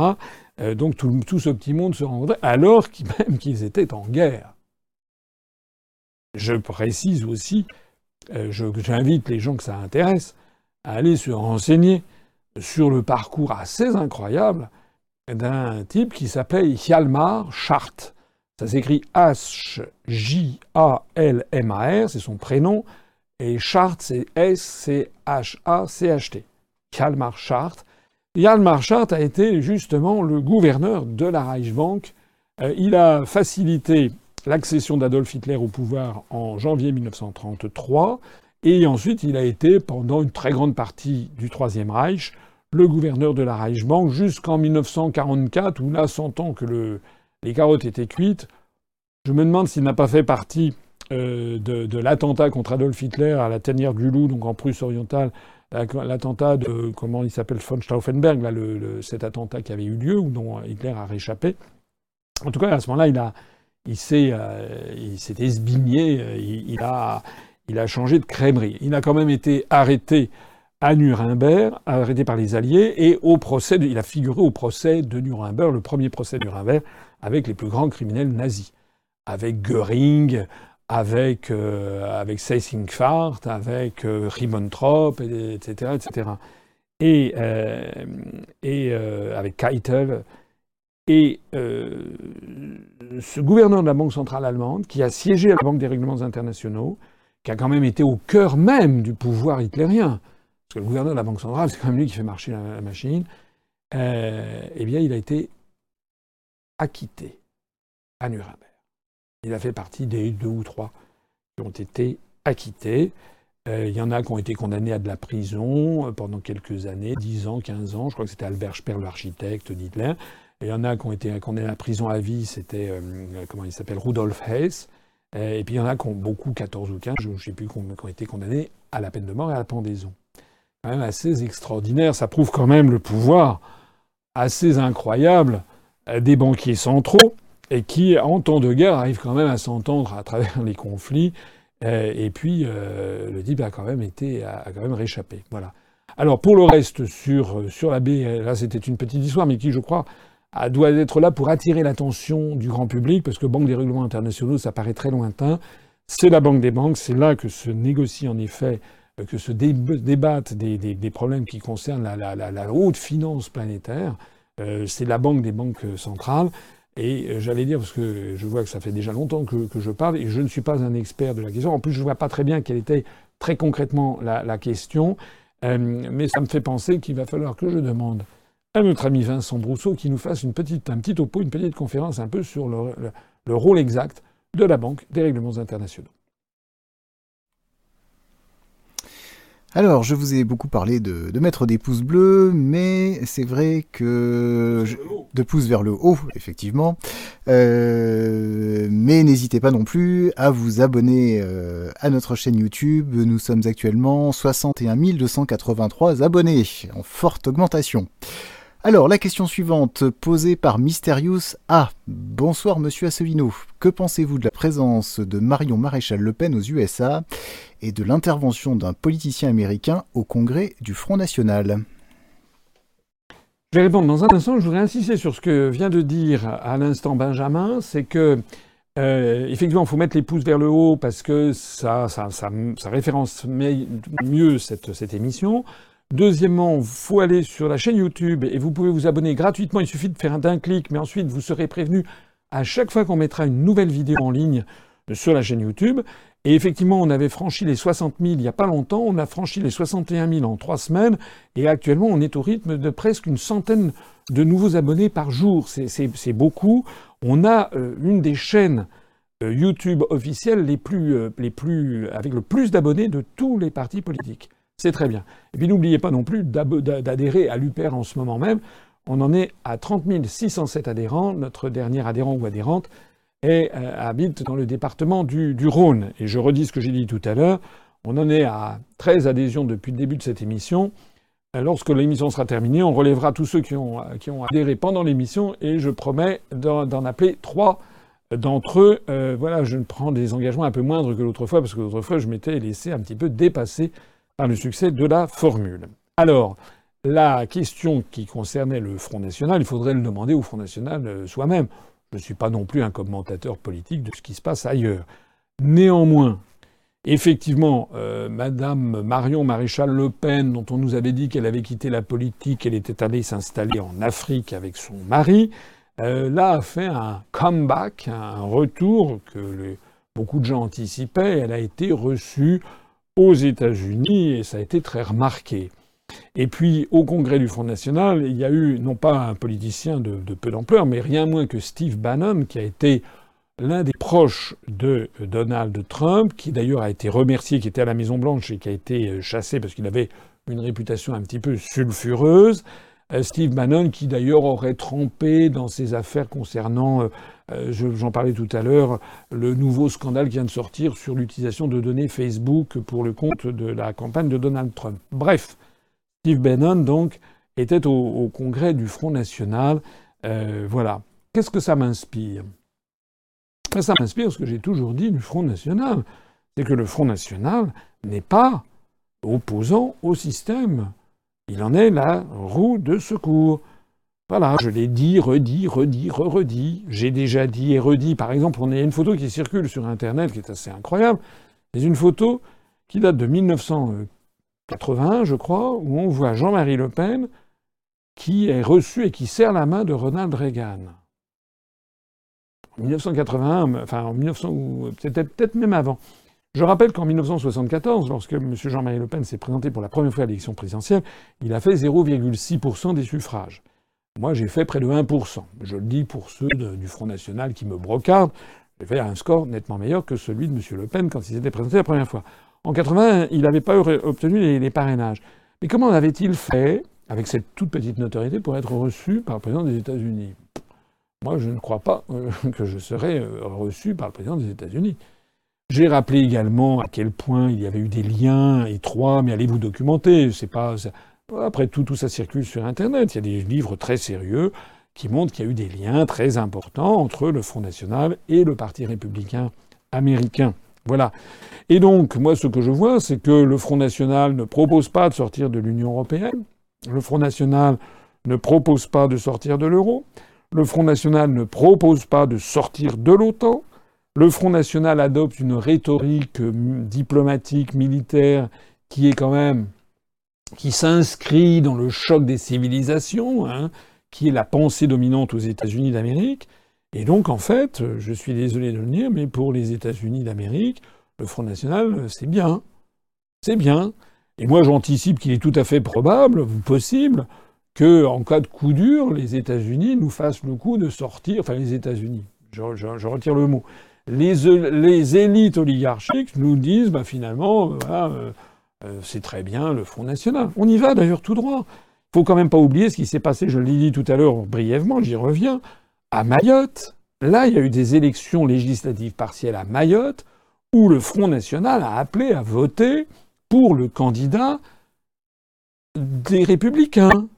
Speaker 2: Euh, donc tout, ce petit monde se rencontrait, alors même qu'ils étaient en guerre. Je précise aussi, euh, j'invite les gens que ça intéresse à aller se renseigner sur le parcours assez incroyable d'un type qui s'appelle Hjalmar Schart. Ça s'écrit H-J-A-L-M-A-R, c'est son prénom, et Schart, c'est S-C-H-A-C-H-T. Hjalmar Schart, Jan Marchart a été justement le gouverneur de la Reichsbank. Euh, il a facilité l'accession d'Adolf Hitler au pouvoir en janvier 1933. Et ensuite, il a été, pendant une très grande partie du Troisième Reich, le gouverneur de la Reichsbank jusqu'en 1944, où là, sentant que les carottes étaient cuites, je me demande s'il n'a pas fait partie euh, de, l'attentat contre Adolf Hitler à la tanière du Loup, donc en Prusse orientale, l'attentat de, comment il s'appelle, von Stauffenberg, là, le, cet attentat qui avait eu lieu, ou dont Hitler a réchappé. En tout cas, à ce moment-là, il, a, il s'est, euh, il s'est esbigné, euh, il, a, il a changé de crèmerie. Il a quand même été arrêté à Nuremberg, arrêté par les Alliés, et au procès, il a figuré au procès de Nuremberg, le premier procès de Nuremberg, avec les plus grands criminels nazis, avec Göring, avec, euh, avec Seyss-Inquart, avec euh, Ribbentrop, etc., etc. Et, et avec Keitel. Et euh, ce gouverneur de la Banque centrale allemande, qui a siégé à la Banque des règlements internationaux, qui a quand même été au cœur même du pouvoir hitlérien, parce que le gouverneur de la Banque centrale, c'est quand même lui qui fait marcher la, machine, eh bien, il a été acquitté à Nuremberg. Il a fait partie des deux ou trois qui ont été acquittés. Euh, il y en a qui ont été condamnés à de la prison euh, pendant quelques années, 10 ans, 15 ans. Je crois que c'était Albert Speer, l'architecte d'Hitler. Il y en a qui ont été condamnés à la prison à vie, c'était, euh, comment il s'appelle, Rudolf Hess. Et puis il y en a qui ont beaucoup, 14 ou 15, je ne sais plus, qui ont été condamnés à la peine de mort et à la pendaison. Quand même assez extraordinaire. Ça prouve quand même le pouvoir assez incroyable des banquiers centraux et qui, en temps de guerre, arrive quand même à s'entendre à travers les conflits. Euh, et puis, euh, le type a quand même été, a, quand même réchappé. Voilà. Alors, pour le reste, sur, sur la baie, là, c'était une petite histoire, mais qui, je crois, doit être là pour attirer l'attention du grand public, parce que Banque des règlements internationaux, ça paraît très lointain. C'est la Banque des banques, c'est là que se négocie en effet, euh, que se débattent des, des, problèmes qui concernent la, la, haute finance planétaire. Euh, c'est la Banque des banques centrales. Et euh, j'allais dire, parce que je vois que ça fait déjà longtemps que, je parle, et je ne suis pas un expert de la question. En plus, je ne vois pas très bien quelle était très concrètement la, question. Euh, mais ça me fait penser qu'il va falloir que je demande à notre ami Vincent Brousseau qui nous fasse une petite, un petit topo, une petite conférence un peu sur le rôle exact de la Banque des règlements internationaux.
Speaker 1: Alors, je vous ai beaucoup parlé de, de mettre des pouces bleus, mais c'est vrai que... je- de pouces vers le haut, effectivement. Euh, mais n'hésitez pas non plus à vous abonner euh, à notre chaîne YouTube. Nous sommes actuellement 61 283 abonnés, en forte augmentation. Alors, la question suivante, posée par Mysterious A. Bonsoir, monsieur Asselineau. Que pensez-vous de la présence de Marion Maréchal Le Pen aux USA et de l'intervention d'un politicien américain au congrès du Front National?
Speaker 2: Je vais répondre dans un instant. Je voudrais insister sur ce que vient de dire à l'instant Benjamin. C'est que, euh, effectivement, il faut mettre les pouces vers le haut parce que ça, ça, ça, référence mieux cette émission. Deuxièmement, il faut aller sur la chaîne YouTube et vous pouvez vous abonner gratuitement. Il suffit de faire un clic, mais ensuite vous serez prévenu à chaque fois qu'on mettra une nouvelle vidéo en ligne sur la chaîne YouTube. Et effectivement, on avait franchi les 60 000 il n'y a pas longtemps, on a franchi les 61 000 en trois semaines, et actuellement on est au rythme de presque une centaine de nouveaux abonnés par jour. C'est- beaucoup. On a euh, une des chaînes euh, YouTube officielles euh, avec le plus d'abonnés de tous les partis politiques. C'est très bien. Et puis n'oubliez pas non plus d'adhérer à l'UPER en ce moment même. On en est à 30 607 adhérents. Notre dernier adhérent ou adhérente euh, habite dans le département du, Rhône. Et je redis ce que j'ai dit tout à l'heure. On en est à 13 adhésions depuis le début de cette émission. Euh, Lorsque l'émission sera terminée, on relèvera tous ceux qui ont, adhéré pendant l'émission et je promets d'en d'en appeler trois d'entre eux. Euh, voilà, je prends des engagements un peu moindres que l'autre fois parce que l'autre fois, je m'étais laissé un petit peu dépasser par le succès de la formule. Alors, la question qui concernait le Front National, il faudrait le demander au Front National euh, soi-même. Je ne suis pas non plus un commentateur politique de ce qui se passe ailleurs. Néanmoins, effectivement, euh, Madame Marion Maréchal Le Pen, dont on nous avait dit qu'elle avait quitté la politique, qu'elle était allée s'installer en Afrique avec son mari, euh, là a fait un comeback, un retour que beaucoup de gens anticipaient. Elle a été reçue aux États-Unis et ça a été très remarqué. Et puis, au Congrès du Front National, il y a eu, non pas un politicien de, de peu d'ampleur, mais rien moins que Steve Bannon, qui a été l'un des proches de Donald Trump, qui d'ailleurs a été remercié, qui était à la Maison-Blanche et qui a été chassé parce qu'il avait une réputation un petit peu sulfureuse. Euh, Steve Bannon, qui d'ailleurs aurait trempé dans ses affaires concernant, euh, euh, je- j'en parlais tout à l'heure, le nouveau scandale qui vient de sortir sur l'utilisation de données Facebook pour le compte de la campagne de Donald Trump. Bref, Steve Bannon, donc, était au, congrès du Front National. Voilà. Qu'est-ce que ça m'inspire? Ben, Ça m'inspire ce que j'ai toujours dit du Front National. C'est que le Front National n'est pas opposant au système. Il en est la roue de secours. Voilà, je l'ai dit, redit, redit, re-redit. J'ai déjà dit et redit. Par exemple, on a une photo qui circule sur Internet qui est assez incroyable. C'est une photo qui date de 1981, je crois, où on voit Jean-Marie Le Pen qui est reçu et qui serre la main de Ronald Reagan. En 1981, enfin en 1900, ou peut-être peut-être même avant. Je rappelle qu'en 1974, lorsque M. Jean-Marie Le Pen s'est présenté pour la première fois à l'élection présidentielle, il a fait 0,6% des suffrages. Moi, j'ai fait près de 1%. Je le dis pour ceux du Front National qui me brocardent. J'ai fait un score nettement meilleur que celui de M. Le Pen quand il s'était présenté la première fois. En 80, il n'avait pas obtenu les, les parrainages. Mais comment avait-il fait, avec cette toute petite notoriété, pour être reçu par le président des États-Unis? Moi, je ne crois pas euh, que je serais euh, reçu par le président des États-Unis. J'ai rappelé également à quel point il y avait eu des liens étroits, mais allez vous documenter? C'est pas après tout, tout ça circule sur Internet. Il y a des livres très sérieux qui montrent qu'il y a eu des liens très importants entre le Front National et le Parti républicain américain. Voilà. Et donc, moi, ce que je vois, c'est que le Front National ne propose pas de sortir de l'Union européenne. Le Front National ne propose pas de sortir de l'euro. Le Front National ne propose pas de sortir de l'OTAN. Le Front National adopte une rhétorique euh, diplomatique, militaire, qui est quand même qui s'inscrit dans le choc des civilisations, hein, qui est la pensée dominante aux États-Unis d'Amérique. Et donc, en fait, euh, je suis désolé de le dire, mais pour les États-Unis d'Amérique, le Front National, euh, c'est bien. C'est bien. Et moi, j'anticipe qu'il est tout à fait probable, possible, que, en cas de coup dur, les États-Unis nous fassent le coup de sortir, enfin les États-Unis, je retire le mot, les, élites oligarchiques nous disent, bah, finalement, euh, euh, c'est très bien le Front National. On y va d'ailleurs tout droit. Il faut quand même pas oublier ce qui s'est passé, je l'ai dit tout à l'heure brièvement, j'y reviens, à Mayotte. Là, il y a eu des élections législatives partielles à Mayotte où le Front National a appelé à voter pour le candidat des républicains.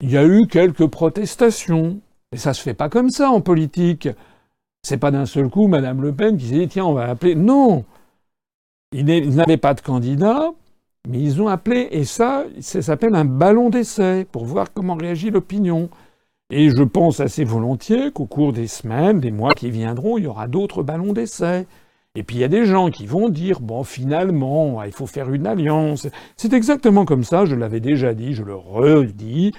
Speaker 2: Il y a eu quelques protestations. Et ça se fait pas comme ça en politique. C'est pas d'un seul coup Madame Le Pen qui s'est dit tiens on va appeler. Non, ils n'avaient pas de candidat, mais ils ont appelé et ça, ça s'appelle un ballon d'essai pour voir comment réagit l'opinion. Et je pense assez volontiers qu'au cours des semaines, des mois qui viendront, il y aura d'autres ballons d'essai. Et puis il y a des gens qui vont dire bon finalement il faut faire une alliance. C'est exactement comme ça, je l'avais déjà dit, je le redis,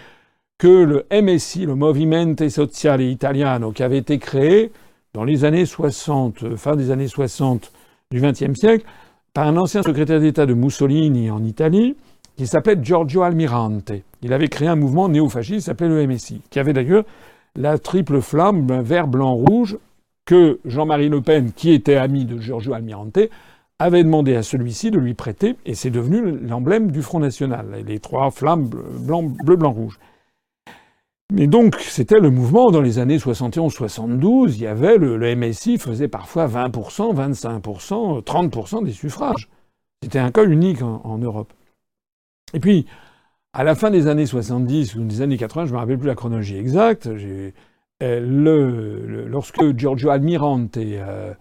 Speaker 2: que le MSI, le Movimento Sociale Italiano, qui avait été créé dans les années 60, euh, fin des années 60 du XXe siècle, par un ancien secrétaire d'État de Mussolini en Italie, qui s'appelait Giorgio Almirante. Il avait créé un mouvement néofasciste s'appelait le MSI, qui avait d'ailleurs la triple flamme vert, blanc, rouge, que Jean-Marie Le Pen, qui était ami de Giorgio Almirante, avait demandé à celui-ci de lui prêter, et c'est devenu l'emblème du Front National, les trois flammes bleu, bleu, blanc, rouge. Mais donc, c'était le mouvement dans les années 71-72. Il y avait le, MSI faisait parfois 20%, 25%, 30% des suffrages. C'était un cas unique en, Europe. Et puis, à la fin des années 70 ou des années 80, je ne me rappelle plus la chronologie exacte, euh, le, lorsque Giorgio Almirante euh,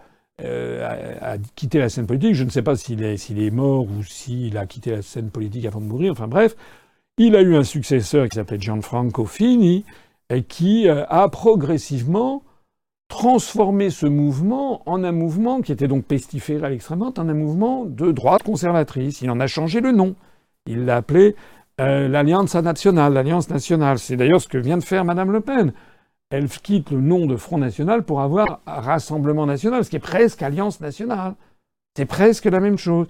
Speaker 2: euh, a, quitté la scène politique, je ne sais pas s'il est, est, mort ou s'il a quitté la scène politique avant de mourir, enfin bref, il a eu un successeur qui s'appelait Gianfranco Fini et qui euh, a progressivement transformé ce mouvement en un mouvement qui était donc pestiféré à l'extrême droite, en un mouvement de droite conservatrice. Il en a changé le nom. Il l'a appelé euh, l'Alliance nationale, l'Alliance nationale. C'est d'ailleurs ce que vient de faire Madame Le Pen. Elle quitte le nom de Front national pour avoir Rassemblement national, ce qui est presque Alliance nationale. C'est presque la même chose.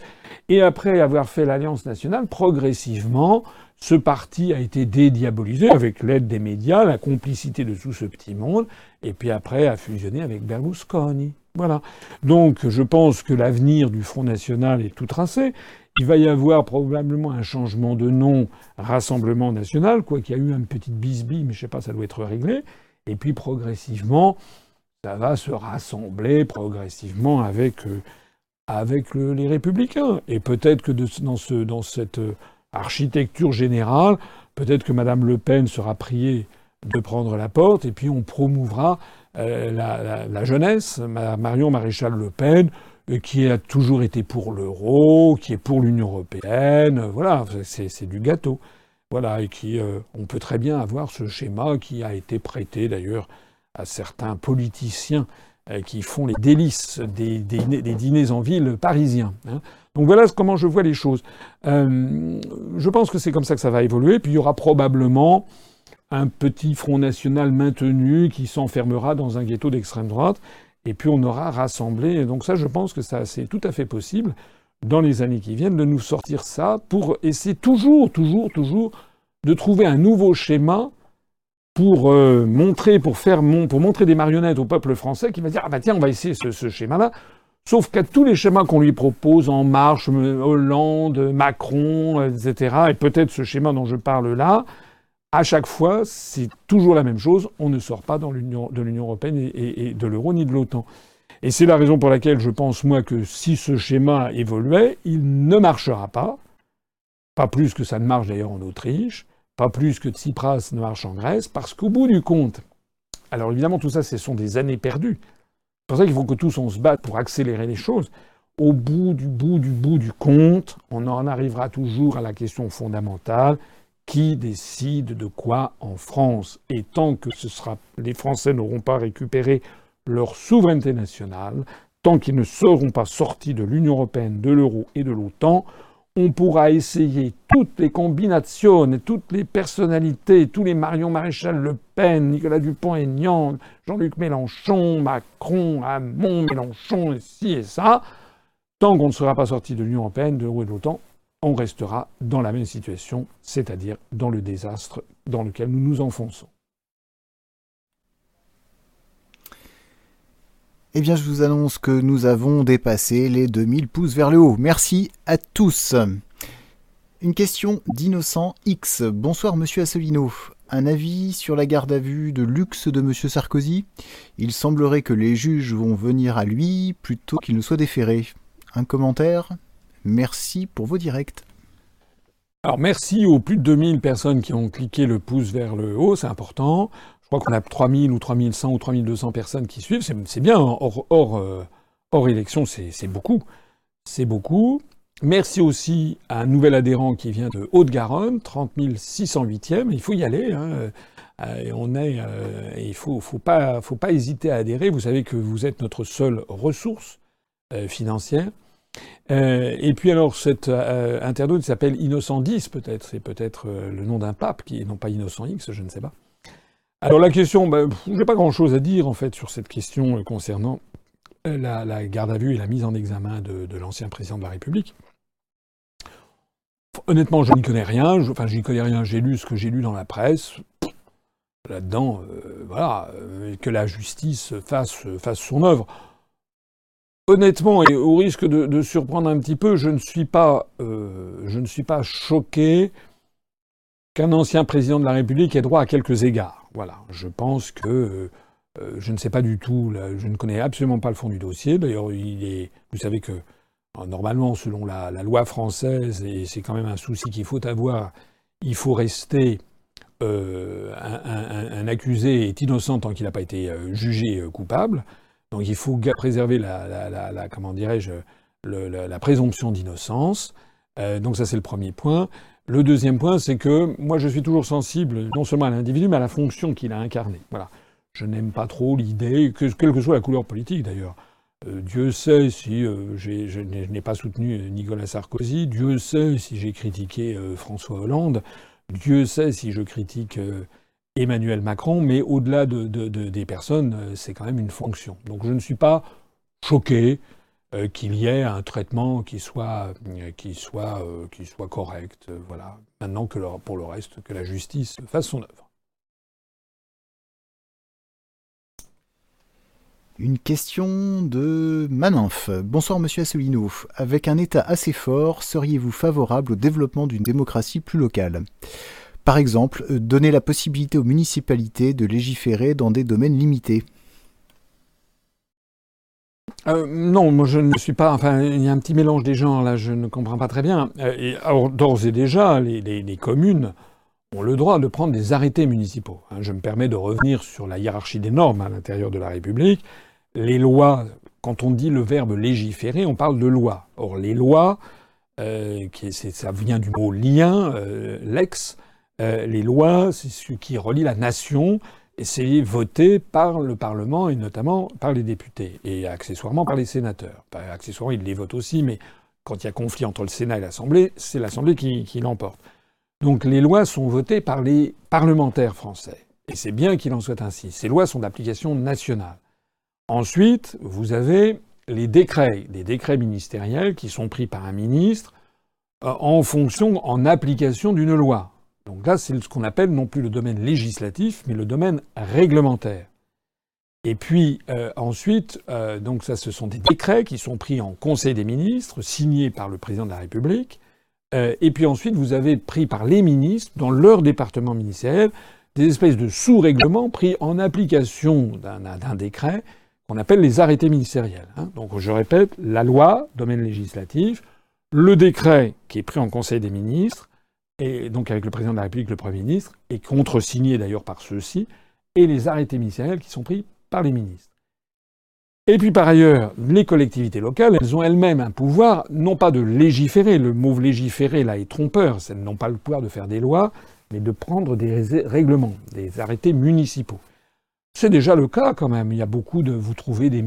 Speaker 2: Et après avoir fait l'Alliance nationale, progressivement, ce parti a été dédiabolisé avec l'aide des médias, la complicité de tout ce petit monde, et puis après a fusionné avec Berlusconi. Voilà. Donc je pense que l'avenir du Front National est tout tracé. Il va y avoir probablement un changement de nom, Rassemblement National, quoi qu'il y a eu une petite bisbille, mais je sais pas, ça doit être réglé. Et puis progressivement, ça va se rassembler progressivement avec, euh, avec les Républicains. Et peut-être que dans, ce, dans cette architecture générale, peut-être que Madame Le Pen sera priée de prendre la porte, et puis on promouvra euh, la, jeunesse, Marion Maréchal Le Pen, euh, qui a toujours été pour l'euro, qui est pour l'Union européenne, voilà, c'est du gâteau. Voilà, et qui, euh, on peut très bien avoir ce schéma qui a été prêté d'ailleurs à certains politiciens qui font les délices des, dîners en ville parisiens. Hein. Donc voilà comment je vois les choses. Euh, je pense que c'est comme ça que ça va évoluer. Puis il y aura probablement un petit front national maintenu qui s'enfermera dans un ghetto d'extrême droite. Et puis on aura rassemblé. Donc ça, je pense que ça, c'est tout à fait possible dans les années qui viennent de nous sortir ça pour essayer toujours, toujours, toujours de trouver un nouveau schéma pour euh, montrer, pour montrer des marionnettes au peuple français qui va dire ah bah tiens on va essayer ce schéma-là. Sauf qu'à tous les schémas qu'on lui propose, En Marche, Hollande, Macron, etc., et peut-être ce schéma dont je parle là, à chaque fois, c'est toujours la même chose. On ne sort pas de l'Union européenne et, de l'euro ni de l'OTAN. Et c'est la raison pour laquelle je pense, moi, que si ce schéma évoluait, il ne marchera pas. Pas plus que ça ne marche d'ailleurs en Autriche, pas plus que Tsipras ne marche en Grèce, parce qu'au bout du compte, alors évidemment, tout ça, ce sont des années perdues. C'est pour ça qu'il faut que tous on se batte pour accélérer les choses. Au bout du bout du bout du compte, on en arrivera toujours à la question fondamentale qui décide de quoi en France? Et tant que ce sera, les Français n'auront pas récupéré leur souveraineté nationale, tant qu'ils ne seront pas sortis de l'Union européenne, de l'euro et de l'OTAN, on pourra essayer toutes les combinations, toutes les personnalités, tous les Marion Maréchal Le Pen, Nicolas Dupont-Aignan, Jean-Luc Mélenchon, Macron, Hamon, Mélenchon, et ci et ça. Tant qu'on ne sera pas sorti de l'Union européenne, de de l'OTAN, on restera dans la même situation, c'est-à-dire dans le désastre dans lequel nous nous enfonçons.
Speaker 1: Eh bien, je vous annonce que nous avons dépassé les 2000 pouces vers le haut. Merci à tous. Une question d'Innocent X. Bonsoir, monsieur Asselineau. Un avis sur la garde à vue de luxe de monsieur Sarkozy? Il semblerait que les juges vont venir à lui plutôt qu'il ne soit déféré. Un commentaire? Merci pour vos directs.
Speaker 2: Alors merci aux plus de 2000 personnes qui ont cliqué le pouce vers le haut, c'est important. Crois qu'on a 3000 ou 3100 ou 3200 personnes qui suivent, c'est bien, hein. euh, hors élection, c'est beaucoup. C'est beaucoup. Merci aussi à un nouvel adhérent qui vient de Haute-Garonne, 30 608e. Il faut y aller. Hein. Euh, on est, euh, il faut, faut pas, hésiter à adhérer. Vous savez que vous êtes notre seule ressource financière. et puis alors, cet internaute s'appelle Innocent 10, peut-être. C'est peut-être le nom d'un pape, qui non pas Innocent X, je ne sais pas. Alors la question, ben, je n'ai pas grand-chose à dire en fait sur cette question concernant la, garde à vue et la mise en examen de l'ancien président de la République. Honnêtement, je n'y connais rien. Enfin, je n'y connais rien. J'ai lu ce que j'ai lu dans la presse. Là-dedans, euh, voilà, euh, que la justice fasse, son œuvre. Honnêtement, et au risque de, surprendre un petit peu, euh, je ne suis pas choqué qu'un ancien président de la République ait droit à quelques égards. Voilà, je pense que je ne sais pas du tout, je ne connais absolument pas le fond du dossier. D'ailleurs, il est, vous savez que normalement, selon la, loi française, et c'est quand même un souci qu'il faut avoir, il faut rester euh, un, accusé est innocent tant qu'il n'a pas été euh, jugé euh, coupable. Donc il faut préserver la, comment dirais-je, la, présomption d'innocence. donc ça c'est le premier point. Le deuxième point, c'est que moi je suis toujours sensible non seulement à l'individu, mais à la fonction qu'il a incarnée. Voilà. Je n'aime pas trop l'idée, que, quelle que soit la couleur politique d'ailleurs, euh, Dieu sait si euh, je n'ai pas soutenu Nicolas Sarkozy, Dieu sait si j'ai critiqué euh, François Hollande, Dieu sait si je critique Emmanuel Macron, mais au-delà de, des personnes, c'est quand même une fonction. Donc je ne suis pas choqué qu'il y ait un traitement qui soit, qui soit, qui soit correct. voilà. Maintenant que pour le reste, que la justice fasse son œuvre.
Speaker 1: Une question de Maninf. Bonsoir Monsieur Asselineau. Avec un État assez fort, seriez-vous favorable au développement d'une démocratie plus locale? Par exemple, euh, donner la possibilité aux municipalités de légiférer dans des domaines limités
Speaker 2: euh, non, moi je ne suis pas. Enfin, il y a un petit mélange des genres là, je ne comprends pas très bien. Euh, d'ores et déjà, les, communes ont le droit de prendre des arrêtés municipaux. Hein. je me permets de revenir sur la hiérarchie des normes à l'intérieur de la République les lois, quand on dit le verbe légiférer, on parle de loi. Or, les lois, euh, ça vient du mot lien, lex. Les lois, c'est ce qui relie la nation, c'est voté par le Parlement et notamment par les députés, et accessoirement par les sénateurs. accessoirement, ils les votent aussi, mais quand il y a conflit entre le Sénat et l'Assemblée, c'est l'Assemblée qui, qui l'emporte. Donc les lois sont votées par les parlementaires français. Et c'est bien qu'il en soit ainsi. Ces lois sont d'application nationale. Ensuite, vous avez les décrets, les décrets ministériels qui sont pris par un ministre euh, en fonction, en application d'une loi. Donc là, c'est ce qu'on appelle non plus le domaine législatif, mais le domaine réglementaire. Et puis euh, ensuite, euh, donc ça, ce sont des décrets qui sont pris en Conseil des ministres, signés par le président de la République. et puis ensuite, vous avez pris par les ministres, dans leur département ministériel, des espèces de sous-règlements pris en application d'un décret qu'on appelle les arrêtés ministériels. Hein. Donc je répète, la loi, domaine législatif, le décret qui est pris en Conseil des ministres, et donc avec le président de la République, le Premier ministre, et contresigné d'ailleurs par ceux-ci, et les arrêtés ministériels qui sont pris par les ministres. Et puis par ailleurs, les collectivités locales, elles ont elles-mêmes un pouvoir, non pas de légiférer, le mot légiférer là est trompeur, elles n'ont pas le pouvoir de faire des lois, mais de prendre des règlements, des arrêtés municipaux. C'est déjà le cas quand même. Il y a beaucoup de. Vous trouvez des.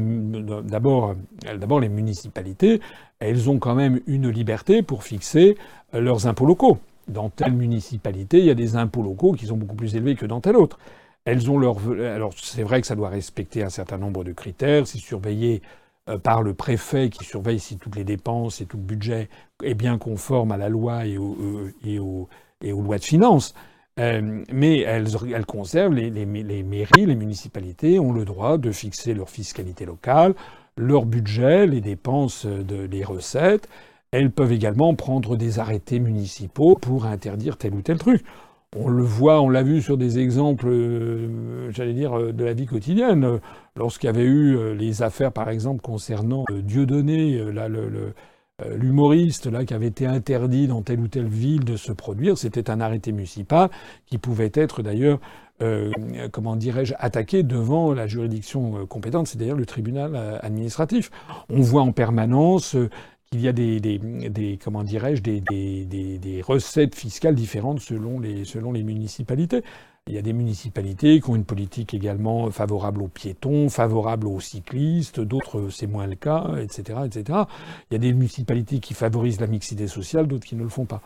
Speaker 2: D'abord, d'abord les municipalités, elles ont quand même une liberté pour fixer euh, leurs impôts locaux. Dans telle municipalité, il y a des impôts locaux qui sont beaucoup plus élevés que dans telle autre. Elles ont leur. Alors c'est vrai que ça doit respecter un certain nombre de critères. C'est surveillé euh, par le préfet qui surveille si toutes les dépenses et tout le budget est bien conforme à la loi et, aux, aux lois de finances. Euh, mais elles, conservent les, mairies, les municipalités ont le droit de fixer leur fiscalité locale, leur budget, les dépenses, les recettes. Elles peuvent également prendre des arrêtés municipaux pour interdire tel ou tel truc. On le voit, on l'a vu sur des exemples, euh, j'allais dire, euh, de la vie quotidienne. Lorsqu'il y avait eu euh, les affaires, par exemple, concernant Dieudonné, l'humoriste là qui avait été interdit dans telle ou telle ville de se produire, c'était un arrêté municipal qui pouvait être d'ailleurs, comment dirais-je, attaqué devant la juridiction compétente, c'est d'ailleurs le tribunal administratif. On voit en permanence qu'il y a des, comment dirais-je, des, recettes fiscales différentes selon les, selon les municipalités. Il y a des municipalités qui ont une politique également favorable aux piétons, favorable aux cyclistes, d'autres c'est moins le cas, etc., etc. Il y a des municipalités qui favorisent la mixité sociale, d'autres qui ne le font pas.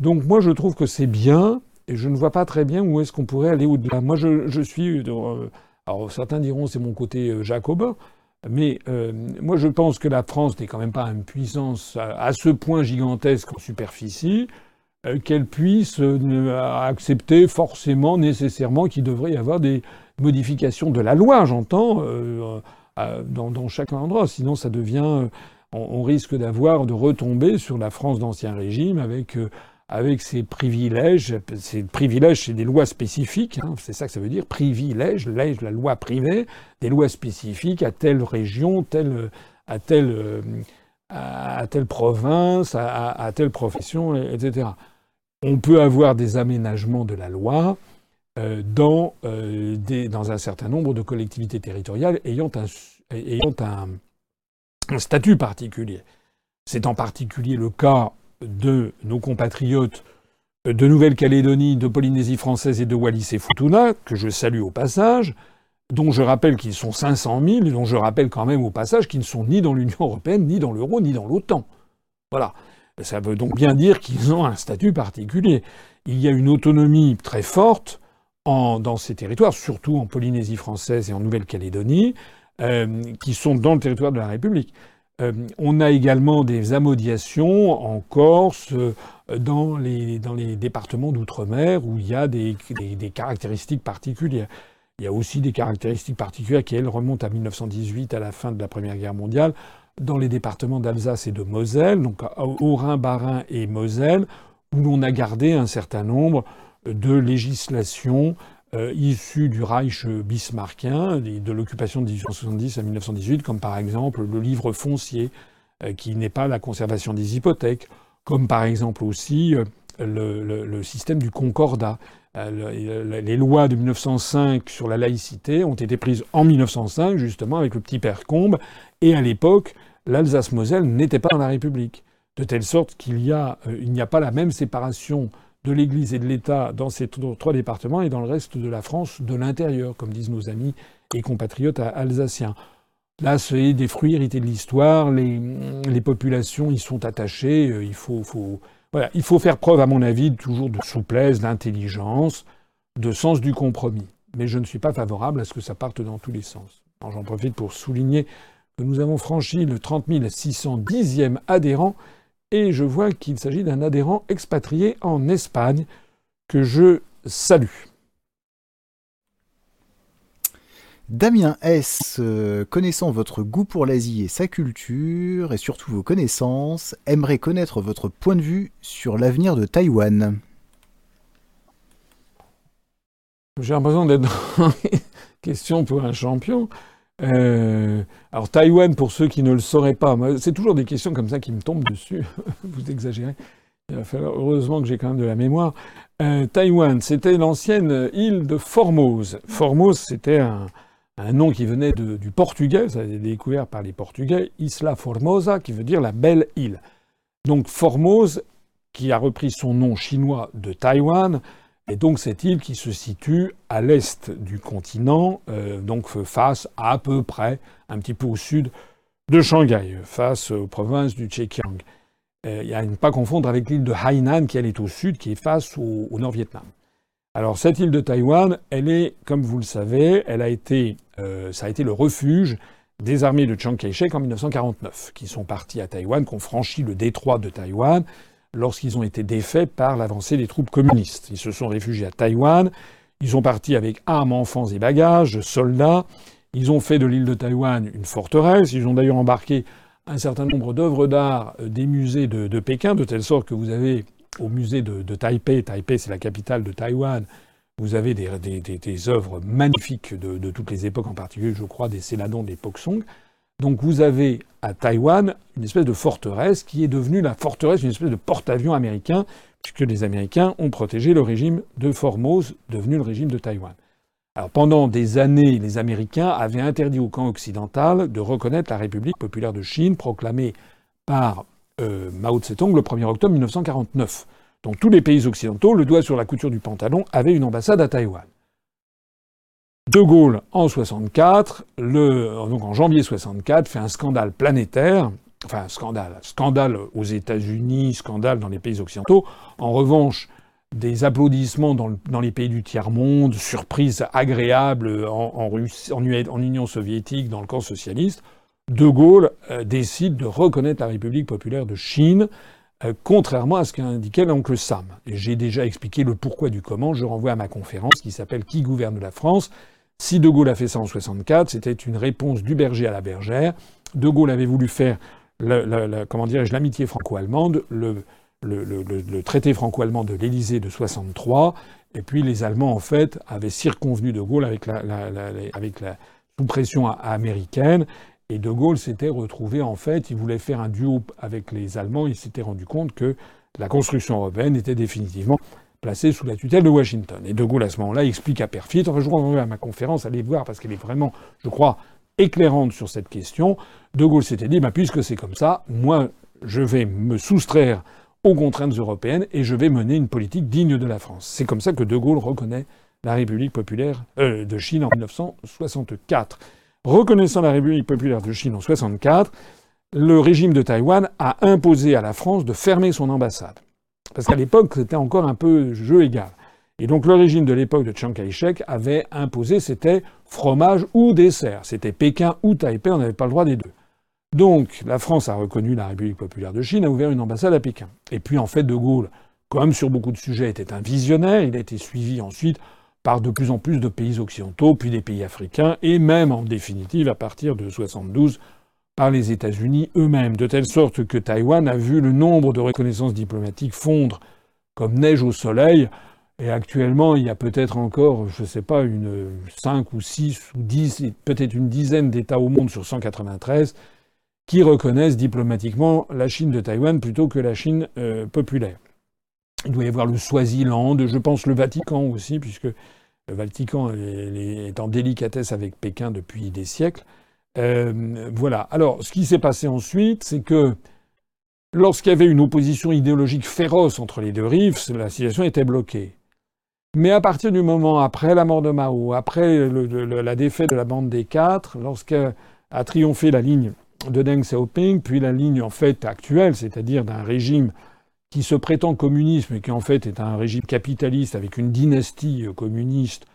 Speaker 2: Donc moi je trouve que c'est bien, et je ne vois pas très bien où est-ce qu'on pourrait aller au-delà. Moi je, je suis... Euh, alors certains diront c'est mon côté euh, jacobin, mais euh, moi, je pense que la France n'est quand même pas une puissance à, ce point gigantesque en superficie euh, qu'elle puisse euh, accepter forcément, nécessairement, qu'il devrait y avoir des modifications de la loi, j'entends, dans, chaque endroit. Sinon, ça devient, on risque d'avoir de retomber sur la France d'ancien régime avec avec ses privilèges. Ces privilèges, c'est des lois spécifiques, hein, c'est ça que ça veut dire, privilèges, la loi privée, des lois spécifiques à telle région, telle, à telle, à telle province, à, telle profession, etc. On peut avoir des aménagements de la loi euh, dans, euh, des, dans un certain nombre de collectivités territoriales ayant un, ayant un statut particulier. C'est en particulier le cas de nos compatriotes de Nouvelle-Calédonie, de Polynésie française et de Wallis et Futuna, que je salue au passage, dont je rappelle qu'ils sont 500 000, et dont je rappelle quand même au passage qu'ils ne sont ni dans l'Union européenne, ni dans l'euro, ni dans l'OTAN. Voilà. Ça veut donc bien dire qu'ils ont un statut particulier. Il y a une autonomie très forte dans ces territoires, surtout en Polynésie française et en Nouvelle-Calédonie, euh, qui sont dans le territoire de la République. Euh, on a également des amodiations en Corse, euh, dans, les, départements d'outre-mer, où il y a des, caractéristiques particulières. Il y a aussi des caractéristiques particulières qui, remontent à 1918, à la fin de la Première Guerre mondiale, dans les départements d'Alsace et de Moselle, donc Haut-Rhin, Bas-Rhin et Moselle, où l'on a gardé un certain nombre de législations euh, issus du Reich bismarckien, de l'occupation de 1870 à 1918, comme par exemple le livre foncier, euh, qui n'est pas la conservation des hypothèques, comme par exemple aussi euh, le, système du concordat. Euh, les lois de 1905 sur la laïcité ont été prises en 1905, justement, avec le petit père Combe, et à l'époque, l'Alsace-Moselle n'était pas dans la République. De telle sorte qu'il y a, n'y a pas la même séparation de l'Église et de l'État dans ces trois départements et dans le reste de la France de l'intérieur, comme disent nos amis et compatriotes alsaciens. Là, c'est des fruits hérités de l'histoire, les, les, populations y sont attachées, euh, il faut, il faut faire preuve, à mon avis, toujours de souplesse, d'intelligence, de sens du compromis. Mais je ne suis pas favorable à ce que ça parte dans tous les sens. J'en profite pour souligner que nous avons franchi le 30 610e adhérent et je vois qu'il s'agit d'un adhérent expatrié en Espagne que je salue.
Speaker 1: Damien S., euh, connaissant votre goût pour l'Asie et sa culture, et surtout vos connaissances, aimerait connaître votre point de vue sur l'avenir de Taïwan.
Speaker 2: J'ai l'impression d'être dans question pour un champion. Euh, alors Taïwan, pour ceux qui ne le sauraient pas, c'est toujours des questions comme ça qui me tombent dessus. Vous exagérez. Il va falloir, heureusement que j'ai quand même de la mémoire. Euh, Taïwan, c'était l'ancienne île de Formose. Formose, c'était un, nom qui venait du portugais, ça a été découvert par les Portugais, Isla Formosa, qui veut dire la belle île. Donc Formose, qui a repris son nom chinois de Taïwan, et donc cette île qui se situe à l'est du continent, euh, donc face à, peu près, un petit peu au sud de Shanghai, face aux provinces du Zhejiang. Euh, il à ne pas confondre avec l'île de Hainan qui elle est au sud, qui est face au, Nord-Vietnam. Alors cette île de Taïwan, elle est, comme vous le savez, elle a été, euh, ça a été le refuge des armées de Chiang Kai-shek en 1949, qui sont partis à Taïwan, qui ont franchi le détroit de Taïwan, lorsqu'ils ont été défaits par l'avancée des troupes communistes. Ils se sont réfugiés à Taïwan, ils sont partis avec armes, enfants et bagages, soldats, ils ont fait de l'île de Taïwan une forteresse, ils ont d'ailleurs embarqué un certain nombre d'œuvres d'art euh, des musées de, Pékin, de telle sorte que vous avez au musée de, Taipei, Taipei c'est la capitale de Taïwan, vous avez des, œuvres magnifiques de, toutes les époques, en particulier, je crois, des Céladons de l'époque Song. Donc vous avez à Taïwan une espèce de forteresse qui est devenue la forteresse, une espèce de porte-avions américain, puisque les Américains ont protégé le régime de Formose, devenu le régime de Taïwan. Pendant des années, les Américains avaient interdit au camp occidental de reconnaître la République populaire de Chine, proclamée par euh, Mao Tse-tung le 1er octobre 1949. Donc tous les pays occidentaux, le doigt sur la couture du pantalon, avaient une ambassade à Taïwan. De Gaulle, en 64, le, donc en janvier 64, fait un scandale planétaire, enfin scandale, scandale aux États-Unis, scandale dans les pays occidentaux. En revanche, des applaudissements dans, les pays du tiers-monde, surprise agréable en, en, en, Union soviétique, dans le camp socialiste. De Gaulle euh, décide de reconnaître la République populaire de Chine, euh, contrairement à ce qu'a indiqué l'oncle Sam. J'ai déjà expliqué le pourquoi du comment. Je renvoie à ma conférence qui s'appelle Qui gouverne la France? Si De Gaulle a fait ça en 64, c'était une réponse du berger à la bergère. De Gaulle avait voulu faire, dirais-je, l'amitié franco-allemande, le, traité franco-allemand de l'Élysée de 63, et puis les Allemands, en fait, avaient circonvenu De Gaulle avec la, avec la sous-pression américaine, et De Gaulle s'était retrouvé, en fait, il voulait faire un duo avec les Allemands, il s'était rendu compte que la construction européenne était définitivement placé sous la tutelle de Washington. Et De Gaulle, à ce moment-là, explique à Perfit, enfin, je vous renvoie à ma conférence, allez voir, parce qu'elle est vraiment, je crois, éclairante sur cette question. De Gaulle s'était dit, bah, puisque c'est comme ça, moi, je vais me soustraire aux contraintes européennes et je vais mener une politique digne de la France. C'est comme ça que De Gaulle reconnaît la République populaire euh, de Chine en 1964. Reconnaissant la République populaire de Chine en 1964, le régime de Taïwan a imposé à la France de fermer son ambassade. Parce qu'à l'époque, c'était encore un peu jeu égal. Et donc le régime de l'époque de Chiang Kai-shek avait imposé, c'était fromage ou dessert. C'était Pékin ou Taipei, on n'avait pas le droit des deux. Donc la France a reconnu la République populaire de Chine, a ouvert une ambassade à Pékin. Et puis en fait, De Gaulle, comme sur beaucoup de sujets, était un visionnaire. Il a été suivi ensuite par de plus en plus de pays occidentaux, puis des pays africains, et même en définitive, à partir de 72, par les États-Unis eux-mêmes, de telle sorte que Taïwan a vu le nombre de reconnaissances diplomatiques fondre comme neige au soleil. Et actuellement, il y a peut-être encore, je ne sais pas, une 5 ou 6 ou 10, peut-être une dizaine d'États au monde sur 193 qui reconnaissent diplomatiquement la Chine de Taïwan plutôt que la Chine euh, populaire. Il doit y avoir le Swaziland, je pense le Vatican aussi, puisque le Vatican est en délicatesse avec Pékin depuis des siècles. Euh, voilà. Alors, ce qui s'est passé ensuite, c'est que lorsqu'il y avait une opposition idéologique féroce entre les deux rives, la situation était bloquée. Mais à partir du moment après la mort de Mao, après la défaite de la bande des quatre, lorsqu'a triomphé la ligne de Deng Xiaoping, puis la ligne en fait actuelle, c'est-à-dire d'un régime qui se prétend communisme et qui en fait est un régime capitaliste avec une dynastie communiste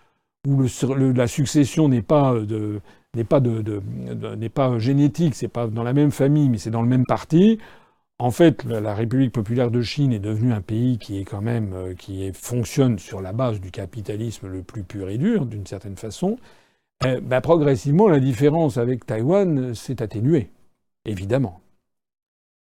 Speaker 2: où la succession n'est pas de, n'est pas, génétique, c'est pas dans la même famille, mais c'est dans le même parti. En fait, la République populaire de Chine est devenue un pays qui est quand même euh, qui fonctionne sur la base du capitalisme le plus pur et dur, d'une certaine façon. Eh, ben, progressivement, la différence avec Taïwan s'est atténuée, évidemment.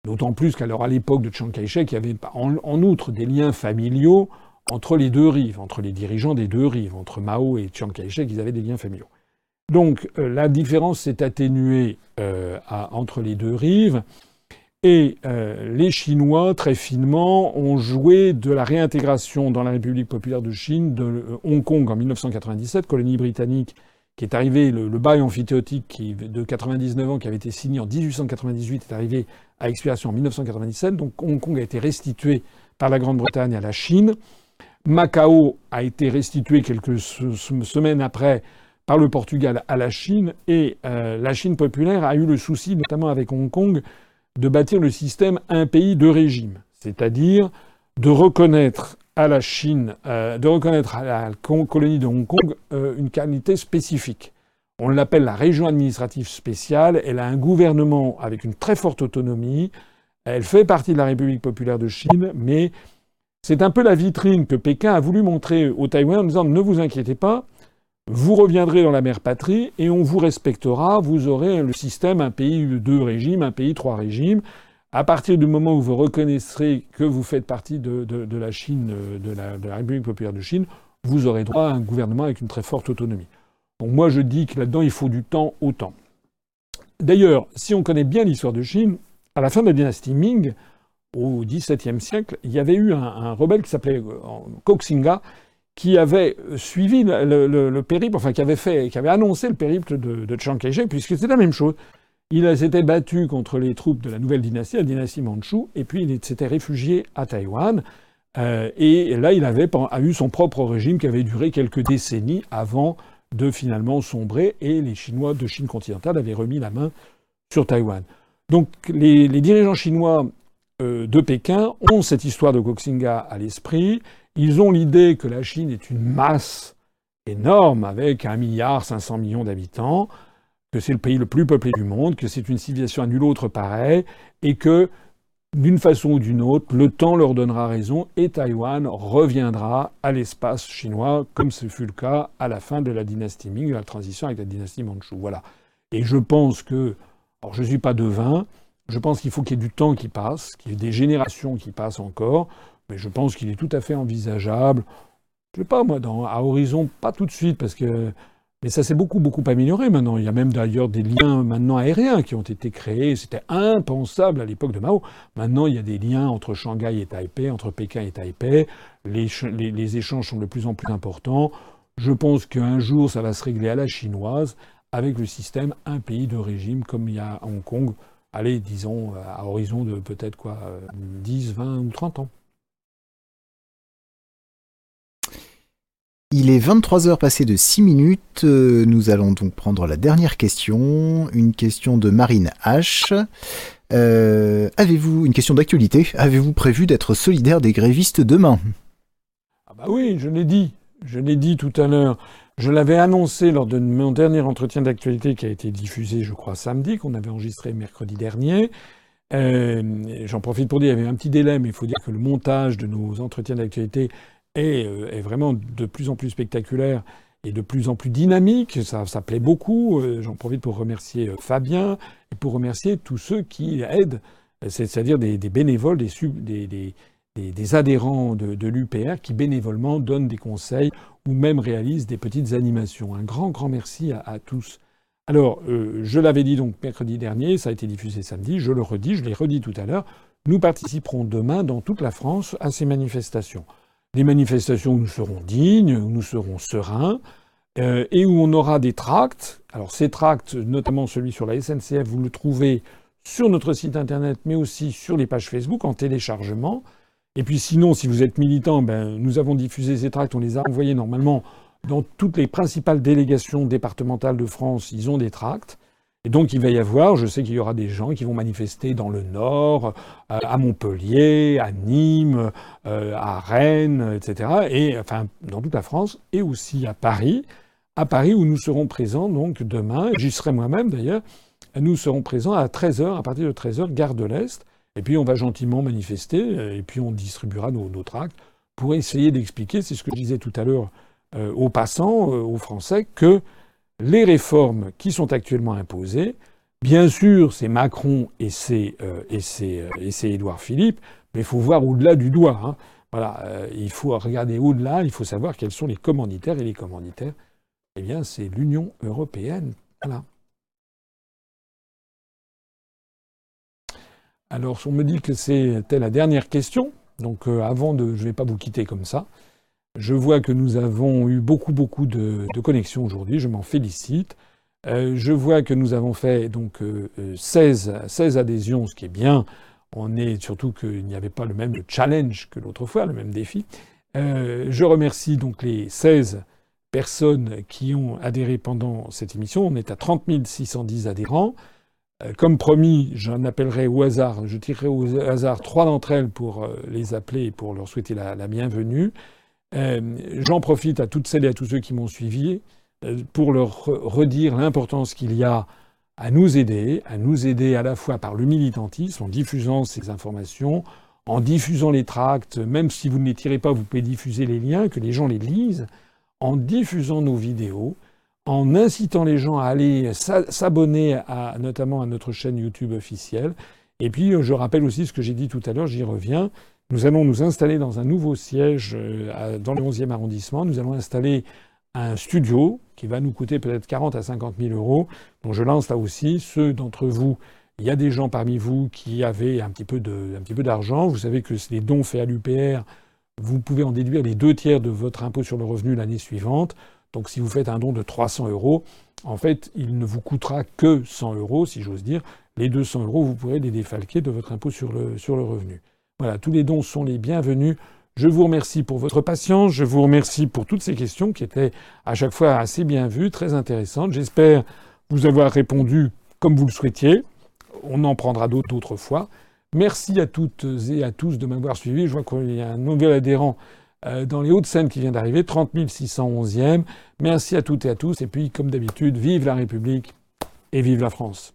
Speaker 2: D'autant plus qu'alors à l'époque de Chiang Kai-shek, il y avait en, en, outre des liens familiaux entre les deux rives, entre les dirigeants des deux rives, entre Mao et Chiang Kai-shek, ils avaient des liens familiaux. Donc euh, la différence s'est atténuée euh, entre les deux rives. Et euh, les Chinois, très finement, ont joué de la réintégration dans la République populaire de Chine de Hong Kong en 1997, colonie britannique qui est arrivée, le, bail amphithéotique qui, de 99 ans qui avait été signé en 1898 est arrivé à expiration en 1997. Donc Hong Kong a été restitué par la Grande-Bretagne à la Chine. Macao a été restitué quelques semaines après par le Portugal à la Chine, et euh, la Chine populaire a eu le souci, notamment avec Hong Kong, de bâtir le système un pays, deux régimes, c'est-à-dire de reconnaître à la Chine, euh, de reconnaître à la colonie de Hong Kong euh, une qualité spécifique. On l'appelle la région administrative spéciale, elle a un gouvernement avec une très forte autonomie, Elle fait partie de la République populaire de Chine, mais c'est un peu la vitrine que Pékin a voulu montrer au Taïwan en disant ne vous inquiétez pas, vous reviendrez dans la mère patrie et on vous respectera, vous aurez le système un pays deux régimes, un pays trois régimes. À partir du moment où vous reconnaîtrez que vous faites partie de, la Chine, de la, de République populaire de Chine, vous aurez droit à un gouvernement avec une très forte autonomie. Donc moi je dis que là-dedans il faut du temps au temps. D'ailleurs, si on connaît bien l'histoire de Chine, à la fin de la dynastie Ming, au XVIIe siècle, il y avait eu un, rebelle qui s'appelait Koxinga, euh, qui avait suivi le, périple, enfin qui avait fait, qui avait annoncé le périple de, de Chiang Kai-shek, puisque c'était la même chose. Il s'était battu contre les troupes de la nouvelle dynastie, la dynastie Manchu, et puis il s'était réfugié à Taïwan. Euh, et là, il avait a eu son propre régime qui avait duré quelques décennies avant de finalement sombrer, et les Chinois de Chine continentale avaient remis la main sur Taïwan. Donc les, dirigeants chinois euh, de Pékin ont cette histoire de Koxinga à l'esprit. Ils ont l'idée que la Chine est une masse énorme avec un milliard 500 millions d'habitants, que c'est le pays le plus peuplé du monde, que c'est une civilisation à nul autre pareil, et que d'une façon ou d'une autre, le temps leur donnera raison et Taïwan reviendra à l'espace chinois, comme ce fut le cas à la fin de la dynastie Ming, la transition avec la dynastie Manchu. Voilà. Et je pense que, alors je ne suis pas devin, je pense qu'il faut qu'il y ait du temps qui passe, qu'il y ait des générations qui passent encore, mais je pense qu'il est tout à fait envisageable. Je ne sais pas, moi, à horizon, pas tout de suite, parce que mais ça s'est beaucoup, beaucoup amélioré maintenant. Il y a même d'ailleurs des liens maintenant aériens qui ont été créés. C'était impensable à l'époque de Mao. Maintenant, il y a des liens entre Shanghai et Taipei, entre Pékin et Taipei. Les, les, échanges sont de plus en plus importants. Je pense qu'un jour, ça va se régler à la chinoise avec le système un pays de régime comme il y a à Hong Kong. Allez, disons, à horizon de peut-être quoi, 10, 20 ou 30 ans.
Speaker 1: Il est 23h passé de 6 minutes. Euh, nous allons donc prendre la dernière question. Une question de Marine H. Euh, avez-vous une question d'actualité Avez-vous prévu d'être solidaire des grévistes demain?
Speaker 2: Ah bah oui, je l'ai dit. Je l'ai dit tout à l'heure. Je l'avais annoncé lors de mon dernier entretien d'actualité qui a été diffusé, je crois, samedi, qu'on avait enregistré mercredi dernier. Euh, j'en profite pour dire, il y avait un petit délai, mais il faut dire que le montage de nos entretiens d'actualité euh, est, vraiment de plus en plus spectaculaire et de plus en plus dynamique. Ça, plaît beaucoup. Euh, j'en profite pour remercier euh, Fabien et pour remercier tous ceux qui aident, c'est-à-dire des, bénévoles, des, adhérents de, l'UPR qui bénévolement donnent des conseils ou même réalisent des petites animations. Un grand, grand merci à, tous. Alors, je l'avais dit donc mercredi dernier, ça a été diffusé samedi, je le redis, je l'ai redit tout à l'heure, nous participerons demain dans toute la France à ces manifestations des manifestations où nous serons dignes, où nous serons sereins, euh, et où on aura des tracts. Alors ces tracts, notamment celui sur la SNCF, vous le trouvez sur notre site internet, mais aussi sur les pages Facebook en téléchargement. Et puis sinon, si vous êtes militant, ben, nous avons diffusé ces tracts, on les a envoyés normalement dans toutes les principales délégations départementales de France, ils ont des tracts. Et donc il va y avoir, je sais qu'il y aura des gens qui vont manifester dans le Nord, euh, à Montpellier, à Nîmes, euh, à Rennes, etc. Et enfin dans toute la France et aussi à Paris, à Paris où nous serons présents donc demain. J'y serai moi-même d'ailleurs. Nous serons présents à 13h, à partir de 13h, gare de l'Est. Et puis on va gentiment manifester euh, et puis on distribuera nos, tracts pour essayer d'expliquer, c'est ce que je disais tout à l'heure aux passants, aux Français, que les réformes qui sont actuellement imposées, bien sûr, c'est Macron et c'est euh, euh, Édouard Philippe, mais il faut voir au-delà du doigt. Hein. Euh, il faut regarder au-delà, il faut savoir quels sont les commanditaires. Et les commanditaires, eh c'est l'Union européenne. Alors, on me dit que c'était la dernière question. Donc, avant de. Je ne vais pas vous quitter comme ça. Je vois que nous avons eu beaucoup, beaucoup de, connexions aujourd'hui. Je m'en félicite. Euh, je vois que nous avons fait donc 16, euh, 16 adhésions, ce qui est bien. On est surtout qu'il n'y avait pas le même challenge que l'autre fois, le même défi. Euh, je remercie donc les 16 personnes qui ont adhéré pendant cette émission. On est à 30 610 adhérents. Comme promis, j'en appellerai au hasard, je tirerai au hasard trois d'entre elles pour les appeler et pour leur souhaiter la bienvenue. Euh, j'en profite à toutes celles et à tous ceux qui m'ont suivi euh, pour leur redire l'importance qu'il y a à nous aider, à nous aider à la fois par le militantisme, en diffusant ces informations, en diffusant les tracts, même si vous ne les tirez pas, vous pouvez diffuser les liens, que les gens les lisent, en diffusant nos vidéos, en incitant les gens à aller s'abonner à, notamment à notre chaîne YouTube officielle. Et puis, je rappelle aussi ce que j'ai dit tout à l'heure, j'y reviens. Nous allons nous installer dans un nouveau siège euh, dans le 11e arrondissement. Nous allons installer un studio qui va nous coûter peut-être 40 à 50 000 euros. Donc je lance là aussi ceux d'entre vous. Il y a des gens parmi vous qui avaient un petit peu d'argent. Vous savez que les dons faits à l'UPR, vous pouvez en déduire les deux tiers de votre impôt sur le revenu l'année suivante. Donc si vous faites un don de 300 euros, en fait, il ne vous coûtera que 100 euros, si j'ose dire. Les 200 euros, vous pourrez les défalquer de votre impôt sur le, sur le revenu. Voilà, tous les dons sont les bienvenus. Je vous remercie pour votre patience, je vous remercie pour toutes ces questions qui étaient à chaque fois assez bien vues, très intéressantes. J'espère vous avoir répondu comme vous le souhaitiez. On en prendra d'autres fois. Merci à toutes et à tous de m'avoir suivi. Je vois qu'il y a un nouvel adhérent euh, dans les Hauts-de-Seine qui vient d'arriver, 30 611e. Merci à toutes et à tous. Et puis, comme d'habitude, vive la République et vive la France.